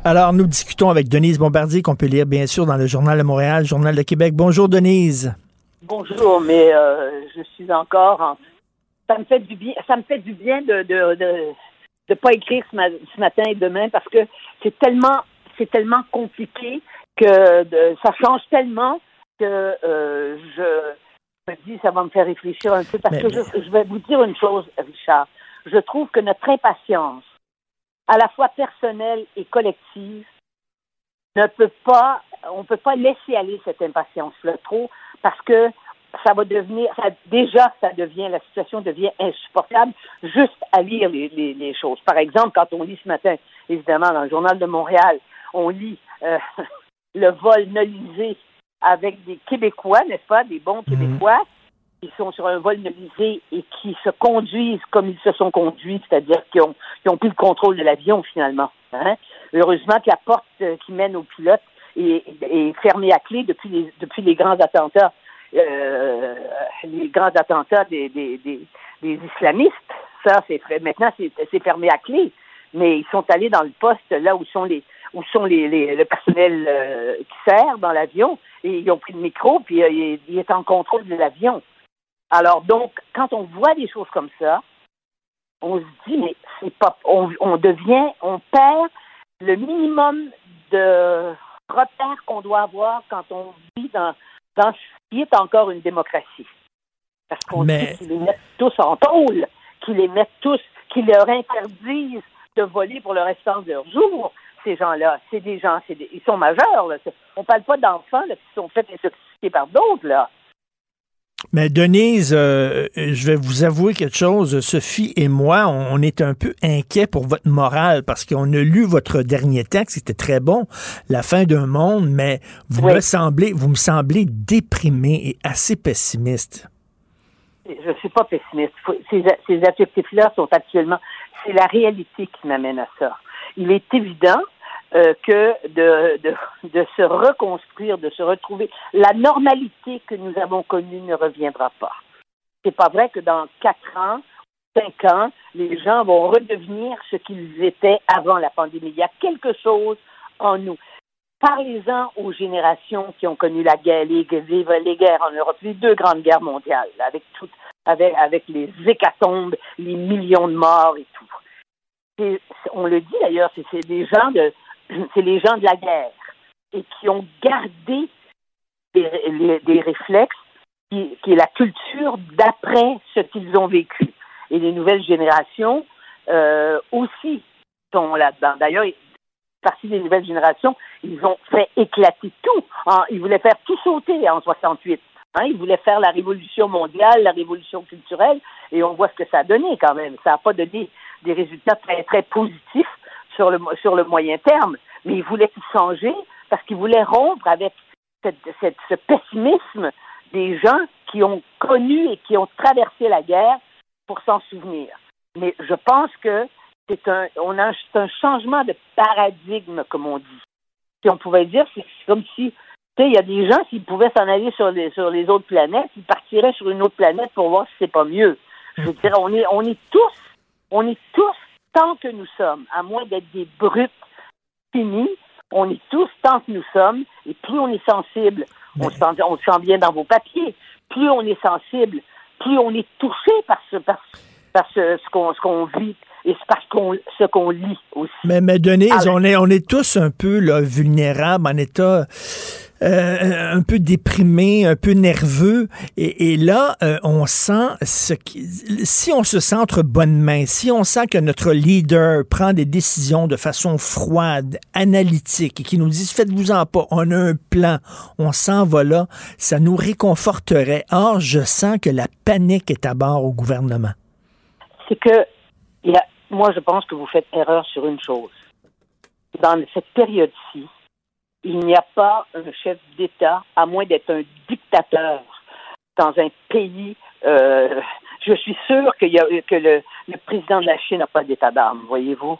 [SPEAKER 3] Alors, nous discutons avec Denise Bombardier, qu'on peut lire bien sûr dans le Journal de Montréal, Journal de Québec. Bonjour, Denise.
[SPEAKER 13] Bonjour, mais euh, je suis encore en... Ça me fait du bien, ça me fait du bien de de, de, pas écrire ce, matin et demain parce que c'est tellement c'est tellement compliqué que ça change tellement que euh, je me dis ça va me faire réfléchir un peu parce que je, vais vous dire une chose, Richard. Je trouve que notre impatience, à la fois personnelle et collective, ne peut pas, on peut pas laisser aller cette impatience-là trop parce que ça va devenir, ça, déjà, ça devient, la situation devient insupportable juste à lire les, les choses. Par exemple, quand on lit ce matin, évidemment, dans le Journal de Montréal, on lit euh, le vol nolisé avec des Québécois, n'est-ce pas, des bons mhm. Québécois, qui sont sur un vol nolisé et qui se conduisent comme ils se sont conduits, c'est-à-dire qu'ils ont, ont pris le contrôle de l'avion finalement. Hein. Heureusement que la porte euh, qui mène au pilote est, est, fermée à clé depuis les, depuis les grands attentats, euh, les grands attentats des, des, des, des islamistes. Ça, c'est maintenant c'est fermé à clé, mais ils sont allés dans le poste là où sont les où sont les, les le personnel euh, qui sert dans l'avion, et ils ont pris le micro, puis euh, il, il est en contrôle de l'avion. Alors donc, quand on voit des choses comme ça, on se dit, mais c'est pas, on, on devient, on perd le minimum de repères qu'on doit avoir quand on vit dans, dans ce qui est encore une démocratie. Parce qu'on
[SPEAKER 3] Mais-
[SPEAKER 13] dit qu'ils les mettent tous en tôle, qu'ils les mettent tous, qu'ils leur interdisent de voler pour le restant de leur jour. Ces gens-là, c'est des gens, c'est des- ils sont majeurs. Là. On parle pas d'enfants là, qui sont faits intoxiquer par d'autres. là.
[SPEAKER 3] Mais Denise, euh, je vais vous avouer quelque chose. Sophie et moi, on, on est un peu inquiets pour votre morale parce qu'on a lu votre dernier texte, c'était très bon, La fin d'un monde, mais vous
[SPEAKER 13] Oui.
[SPEAKER 3] me semblez, vous me semblez déprimé et assez pessimiste.
[SPEAKER 13] Je ne suis pas pessimiste. Ces, ces adjectifs-là sont actuellement. C'est la réalité qui m'amène à ça. Il est évident euh, que de, de, de se reconstruire, de se retrouver, la normalité que nous avons connue ne reviendra pas. C'est pas vrai que dans quatre ans, cinq ans, les gens vont redevenir ce qu'ils étaient avant la pandémie. Il y a quelque chose en nous. Parlez-en aux générations qui ont connu la guerre, les, les, guerres en Europe, les deux grandes guerres mondiales, avec tout, avec, avec les hécatombes, les millions de morts et tout. On le dit d'ailleurs, c'est des gens de, les gens de la guerre et qui ont gardé des, réflexes qui, est la culture d'après ce qu'ils ont vécu. Et les nouvelles générations euh, aussi sont là-dedans. D'ailleurs, partie des nouvelles générations, ils ont fait éclater tout. Ils voulaient faire tout sauter en 68. Hein, ils voulaient faire la révolution mondiale, la révolution culturelle, et on voit ce que ça a donné quand même. Ça n'a pas donné des résultats très, très positifs sur le, sur le moyen terme, mais ils voulaient tout changer parce qu'ils voulaient rompre avec cette, cette- ce pessimisme des gens qui ont connu et qui ont traversé la guerre pour s'en souvenir. Mais je pense que c'est un, on a un, un changement de paradigme, comme on dit. Si on pouvait dire, c'est comme si, tu sais, il y a des gens, s'ils pouvaient s'en aller sur les, sur les autres planètes, ils partiraient sur une autre planète pour voir si c'est pas mieux. Je veux dire, on est, on est tous, on est tous, tant que nous sommes, à moins d'être des brutes finis, on est tous tant que nous sommes, et plus on est sensible, on, se sent, on se sent bien dans vos papiers, plus on est sensible, plus on est touché par ce, par, par ce, ce qu'on, ce qu'on vit et c'est parce qu'on, ce qu'on lit aussi.
[SPEAKER 3] Mais, mais Denise,
[SPEAKER 13] Ah,
[SPEAKER 3] on est, on est tous un peu là, vulnérables, en état euh, un peu déprimé, un peu nerveux. Et, là, euh, on sent ce qui, si on se sent entre bonnes mains, si on sent que notre leader prend des décisions de façon froide, analytique, et qui nous dit faites-vous-en pas, on a un plan, on s'en va là, ça nous réconforterait. Or, je sens que la panique est à bord au gouvernement.
[SPEAKER 13] C'est que, moi, je pense que vous faites erreur sur une chose. Dans cette période-ci, il n'y a pas un chef d'État, à moins d'être un dictateur dans un pays. Euh, je suis sûr que le, le président de la Chine n'a pas d'état d'âme, voyez-vous?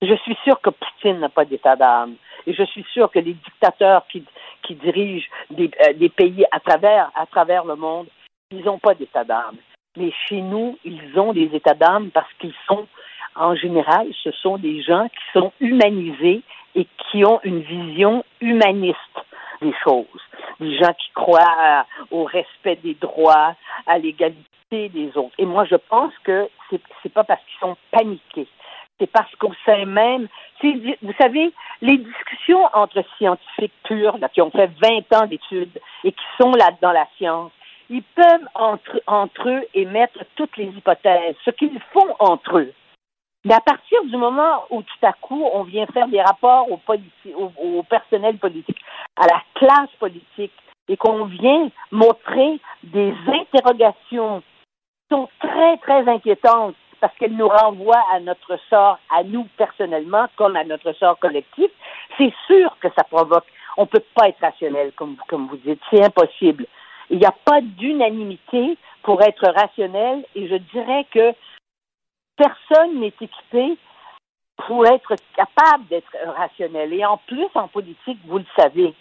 [SPEAKER 13] Je suis sûr que Poutine n'a pas d'état d'âme. Et je suis sûr que les dictateurs qui, qui dirigent des, euh, des pays à travers, à travers le monde, ils n'ont pas d'état d'âme. Mais chez nous, ils ont des états d'âme parce qu'ils sont, en général, ce sont des gens qui sont humanisés et qui ont une vision humaniste des choses. Des gens qui croient au respect des droits, à l'égalité des autres. Et moi, je pense que c'est c'est pas parce qu'ils sont paniqués. C'est parce qu'au sein même, vous savez, les discussions entre scientifiques purs, là, qui ont fait 20 ans d'études et qui sont là dans la science, ils peuvent entre, entre eux émettre toutes les hypothèses, ce qu'ils font entre eux. Mais à partir du moment où tout à coup on vient faire des rapports politi- au, au personnel politique, à la classe politique, et qu'on vient montrer des interrogations qui sont très, très inquiétantes parce qu'elles nous renvoient à notre sort, à nous personnellement, comme à notre sort collectif, c'est sûr que ça provoque. On ne peut pas être rationnel, comme, comme vous dites. C'est impossible. Il n'y a pas d'unanimité pour être rationnel et je dirais que personne n'est équipé pour être capable d'être rationnel. Et en plus, en politique, vous le savez,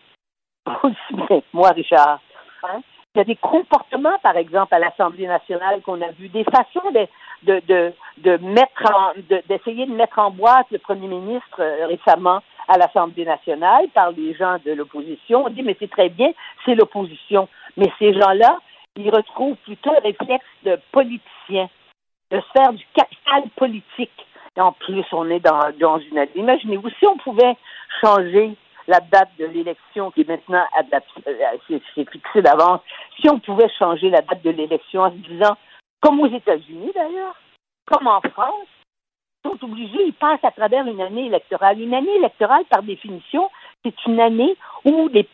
[SPEAKER 13] moi, Richard, hein, il y a des comportements, par exemple, à l'Assemblée nationale qu'on a vu, des façons d'essayer de, mettre en boîte le premier ministre euh, récemment à l'Assemblée nationale par les gens de l'opposition. On dit, mais c'est très bien, c'est l'opposition. Mais ces gens-là, ils retrouvent plutôt un réflexe de politicien, de se faire du capital politique. Et en plus, on est dans, dans une... Imaginez-vous, si on pouvait changer la date de l'élection qui est maintenant euh, c'est fixé d'avance, si on pouvait changer la date de l'élection en se disant, comme aux États-Unis d'ailleurs, comme en France, ils sont obligés, ils passent à travers une année électorale. Une année électorale, par définition, c'est une année où les,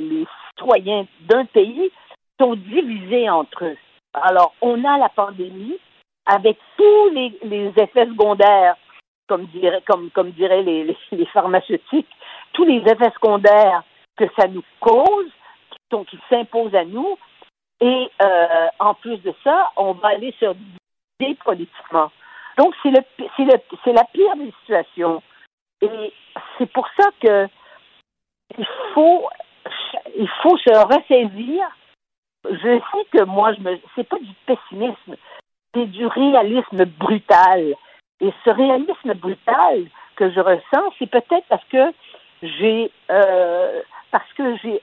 [SPEAKER 13] les citoyens d'un pays sont divisés entre eux. Alors, on a la pandémie avec tous les, effets secondaires, comme, dirait, comme, diraient les, pharmaceutiques, tous les effets secondaires que ça nous cause, qui, qui s'imposent à nous. Et euh, en plus de ça, on va aller sur des politiquement. Donc, c'est c'est la pire des situations. Et c'est pour ça que il faut, il faut se ressaisir. Je sais que moi, je me, c'est pas du pessimisme, c'est du réalisme brutal. Et ce réalisme brutal que je ressens, c'est peut-être parce que j'ai, euh, parce que j'ai,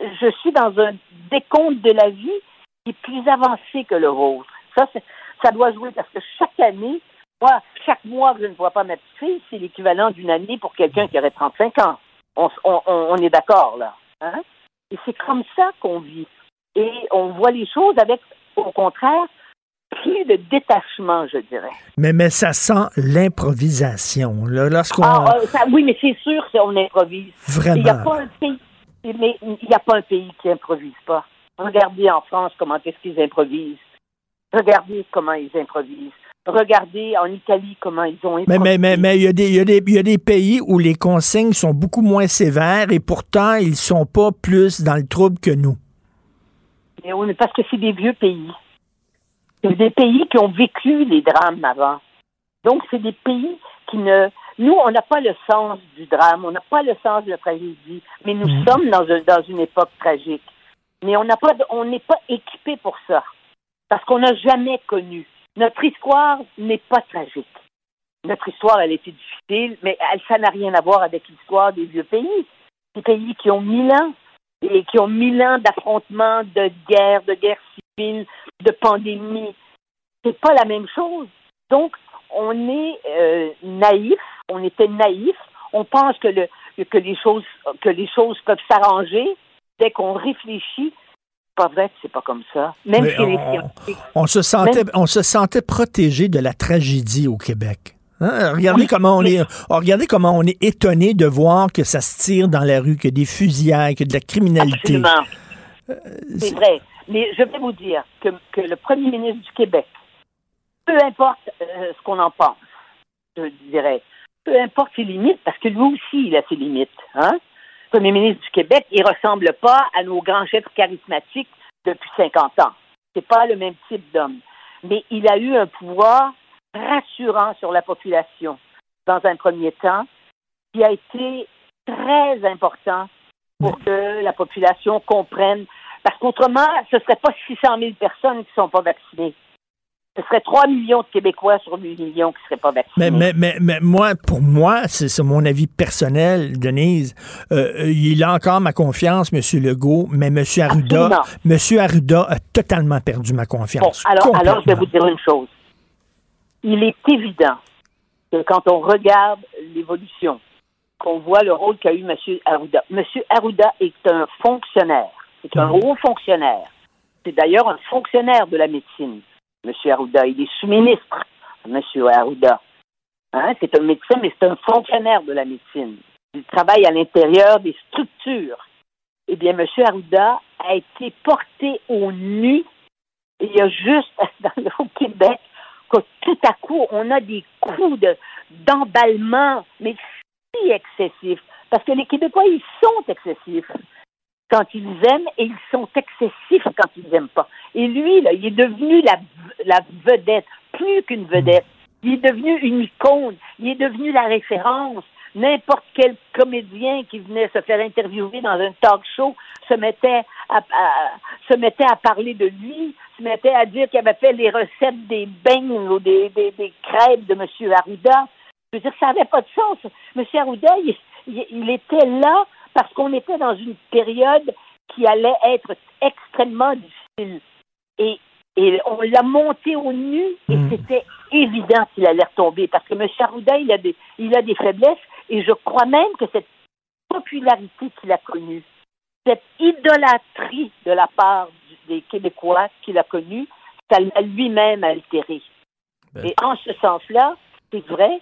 [SPEAKER 13] je suis dans un décompte de la vie qui est plus avancé que le vôtre. Ça, ça doit jouer parce que chaque année, moi, chaque mois que je ne vois pas ma petite fille, c'est l'équivalent d'une année pour quelqu'un qui aurait 35 ans. On, on, on est d'accord, là. Hein? Et c'est comme ça qu'on vit. Et on voit les choses avec, au contraire, plus de détachement, je dirais.
[SPEAKER 3] Mais, mais ça sent l'improvisation. Lorsqu'on...
[SPEAKER 13] Ah, euh, oui, mais c'est sûr qu'on improvise.
[SPEAKER 3] Vraiment.
[SPEAKER 13] Il n'y a pas un pays, mais il n'y a pas un pays qui improvise pas. Regardez en France comment est-ce qu'ils improvisent. Regardez comment ils improvisent. Regardez en Italie comment ils ont improvisé.
[SPEAKER 3] Mais, mais, mais, il, y a des, il, y a des, il y a des pays où les consignes sont beaucoup moins sévères et pourtant ils ne sont pas plus dans le trouble que nous.
[SPEAKER 13] Mais oui, mais parce que c'est des vieux pays. C'est des pays qui ont vécu les drames avant. Donc, c'est des pays qui ne. Nous, on n'a pas le sens du drame, on n'a pas le sens de la tragédie, mais nous
[SPEAKER 3] Mm.
[SPEAKER 13] sommes dans, un- dans une époque tragique. Mais on n'a pas, de- on n'est pas équipé pour ça, parce qu'on n'a jamais connu. Notre histoire n'est pas tragique. Notre histoire, elle était difficile, mais elle, ça n'a rien à voir avec l'histoire des vieux pays. Des pays qui ont mille ans et qui ont mille ans d'affrontements, de guerres, de guerres de pandémies. C'est pas la même chose. Donc, on est euh, naïf, on était naïf, on pense que, le, que, les choses, que les choses peuvent s'arranger dès qu'on réfléchit. C'est pas vrai que c'est pas comme ça. Même
[SPEAKER 3] Mais
[SPEAKER 13] les
[SPEAKER 3] on-. On se sentait,
[SPEAKER 13] Même-
[SPEAKER 3] on se sentait protégé de la tragédie au Québec. Hein? Regardez
[SPEAKER 13] Oui,
[SPEAKER 3] comment on est, oh, regardez comment on est étonné de voir que ça se tire dans la rue, que des fusillades, que de la criminalité.
[SPEAKER 13] Absolument. C'est vrai. Mais je vais vous dire que, que le premier ministre du Québec, peu importe euh, ce qu'on en pense, je dirais, peu importe ses limites, parce que lui aussi, il a ses limites. Hein? Le premier ministre du Québec, il ressemble pas à nos grands chefs charismatiques depuis 50 ans. C'est pas le même type d'homme. Mais il a eu un pouvoir rassurant sur la population dans un premier temps, qui a été très important pour que la population comprenne. Parce qu'autrement, ce ne serait pas 600 000 personnes qui ne sont pas vaccinées. Ce serait 3 millions de Québécois sur 8 millions qui ne seraient pas vaccinés.
[SPEAKER 3] Mais, mais, mais, mais moi, pour moi, c'est mon avis personnel, Denise. euh, il a encore ma confiance, M. Legault, mais M. Arruda. M. Arruda a totalement perdu ma
[SPEAKER 13] Bon,
[SPEAKER 3] confiance.
[SPEAKER 13] alors, alors, je vais vous dire une chose. Il est évident que quand on regarde l'évolution, qu'on voit le rôle qu'a eu M. Arruda. M. Arruda est un fonctionnaire. C'est un haut fonctionnaire. C'est d'ailleurs un fonctionnaire de la médecine, M. Arruda. Il est sous-ministre, M. Arruda. Hein, C'est un médecin, mais c'est un fonctionnaire de la médecine. Il travaille à l'intérieur des structures. Eh bien, M. Arruda a été porté au nu il y a juste dans le, au Québec que tout à coup, on a des coups de, d'emballement, mais si excessifs. Parce que les Québécois, ils sont excessifs quand ils aiment et ils sont excessifs quand ils n'aiment pas. Et lui, là, il est devenu la, la vedette, plus qu'une vedette. Il est devenu une icône, il est devenu la référence. N'importe quel comédien qui venait se faire interviewer dans un talk show se mettait à, à- se mettait à parler de lui, se mettait à dire qu'il avait fait les recettes des beignes ou des, des, des crêpes de M. Arruda. Je veux dire, ça n'avait pas de sens. M. Arruda, il, il était là parce qu'on était dans une période qui allait être extrêmement difficile. Et, et on l'a monté au nu et
[SPEAKER 3] Hmm.
[SPEAKER 13] c'était évident qu'il allait retomber parce que M. Arruda, il a, des, il a des faiblesses et je crois même que cette popularité qu'il a connue, cette idolâtrie de la part des Québécois qu'il a connue, ça l'a lui-même altéré. Et en ce sens-là, c'est vrai,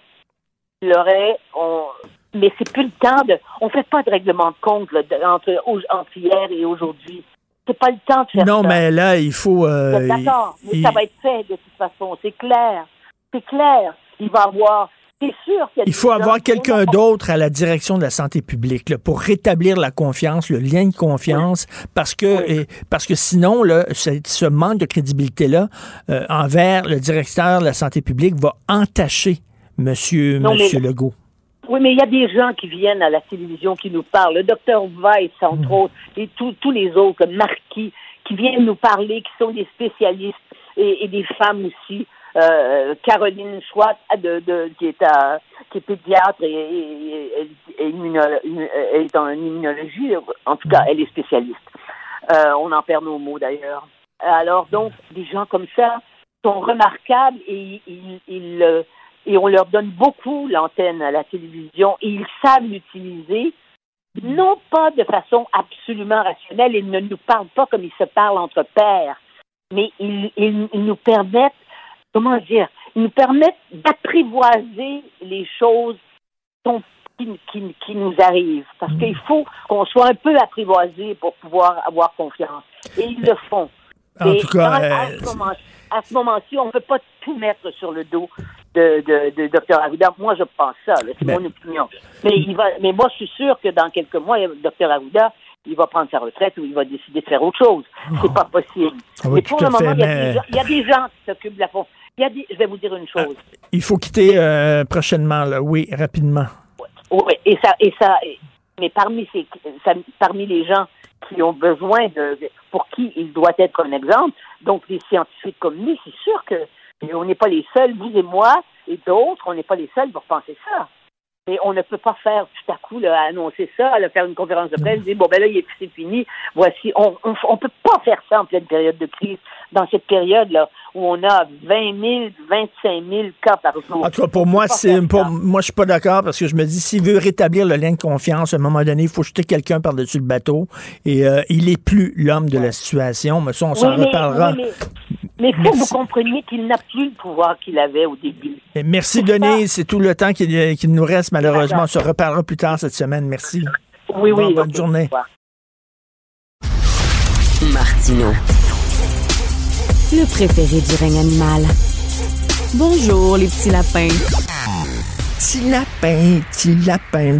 [SPEAKER 13] il aurait, on, mais c'est plus le temps de, on fait pas de règlement de compte là, de- entre, hier et aujourd'hui. C'est pas le temps de faire
[SPEAKER 3] Non,
[SPEAKER 13] ça.
[SPEAKER 3] mais là, il faut. euh,
[SPEAKER 13] D'accord, mais
[SPEAKER 3] il-
[SPEAKER 13] ça va être fait de toute façon, c'est clair. C'est clair. Il va avoir, c'est sûr qu'il y a
[SPEAKER 3] Il faut avoir quelqu'un d'autre à la direction de la santé publique là, pour rétablir la confiance, le lien de confiance, parce que et- parce que sinon là, ce, manque de crédibilité là envers le directeur de la santé publique va entacher Monsieur
[SPEAKER 13] Non, mais-
[SPEAKER 3] Monsieur Legault.
[SPEAKER 13] Oui, mais il y a des gens qui viennent à la télévision qui nous parlent. Le docteur Weiss, entre autres, et tous tous les autres, Marquis, qui viennent nous parler, qui sont des spécialistes, et, et des femmes aussi. Euh, Caroline Schwartz, de, de- qui, est à, qui est pédiatre et, et- et- et immuno- une- elle est en immunologie. En tout cas, elle est spécialiste. Euh, on en perd nos mots d'ailleurs. Alors donc, des gens comme ça sont remarquables et ils, ils, euh, et on leur donne beaucoup l'antenne à la télévision et ils savent l'utiliser, non pas de façon absolument rationnelle, ils ne nous parlent pas comme ils se parlent entre pairs, mais ils, ils- ils nous permettent, comment dire, ils nous permettent d'apprivoiser les choses qui, qui- qui nous arrivent. Parce qu'il faut qu'on soit un peu apprivoisé pour pouvoir avoir confiance. Et ils le font.
[SPEAKER 3] En
[SPEAKER 13] Et
[SPEAKER 3] tout cas,
[SPEAKER 13] dans- à
[SPEAKER 3] euh,
[SPEAKER 13] moment- à ce moment-ci, on ne peut pas tout mettre sur le dos de, de, de Dr. Arruda. Moi, je pense ça. C'est
[SPEAKER 3] Ben-
[SPEAKER 13] mon opinion. Mais, il va, mais moi, je suis sûr que dans quelques mois, Dr. Arruda, il va prendre sa retraite ou il va décider de faire autre chose. C'est pas possible.
[SPEAKER 3] Ah oui,
[SPEAKER 13] mais pour le moment, il y, a
[SPEAKER 3] mais-
[SPEAKER 13] des gens, il y a des gens qui s'occupent de la fond. Il y a des, je vais vous dire une chose.
[SPEAKER 3] Il faut quitter euh, prochainement là. Oui, rapidement.
[SPEAKER 13] Oui, et ça, et ça, mais parmi ces, ça- parmi les gens qui ont besoin de, pour qui il doit être un exemple, donc les scientifiques comme nous, c'est sûr que on n'est pas les seuls, vous et moi et d'autres, on n'est pas les seuls pour penser ça. Mais on ne peut pas faire tout à coup là, annoncer ça, là, faire une conférence de presse, dire bon ben là il est- c'est fini, voici. On, on peut pas faire ça en pleine période de crise, dans cette période là où on a 20 000, 25 000 cas par jour.
[SPEAKER 3] En tout cas, pour moi, c'est pour moi, je suis pas d'accord parce que je me dis, s'il veut rétablir le lien de confiance, à un moment donné, il faut jeter quelqu'un par-dessus le bateau. Et euh, il est plus l'homme de la situation. Mais ça, on s'en
[SPEAKER 13] Oui,
[SPEAKER 3] reparlera.
[SPEAKER 13] oui, mais il faut que vous compreniez qu'il n'a plus le pouvoir qu'il avait au début?
[SPEAKER 3] Et Merci, Denis. C'est tout le temps qu'il qu'il nous reste, malheureusement. On se reparlera plus tard cette semaine. Merci.
[SPEAKER 13] Oui, oui.
[SPEAKER 3] Bon, bonne journée.
[SPEAKER 2] Martino.
[SPEAKER 14] Le préféré du règne animal. Bonjour, les petits lapins.
[SPEAKER 3] Petit lapin, petit lapin.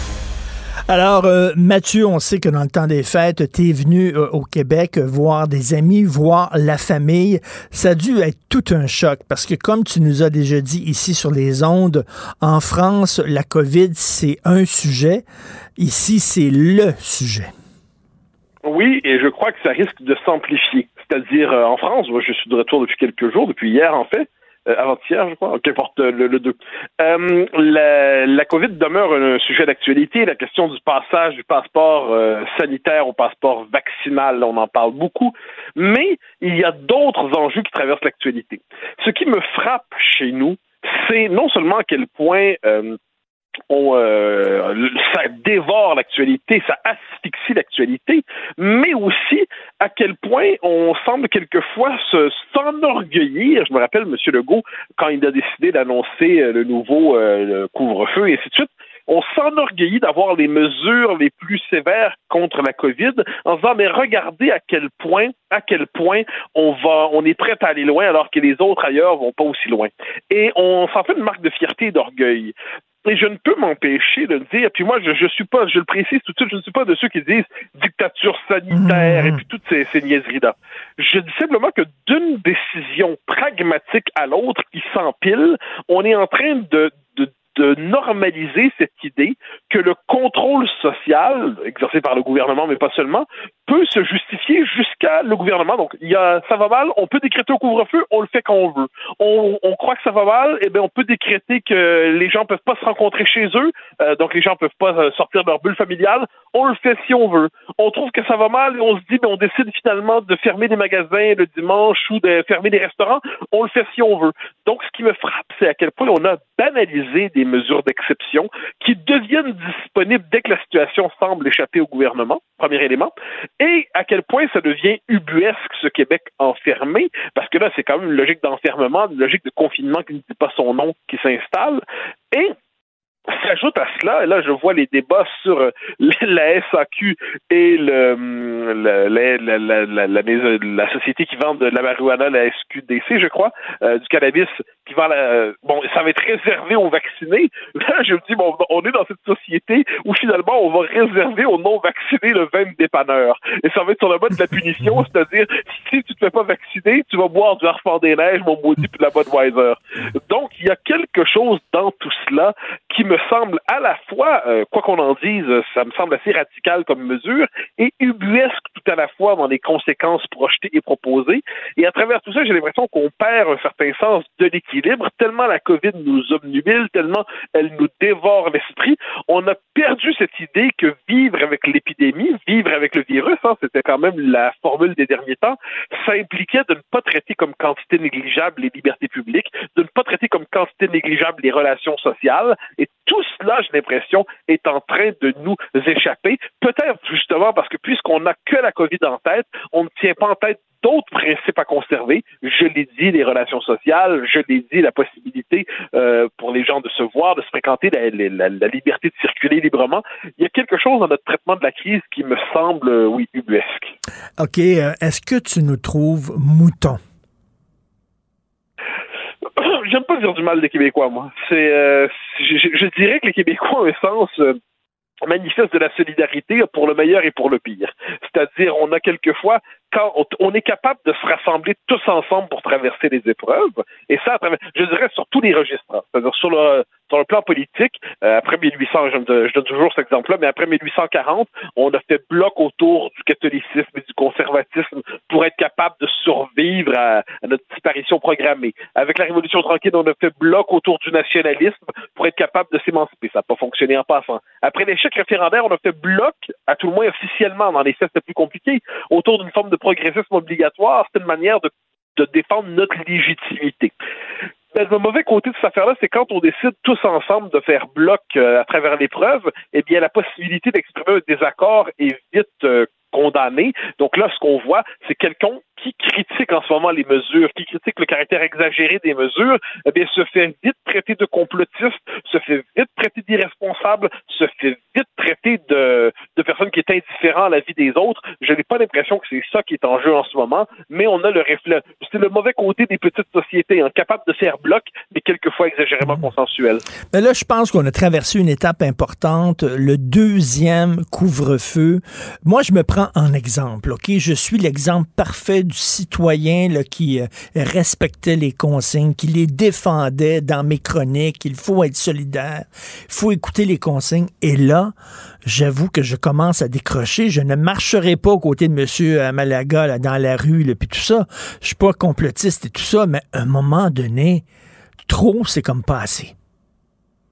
[SPEAKER 3] Alors, euh, Mathieu, on sait que dans le temps des fêtes, tu es venu euh, au Québec voir des amis, voir la famille. Ça a dû être tout un choc parce que, comme tu nous as déjà dit ici sur les ondes, en France, la COVID, c'est un sujet. Ici, c'est le sujet.
[SPEAKER 15] Oui, et je crois que ça risque de s'amplifier. C'est-à-dire, euh, en France, moi, je suis de retour depuis quelques jours, depuis hier en fait, euh, avant-hier, je crois, qu'importe euh, le, le 2. Euh, la, la COVID demeure un sujet d'actualité. La question du passage du passeport euh, sanitaire au passeport vaccinal, on en parle beaucoup. Mais il y a d'autres enjeux qui traversent l'actualité. Ce qui me frappe chez nous, c'est non seulement à quel point euh, on, euh, ça dévore l'actualité, ça asphyxie l'actualité, mais aussi à quel point on semble quelquefois se s'enorgueillir. Je me rappelle M. Legault quand il a décidé d'annoncer euh, le nouveau euh, couvre-feu et ainsi de suite. On s'enorgueillit d'avoir les mesures les plus sévères contre la COVID en disant mais regardez à quel point à quel point on va on est prêt à aller loin alors que les autres ailleurs vont pas aussi loin. Et on s'en fait une marque de fierté et d'orgueil. Et je ne peux m'empêcher de dire, puis moi, je, je suis pas, je le précise tout de suite, je ne suis pas de ceux qui disent dictature sanitaire et puis toutes ces, ces niaiseries-là. Je dis simplement que d'une décision pragmatique à l'autre qui s'empile, on est en train de, de, normaliser cette idée que le contrôle social, exercé par le gouvernement, mais pas seulement, peut se justifier jusqu'à le gouvernement. Donc, il y a, ça va mal, on peut décréter au couvre-feu, on le fait quand on veut. On, croit que ça va mal, eh bien, on peut décréter que les gens peuvent pas se rencontrer chez eux, euh, donc les gens peuvent pas euh, sortir de leur bulle familiale, on le fait si on veut. On trouve que ça va mal et on se dit, mais on décide finalement de fermer des magasins le dimanche ou de fermer des restaurants, on le fait si on veut. Donc, ce qui me frappe, c'est à quel point on a banalisé des mesures d'exception qui deviennent disponibles dès que la situation semble échapper au gouvernement, premier élément, et à quel point ça devient ubuesque ce Québec enfermé, parce que là, c'est quand même une logique d'enfermement, une logique de confinement qui ne dit pas son nom qui s'installe, et S'ajoute à cela, et là je vois les débats sur euh, la SAQ et le, hum, la, la, la, la, la, société qui vend de la marijuana, la SQDC, je crois, euh, du cannabis, qui vend la... Bon, ça va être réservé aux vaccinés. Là, je me dis, bon, on est dans cette société où finalement on va réserver aux non-vaccinés le vin dépanneur. Et ça va être sur le mode de la punition, c'est-à-dire, si tu te fais pas vacciner, tu vas boire du Harfang des Neiges, mon maudit, puis de la Budweiser. Il y a quelque chose dans tout cela qui me semble à la fois, euh, quoi qu'on en dise, ça me semble assez radical comme mesure et ubuesque à la fois dans les conséquences projetées et proposées. Et à travers tout ça, j'ai l'impression qu'on perd un certain sens de l'équilibre, tellement la COVID nous obnubile, tellement elle nous dévore l'esprit. On a perdu cette idée que vivre avec l'épidémie, vivre avec le virus, hein, c'était quand même la formule des derniers temps, ça impliquait de ne pas traiter comme quantité négligeable les libertés publiques, de ne pas traiter comme quantité négligeable les relations sociales, et tout cela, j'ai l'impression, est en train de nous échapper. Peut-être justement parce que puisqu'on n'a que la COVID en tête, on ne tient pas en tête d'autres principes à conserver. Je l'ai dit, les relations sociales, je l'ai dit, la possibilité euh, pour les gens de se voir, de se fréquenter, la, liberté de circuler librement. Il y a quelque chose dans notre traitement de la crise qui me semble, euh, oui, ubuesque.
[SPEAKER 3] OK. Euh, est-ce que tu nous trouves moutons?
[SPEAKER 15] J'aime pas dire du mal des Québécois, moi. Euh, je, dirais que les Québécois ont un sens euh, manifeste de la solidarité pour le meilleur et pour le pire. C'est-à-dire, on a quelquefois quand on, est capable de se rassembler tous ensemble pour traverser les épreuves, et ça, je dirais, sur tous les registres. C'est-à-dire sur le, plan politique, euh, après 1800, je, je, donne toujours cet exemple-là, mais après 1840, on a fait bloc autour du catholicisme et du conservatisme pour être capable de survivre à, notre disparition programmée. Avec la Révolution tranquille, on a fait bloc autour du nationalisme pour être capable de s'émanciper. Ça n'a pas fonctionné en passant. Après l'échec référendaire, on a fait bloc, à tout le moins officiellement, dans les faits c'était plus compliqué, autour d'une forme de progressisme obligatoire, c'est une manière de, défendre notre légitimité. Mais le mauvais côté de cette affaire-là, c'est quand on décide tous ensemble de faire bloc euh, à travers l'épreuve, eh bien, la possibilité d'exprimer un désaccord est vite euh, condamnée. Donc là, ce qu'on voit, c'est quelqu'un qui critique en ce moment les mesures, qui critique le caractère exagéré des mesures, eh bien, se fait vite traiter de complotiste, se fait vite traiter d'irresponsable, se fait vite traiter de, de personne qui est indifférent à la vie des autres. Je n'ai pas l'impression que c'est ça qui est en jeu en ce moment, mais on a le reflet. C'est le mauvais côté des petites sociétés, incapables de faire bloc, quelquefois exagérément mmh. consensuel.
[SPEAKER 3] Mais là, je pense qu'on a traversé une étape importante, le deuxième couvre-feu. Moi, je me prends en exemple, OK? Je suis l'exemple parfait du citoyen là, qui euh, respectait les consignes, qui les défendait dans mes chroniques. Il faut être solidaire, il faut écouter les consignes. Et là, j'avoue que je commence à décrocher. Je ne marcherai pas aux côtés de M. Malaga là, dans la rue, puis tout ça. Je suis pas complotiste et tout ça, mais à un moment donné, trop, c'est comme pas assez.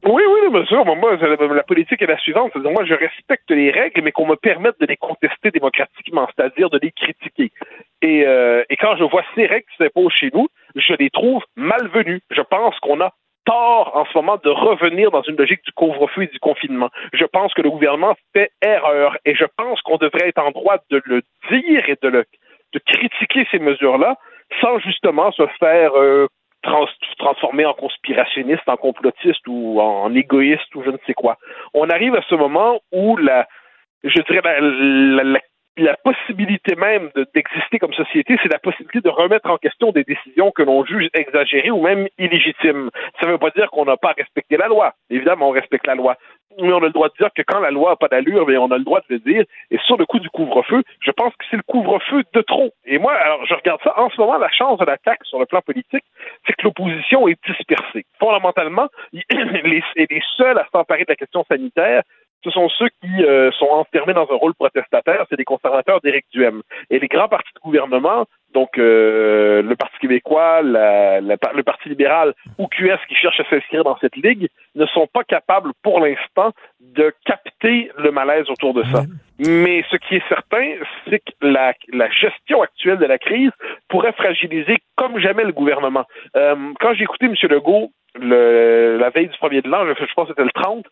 [SPEAKER 15] Oui, oui, bien sûr. Moi, la politique est la suivante. C'est-à-dire, moi, je respecte les règles, mais qu'on me permette de les contester démocratiquement, c'est-à-dire de les critiquer. Et, euh, et quand je vois ces règles qui s'imposent chez nous, je les trouve malvenues. Je pense qu'on a tort en ce moment de revenir dans une logique du couvre-feu et du confinement. Je pense que le gouvernement fait erreur et je pense qu'on devrait être en droit de le dire et de, le, de critiquer ces mesures-là sans justement se faire euh, transformer en conspirationniste, en complotiste ou en égoïste ou je ne sais quoi. On arrive à ce moment où la, je dirais la possibilité même d'exister comme société, c'est la possibilité de remettre en question des décisions que l'on juge exagérées ou même illégitimes. Ça ne veut pas dire qu'on n'a pas respecté la loi. Évidemment, on respecte la loi. Mais on a le droit de dire que quand la loi n'a pas d'allure, on a le droit de le dire. Et sur le coup du couvre-feu, je pense que c'est le couvre-feu de trop. Et moi, alors, je regarde ça. En ce moment, la chance de l'attaque sur le plan politique, c'est que l'opposition est dispersée. Fondamentalement, les, les seuls à s'emparer de la question sanitaire, ce sont ceux qui euh, sont enfermés dans un rôle protestataire, c'est les conservateurs d'Éric Duhem. Et les grands partis de gouvernement, donc euh, le Parti québécois, la, le Parti libéral ou QS qui cherchent à s'inscrire dans cette ligue, ne sont pas capables pour l'instant de capter le malaise autour de ça. Mais ce qui est certain, c'est que la, la, gestion actuelle de la crise pourrait fragiliser comme jamais le gouvernement. Euh, quand j'ai écouté M. Legault le, la veille du premier de l'an, je, pense que c'était le 30,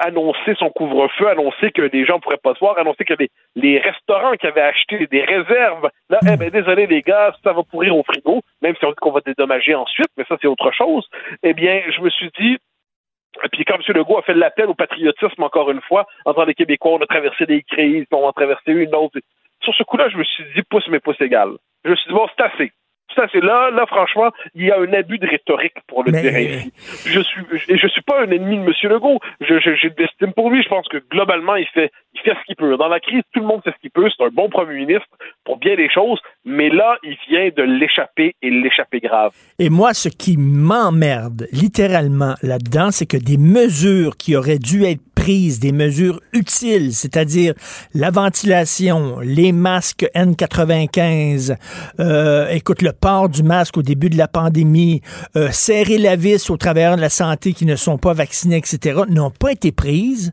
[SPEAKER 15] annoncer son couvre-feu, annoncer que les gens pourraient pas se voir, annoncer que les, les restaurants qui avaient acheté des réserves, là, eh ben, désolé les gars, ça va pourrir au frigo, même si on dit qu'on va dédommager ensuite, mais ça c'est autre chose. Eh bien, je me suis dit, puis quand M. Legault a fait l'appel au patriotisme encore une fois, en tant que Québécois, on a traversé des crises, on a traversé une autre. Sur ce coup-là, je me suis dit pouce mais pouce égal. Je me suis dit bon, c'est assez ça, c'est là, là, franchement, il y a un abus de rhétorique pour le dire ainsi. Je suis, je, je suis pas un ennemi de M. Legault. Je, je, j'ai de l'estime pour lui. Je pense que globalement, il fait, il fait ce qu'il peut. Dans la crise, tout le monde fait ce qu'il peut. C'est un bon premier ministre pour bien les choses. Mais là, il vient de l'échapper et l'échapper grave.
[SPEAKER 3] Et moi, ce qui m'emmerde littéralement là-dedans, c'est que des mesures qui auraient dû être prises, des mesures utiles, c'est-à-dire la ventilation, les masques N95, euh, écoute, le port du masque au début de la pandémie, euh, serrer la vis aux travailleurs de la santé qui ne sont pas vaccinés, etc., n'ont pas été prises.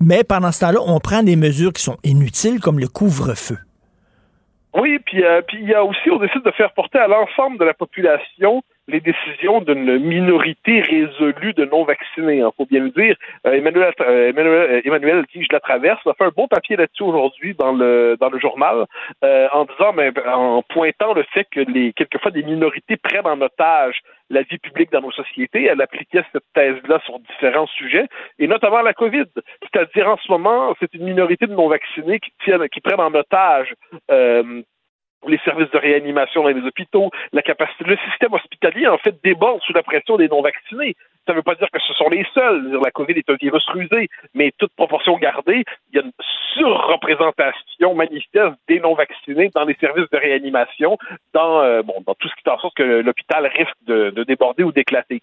[SPEAKER 3] Mais pendant ce temps-là, on prend des mesures qui sont inutiles, comme le couvre-feu.
[SPEAKER 15] Oui, puis euh, puis il y a aussi, on décide de faire porter à l'ensemble de la population les décisions d'une minorité résolue de non-vaccinés. Il hein, faut bien le dire. Euh, Emmanuel, euh, Emmanuel, Emmanuel Tige la traverse a fait un bon papier là-dessus aujourd'hui dans le dans le journal en disant, mais, en pointant le fait que les quelquefois des minorités prennent en otage la vie publique dans nos sociétés. Elle appliquait cette thèse-là sur différents sujets, et notamment la COVID. C'est-à-dire, en ce moment, c'est une minorité de non-vaccinés qui, tiennent, qui prennent en otage euh, les services de réanimation dans les hôpitaux, la capacité, le système hospitalier, en fait, déborde sous la pression des non-vaccinés. Ça ne veut pas dire que ce sont les seuls. La COVID est un virus rusé, mais toute proportion gardée, il y a une surreprésentation manifeste des non-vaccinés dans les services de réanimation, dans, euh, bon, dans tout ce qui fait en sorte que l'hôpital risque de, de déborder ou d'éclater.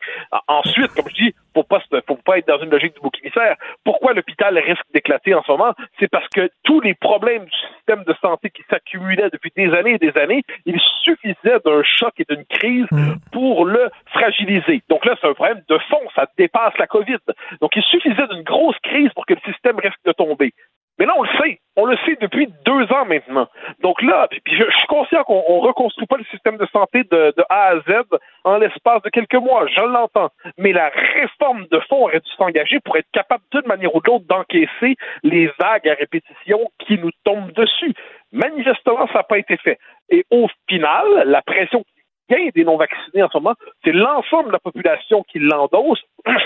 [SPEAKER 15] Ensuite, comme je dis, faut pas, faut pas être dans une logique du bouc émissaire. Pourquoi l'hôpital risque d'éclater en ce moment? C'est parce que tous les problèmes du système de santé qui s'accumulaient depuis des années et des années, il suffisait d'un choc et d'une crise mm. pour le fragiliser. Donc là, c'est un problème de fond, ça dépasse la COVID. Donc il suffisait d'une grosse crise pour que le système risque de tomber. Mais là, on le sait. On le sait depuis deux ans maintenant. Donc là, je, suis conscient qu'on ne reconstruit pas le système de santé de, A à Z en l'espace de quelques mois. Je l'entends. Mais la réforme de fond aurait dû s'engager pour être capable d'une manière ou de d'encaisser les vagues à répétition qui nous tombent dessus. Manifestement, ça n'a pas été fait. Et au final, la pression qui des non-vaccinés en ce moment, c'est l'ensemble de la population qui l'endosse.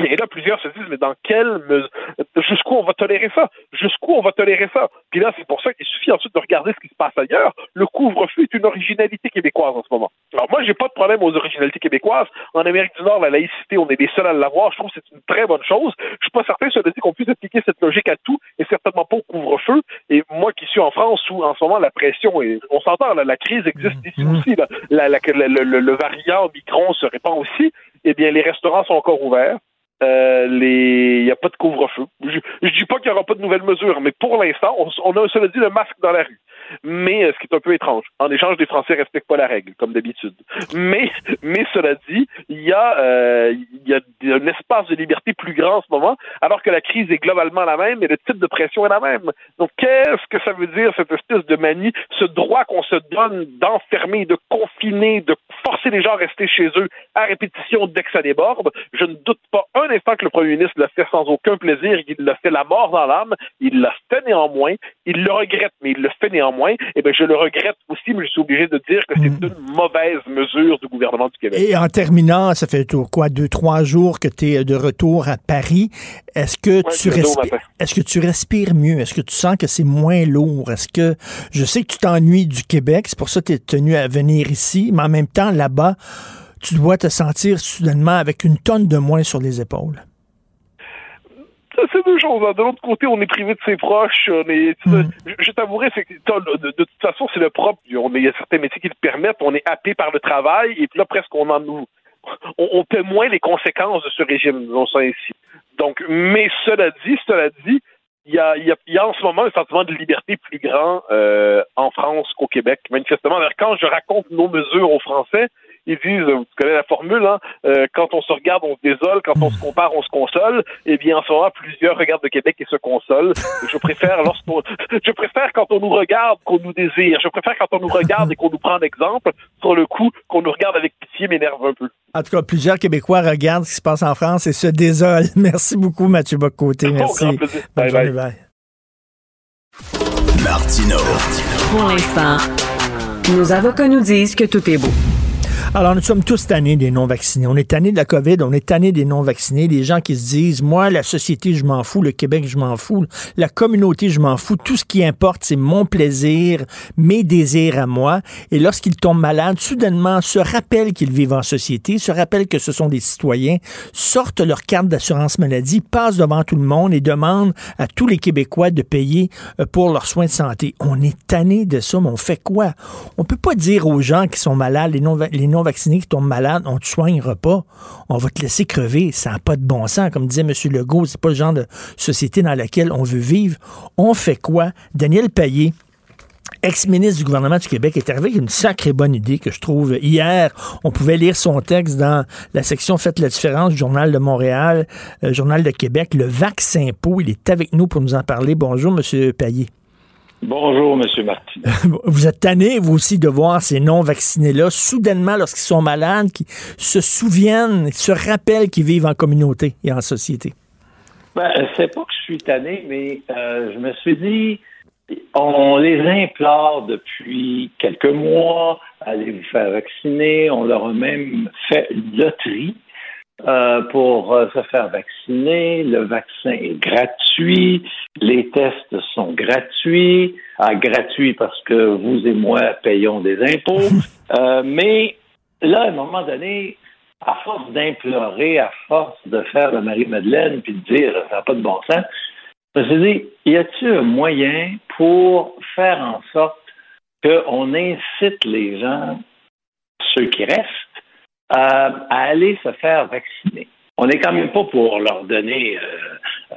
[SPEAKER 15] Et là, plusieurs se disent, mais dans quelle mesure, jusqu'où on va tolérer ça? Jusqu'où on va tolérer ça? Puis là, c'est pour ça qu'il suffit ensuite de regarder ce qui se passe ailleurs. Le couvre-feu est une originalité québécoise en ce moment. Alors moi, j'ai pas de problème aux originalités québécoises. En Amérique du Nord, la laïcité, on est les seuls à l'avoir. Je trouve que c'est une très bonne chose. Je suis pas certain, cela dit, qu'on puisse appliquer cette logique à tout et certainement pas au couvre-feu. Et moi qui suis en France où, en ce moment, la pression est, on s'entend, la crise existe mmh. ici aussi. La, le, variant Micron se répand aussi. Eh bien, les restaurants sont encore ouverts. Euh. Il n'y a pas de couvre-feu. Je ne dis pas qu'il n'y aura pas de nouvelles mesures, mais pour l'instant, on, on, a, cela dit, le masque dans la rue mais euh, ce qui est un peu étrange. En échange, les Français respectent pas la règle, comme d'habitude. Mais, mais cela dit, il y a, euh, y a un espace de liberté plus grand en ce moment, alors que la crise est globalement la même et le type de pression est la même. Donc, qu'est-ce que ça veut dire cette espèce de manie, ce droit qu'on se donne d'enfermer, de confiner, de forcer les gens à rester chez eux à répétition dès que ça déborde? Je ne doute pas un instant que le premier ministre l'a fait sans aucun plaisir, il l'a fait la mort dans l'âme, il l'a fait néanmoins, il le regrette, mais il le fait néanmoins moins, eh bien, je le regrette aussi, mais je suis obligé de dire que c'est
[SPEAKER 3] Mm.
[SPEAKER 15] une mauvaise mesure du gouvernement du Québec.
[SPEAKER 3] Et en terminant, ça fait quoi, deux, trois jours que tu es de retour à Paris. Est-ce que,
[SPEAKER 15] Ouais,
[SPEAKER 3] tu est-ce que tu respires mieux? Est-ce que tu sens que c'est moins lourd? Est-ce que, je sais que tu t'ennuies du Québec, c'est pour ça que tu es tenu à venir ici, mais en même temps, là-bas, tu dois te sentir soudainement avec une tonne de moins sur les épaules.
[SPEAKER 15] C'est deux choses. hein. De l'autre côté, on est privé de ses proches. On est, tu sais, je, je t'avouerai, c'est de, de toute façon, c'est le propre. On est- Il y a certains métiers qui le permettent. On est happé par le travail et puis là, presque, on en nous. On, on paie moins les conséquences de ce régime, disons ça ainsi. Donc, mais cela dit, cela dit, il y a, il y, a, il y a en ce moment un sentiment de liberté plus grand euh, en France qu'au Québec. Manifestement, Alors, quand je raconte nos mesures aux Français, ils disent, vous connaissez la formule, hein, euh, quand on se regarde, on se désole, quand on se compare, on se console. Eh bien, en ce moment, plusieurs regardent le Québec et se consolent. Je préfère lorsqu'on, je préfère quand on nous regarde qu'on nous désire. Je préfère quand on nous regarde et qu'on nous prend d'exemple. Sur le coup, qu'on nous regarde avec pitié m'énerve un peu.
[SPEAKER 3] En tout cas, plusieurs Québécois regardent ce qui se passe en France et se désolent. Merci beaucoup, Mathieu Bocoté. Merci. Bonne
[SPEAKER 15] Bye
[SPEAKER 3] journée,
[SPEAKER 15] bye.
[SPEAKER 3] bye.
[SPEAKER 1] Martino.
[SPEAKER 2] Pour l'instant, nos avocats nous disent que tout est beau.
[SPEAKER 3] Alors, nous sommes tous tannés des non-vaccinés. On est tannés de la COVID, on est tannés des non-vaccinés, des gens qui se disent, moi, la société, je m'en fous, le Québec, je m'en fous, la communauté, je m'en fous, tout ce qui importe, c'est mon plaisir, mes désirs à moi. Et lorsqu'ils tombent malades, soudainement, se rappellent qu'ils vivent en société, se rappellent que ce sont des citoyens, sortent leur carte d'assurance maladie, passent devant tout le monde et demandent à tous les Québécois de payer euh, pour leurs soins de santé. On est tanné de ça, mais on fait quoi? On peut pas dire aux gens qui sont malades, les non- qui tombent malades, on te soignera pas. On va te laisser crever. Ça n'a pas de bon sens. Comme disait M. Legault, c'est pas le genre de société dans laquelle on veut vivre. On fait quoi? Daniel Payet, ex-ministre du gouvernement du Québec, est arrivé avec une sacrée bonne idée que je trouve. Hier, on pouvait lire son texte dans la section Faites la différence, Journal de Montréal, euh, Journal de Québec, le vaccin po. Il est avec nous pour nous en parler. Bonjour, M. Payet.
[SPEAKER 16] Bonjour, M. Martin.
[SPEAKER 3] Vous êtes tanné, vous aussi, de voir ces non-vaccinés-là, soudainement, lorsqu'ils sont malades, qui se souviennent, se rappellent qu'ils vivent en communauté et en société?
[SPEAKER 16] Ben, c'est pas que je suis tanné, mais euh, je me suis dit, on les implore depuis quelques mois, allez vous faire vacciner. On leur a même fait une loterie euh, pour euh, se faire vacciner. Le vaccin est gratuit. Les tests sont gratuits. Ah, gratuits parce que vous et moi payons des impôts. Euh, mais là, à un moment donné, à force d'implorer, à force de faire le Marie-Madeleine puis de dire ça n'a pas de bon sens, je me suis dit, y a-t-il un moyen pour faire en sorte qu'on incite les gens, ceux qui restent, euh, à aller se faire vacciner? On n'est quand même pas pour leur donner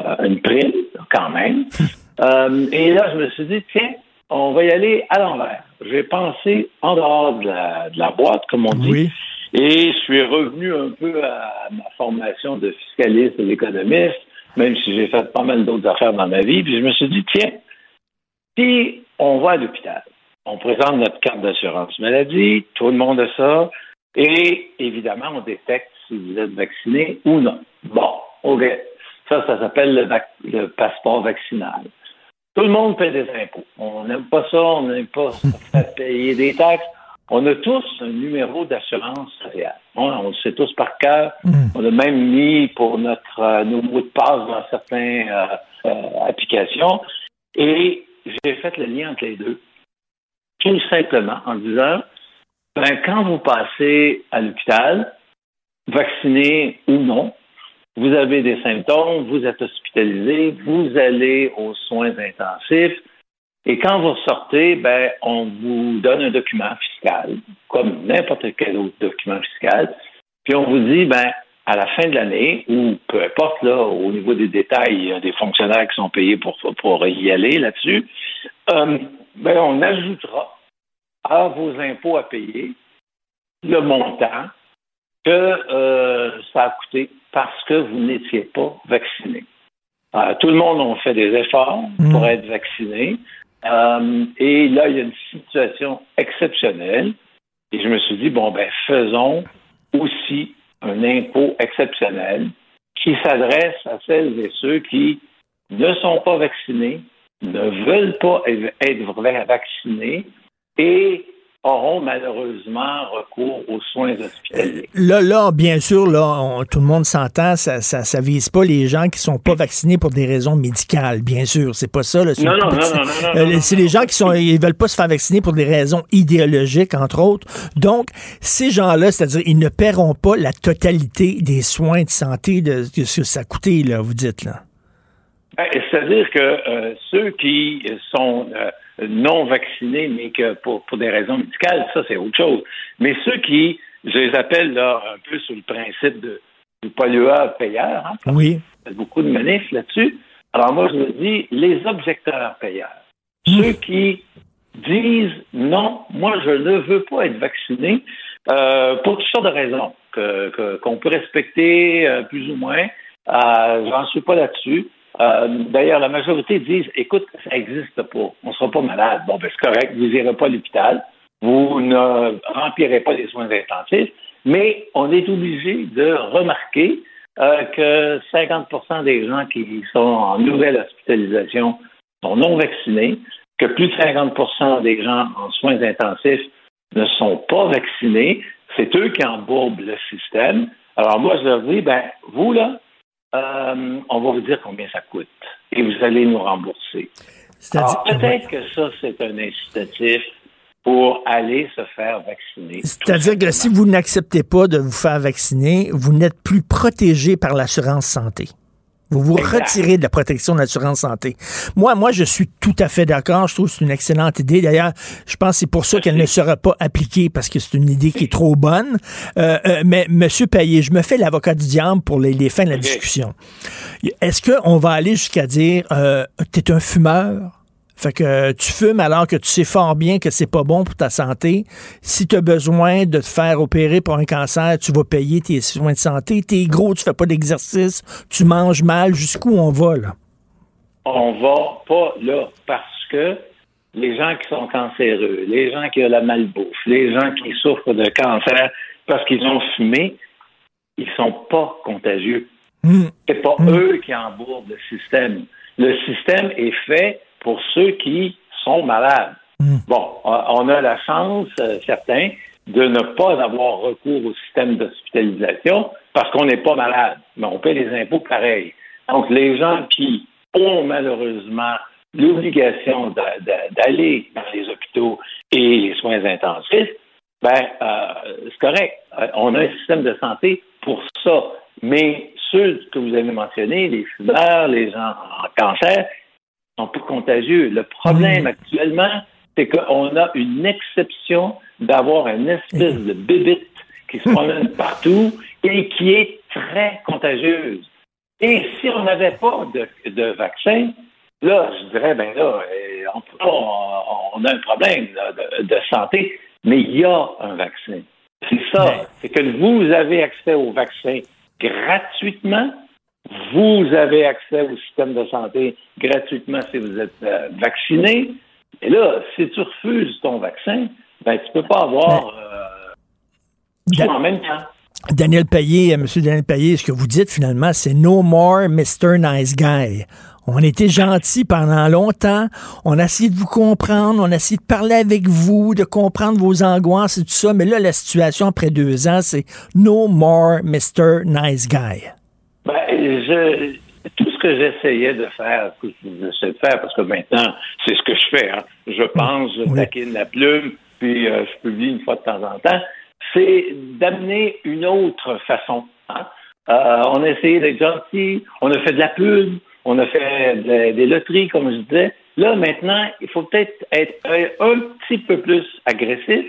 [SPEAKER 16] euh, une prime, quand même. Euh, et là, je me suis dit, tiens, on va y aller à l'envers. J'ai pensé en dehors de la, de la boîte, comme on dit. Et je suis revenu un peu à ma formation de fiscaliste et d'économiste, même si j'ai fait pas mal d'autres affaires dans ma vie. Puis je me suis dit, tiens, si on va à l'hôpital, on présente notre carte d'assurance maladie, tout le monde a ça, et évidemment, on détecte si vous êtes vacciné ou non. Bon, OK. Ça, ça s'appelle le, vac- le passeport vaccinal. Tout le monde paie des impôts. On n'aime pas ça, on n'aime pas payer des taxes. On a tous un numéro d'assurance sociale. On, on le sait tous par cœur. On a même mis pour notre euh, nos mots de passe dans certaines euh, euh, applications. Et j'ai fait le lien entre les deux. Tout simplement en disant, ben, quand vous passez à l'hôpital, vacciné ou non, vous avez des symptômes, vous êtes hospitalisé, vous allez aux soins intensifs, et quand vous sortez, ben, on vous donne un document fiscal, comme n'importe quel autre document fiscal, puis on vous dit, ben, à la fin de l'année, ou peu importe, là, au niveau des détails, il y a des fonctionnaires qui sont payés pour, pour y aller là-dessus, euh, ben, on ajoutera à vos impôts à payer le montant que euh, ça a coûté parce que vous n'étiez pas vacciné. Euh, tout le monde a fait des efforts pour être vacciné. Euh, et là, il y a une situation exceptionnelle. Et je me suis dit, bon, ben, faisons aussi un impôt exceptionnel qui s'adresse à celles et ceux qui ne sont pas vaccinés ne veulent pas être vaccinés et auront malheureusement recours aux soins hospitaliers.
[SPEAKER 3] Là, là, bien sûr, là, tout le monde s'entend, ça, ça, ça, vise pas les gens qui sont pas vaccinés pour des raisons médicales, bien sûr. C'est pas ça. Là,
[SPEAKER 16] non, non, non, non,
[SPEAKER 3] euh, C'est les gens qui sont, ils veulent pas se faire vacciner pour des raisons idéologiques, entre autres. Donc, ces gens-là, c'est-à-dire, ils ne paieront pas la totalité des soins de santé de, ce que ça a coûté, là, vous dites, là.
[SPEAKER 16] Ben, c'est-à-dire que euh, ceux qui sont euh, non vaccinés, mais que pour, pour des raisons médicales, ça, c'est autre chose. Mais ceux qui, je les appelle là un peu sur le principe de, du pollueur-payeur, hein,
[SPEAKER 3] oui.
[SPEAKER 16] il y a beaucoup de manifs là-dessus. Alors moi, je me dis, les objecteurs payeurs, mmh. ceux qui disent non, moi, je ne veux pas être vacciné euh, pour toutes sortes de raisons qu'on que, peut respecter euh, plus ou moins. Euh, J'en suis pas là-dessus. Euh, d'ailleurs, la majorité disent écoute, ça n'existe pas, on ne sera pas malade. Bon, ben, c'est correct, vous n'irez pas à l'hôpital, vous ne remplirez pas les soins intensifs, mais on est obligé de remarquer euh, que 50% des gens qui sont en nouvelle hospitalisation sont non vaccinés, que plus de 50% des gens en soins intensifs ne sont pas vaccinés. C'est eux qui embourbent le système. Alors moi, je leur dis, ben, vous, là, euh, on va vous dire combien ça coûte et vous allez nous rembourser. Alors, peut-être que ça, c'est un incitatif pour aller se faire vacciner.
[SPEAKER 3] C'est-à-dire que si vous n'acceptez pas de vous faire vacciner, vous n'êtes plus protégé par l'assurance santé. Vous vous retirez de la protection de l'assurance santé. Moi, moi, je suis tout à fait d'accord. Je trouve que c'est une excellente idée. D'ailleurs, je pense que c'est pour ça qu'elle ne sera pas appliquée parce que c'est une idée qui est trop bonne. Euh, euh, mais, Monsieur Payet, je me fais l'avocat du diable pour les, les fins de la discussion. Est-ce qu'on va aller jusqu'à dire, euh, t'es un fumeur? Fait que euh, tu fumes alors que tu sais fort bien que c'est pas bon pour ta santé. Si tu as besoin de te faire opérer pour un cancer, tu vas payer tes soins de santé. T'es gros, tu fais pas d'exercice, tu manges mal. Jusqu'où on va, là?
[SPEAKER 16] On va pas là parce que les gens qui sont cancéreux, les gens qui ont la malbouffe, les gens qui souffrent de cancer parce qu'ils ont fumé, ils sont pas contagieux.
[SPEAKER 3] Mmh.
[SPEAKER 16] C'est pas
[SPEAKER 3] Mmh.
[SPEAKER 16] eux qui embourbent le système. Le système est fait pour ceux qui sont malades. Bon, on a la chance, euh, certains, de ne pas avoir recours au système d'hospitalisation parce qu'on n'est pas malade, mais on paie les impôts pareil. Donc, les gens qui ont malheureusement l'obligation d'aller dans les hôpitaux et les soins intensifs, ben, euh, c'est correct. Euh, on a un système de santé pour ça. Mais ceux que vous avez mentionnés, les fumeurs, les gens en cancer, sont pas contagieux. Le problème actuellement, c'est qu'on a une exception d'avoir une espèce de bébite qui se promène partout et qui est très contagieuse. Et si on n'avait pas de, de, vaccin, là, je dirais, ben là, on, on a un problème de, de, santé, mais il y a un vaccin. C'est ça. C'est que vous avez accès au vaccin gratuitement vous avez accès au système de santé gratuitement si vous êtes euh, vacciné. Et là, si tu refuses ton vaccin, ben, tu peux pas avoir euh, tout en même temps.
[SPEAKER 3] Daniel Payet, euh, M. Daniel Payet, ce que vous dites finalement, c'est no more Mr. Nice Guy. On était gentil pendant longtemps. On a essayé de vous comprendre. On a essayé de parler avec vous, de comprendre vos angoisses et tout ça. Mais là, la situation après deux ans, c'est no more Mr. Nice Guy.
[SPEAKER 16] Ben, je, tout ce que j'essayais de faire, que j'essaie de faire, parce que maintenant, c'est ce que je fais. Hein. Je pense, je oui. taquine la plume, puis euh, je publie une fois de temps en temps. C'est d'amener une autre façon. Hein. Euh, on a essayé d'être gentil, on a fait de la pub, on a fait de, des loteries, comme je disais. Là, maintenant, il faut peut-être être un petit peu plus agressif.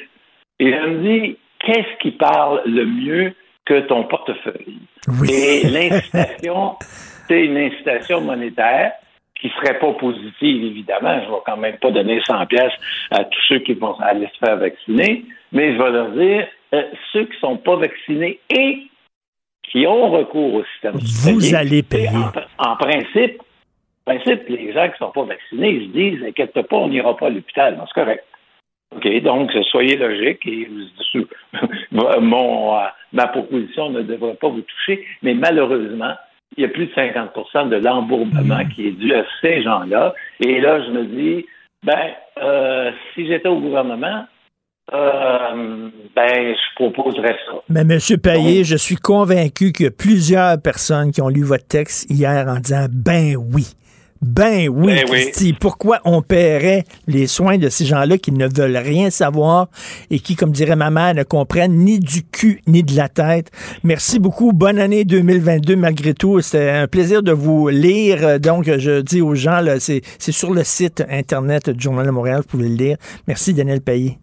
[SPEAKER 16] Et je me dis, qu'est-ce qui parle le mieux que ton portefeuille?
[SPEAKER 3] Oui.
[SPEAKER 16] Et l'incitation, c'est une incitation monétaire qui serait pas positive, évidemment. Je vais quand même pas donner 100 pièces à tous ceux qui vont aller se faire vacciner, mais je vais leur dire, euh, ceux qui sont pas vaccinés et qui ont recours au système
[SPEAKER 3] Vous allez payer.
[SPEAKER 16] En, en, principe, en principe, les gens qui sont pas vaccinés, ils se disent, inquiète pas, on n'ira pas à l'hôpital. C'est correct. OK, donc soyez logique et mon, euh, ma proposition ne devrait pas vous toucher, mais malheureusement, il y a plus de 50% de l'embourbement qui est dû à ces gens-là. Et là, je me dis, ben, euh, si j'étais au gouvernement, euh, ben, je proposerais ça.
[SPEAKER 3] Mais M. Payet, je suis convaincu qu'il y a plusieurs personnes qui ont lu votre texte hier en disant, ben oui. Ben oui,
[SPEAKER 12] Ben oui.
[SPEAKER 3] Christy, pourquoi on paierait les soins de ces gens-là qui ne veulent rien savoir et qui, comme dirait ma mère, ne comprennent ni du cul ni de la tête? Merci beaucoup. Bonne année 2022 malgré tout. C'était un plaisir de vous lire. Donc, je dis aux gens, là, c'est c'est sur le site Internet du Journal de Montréal, vous pouvez le lire. Merci, Daniel Payet.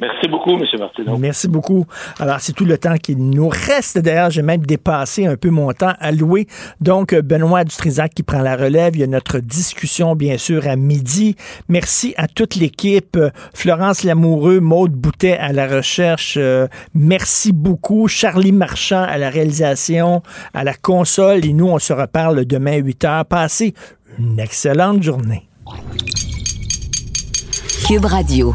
[SPEAKER 16] Merci beaucoup, M. Martineau.
[SPEAKER 3] Merci beaucoup. Alors, c'est tout le temps qu'il nous reste. D'ailleurs, j'ai même dépassé un peu mon temps alloué. Donc, Benoît Dutrisac qui prend la relève. Il y a notre discussion, bien sûr, à midi. Merci à toute l'équipe. Florence Lamoureux, Maude Boutet à la recherche. Euh, merci beaucoup. Charlie Marchand à la réalisation, à la console. Et nous, on se reparle demain à 8 heures. Passez une excellente journée.
[SPEAKER 17] Cube Radio.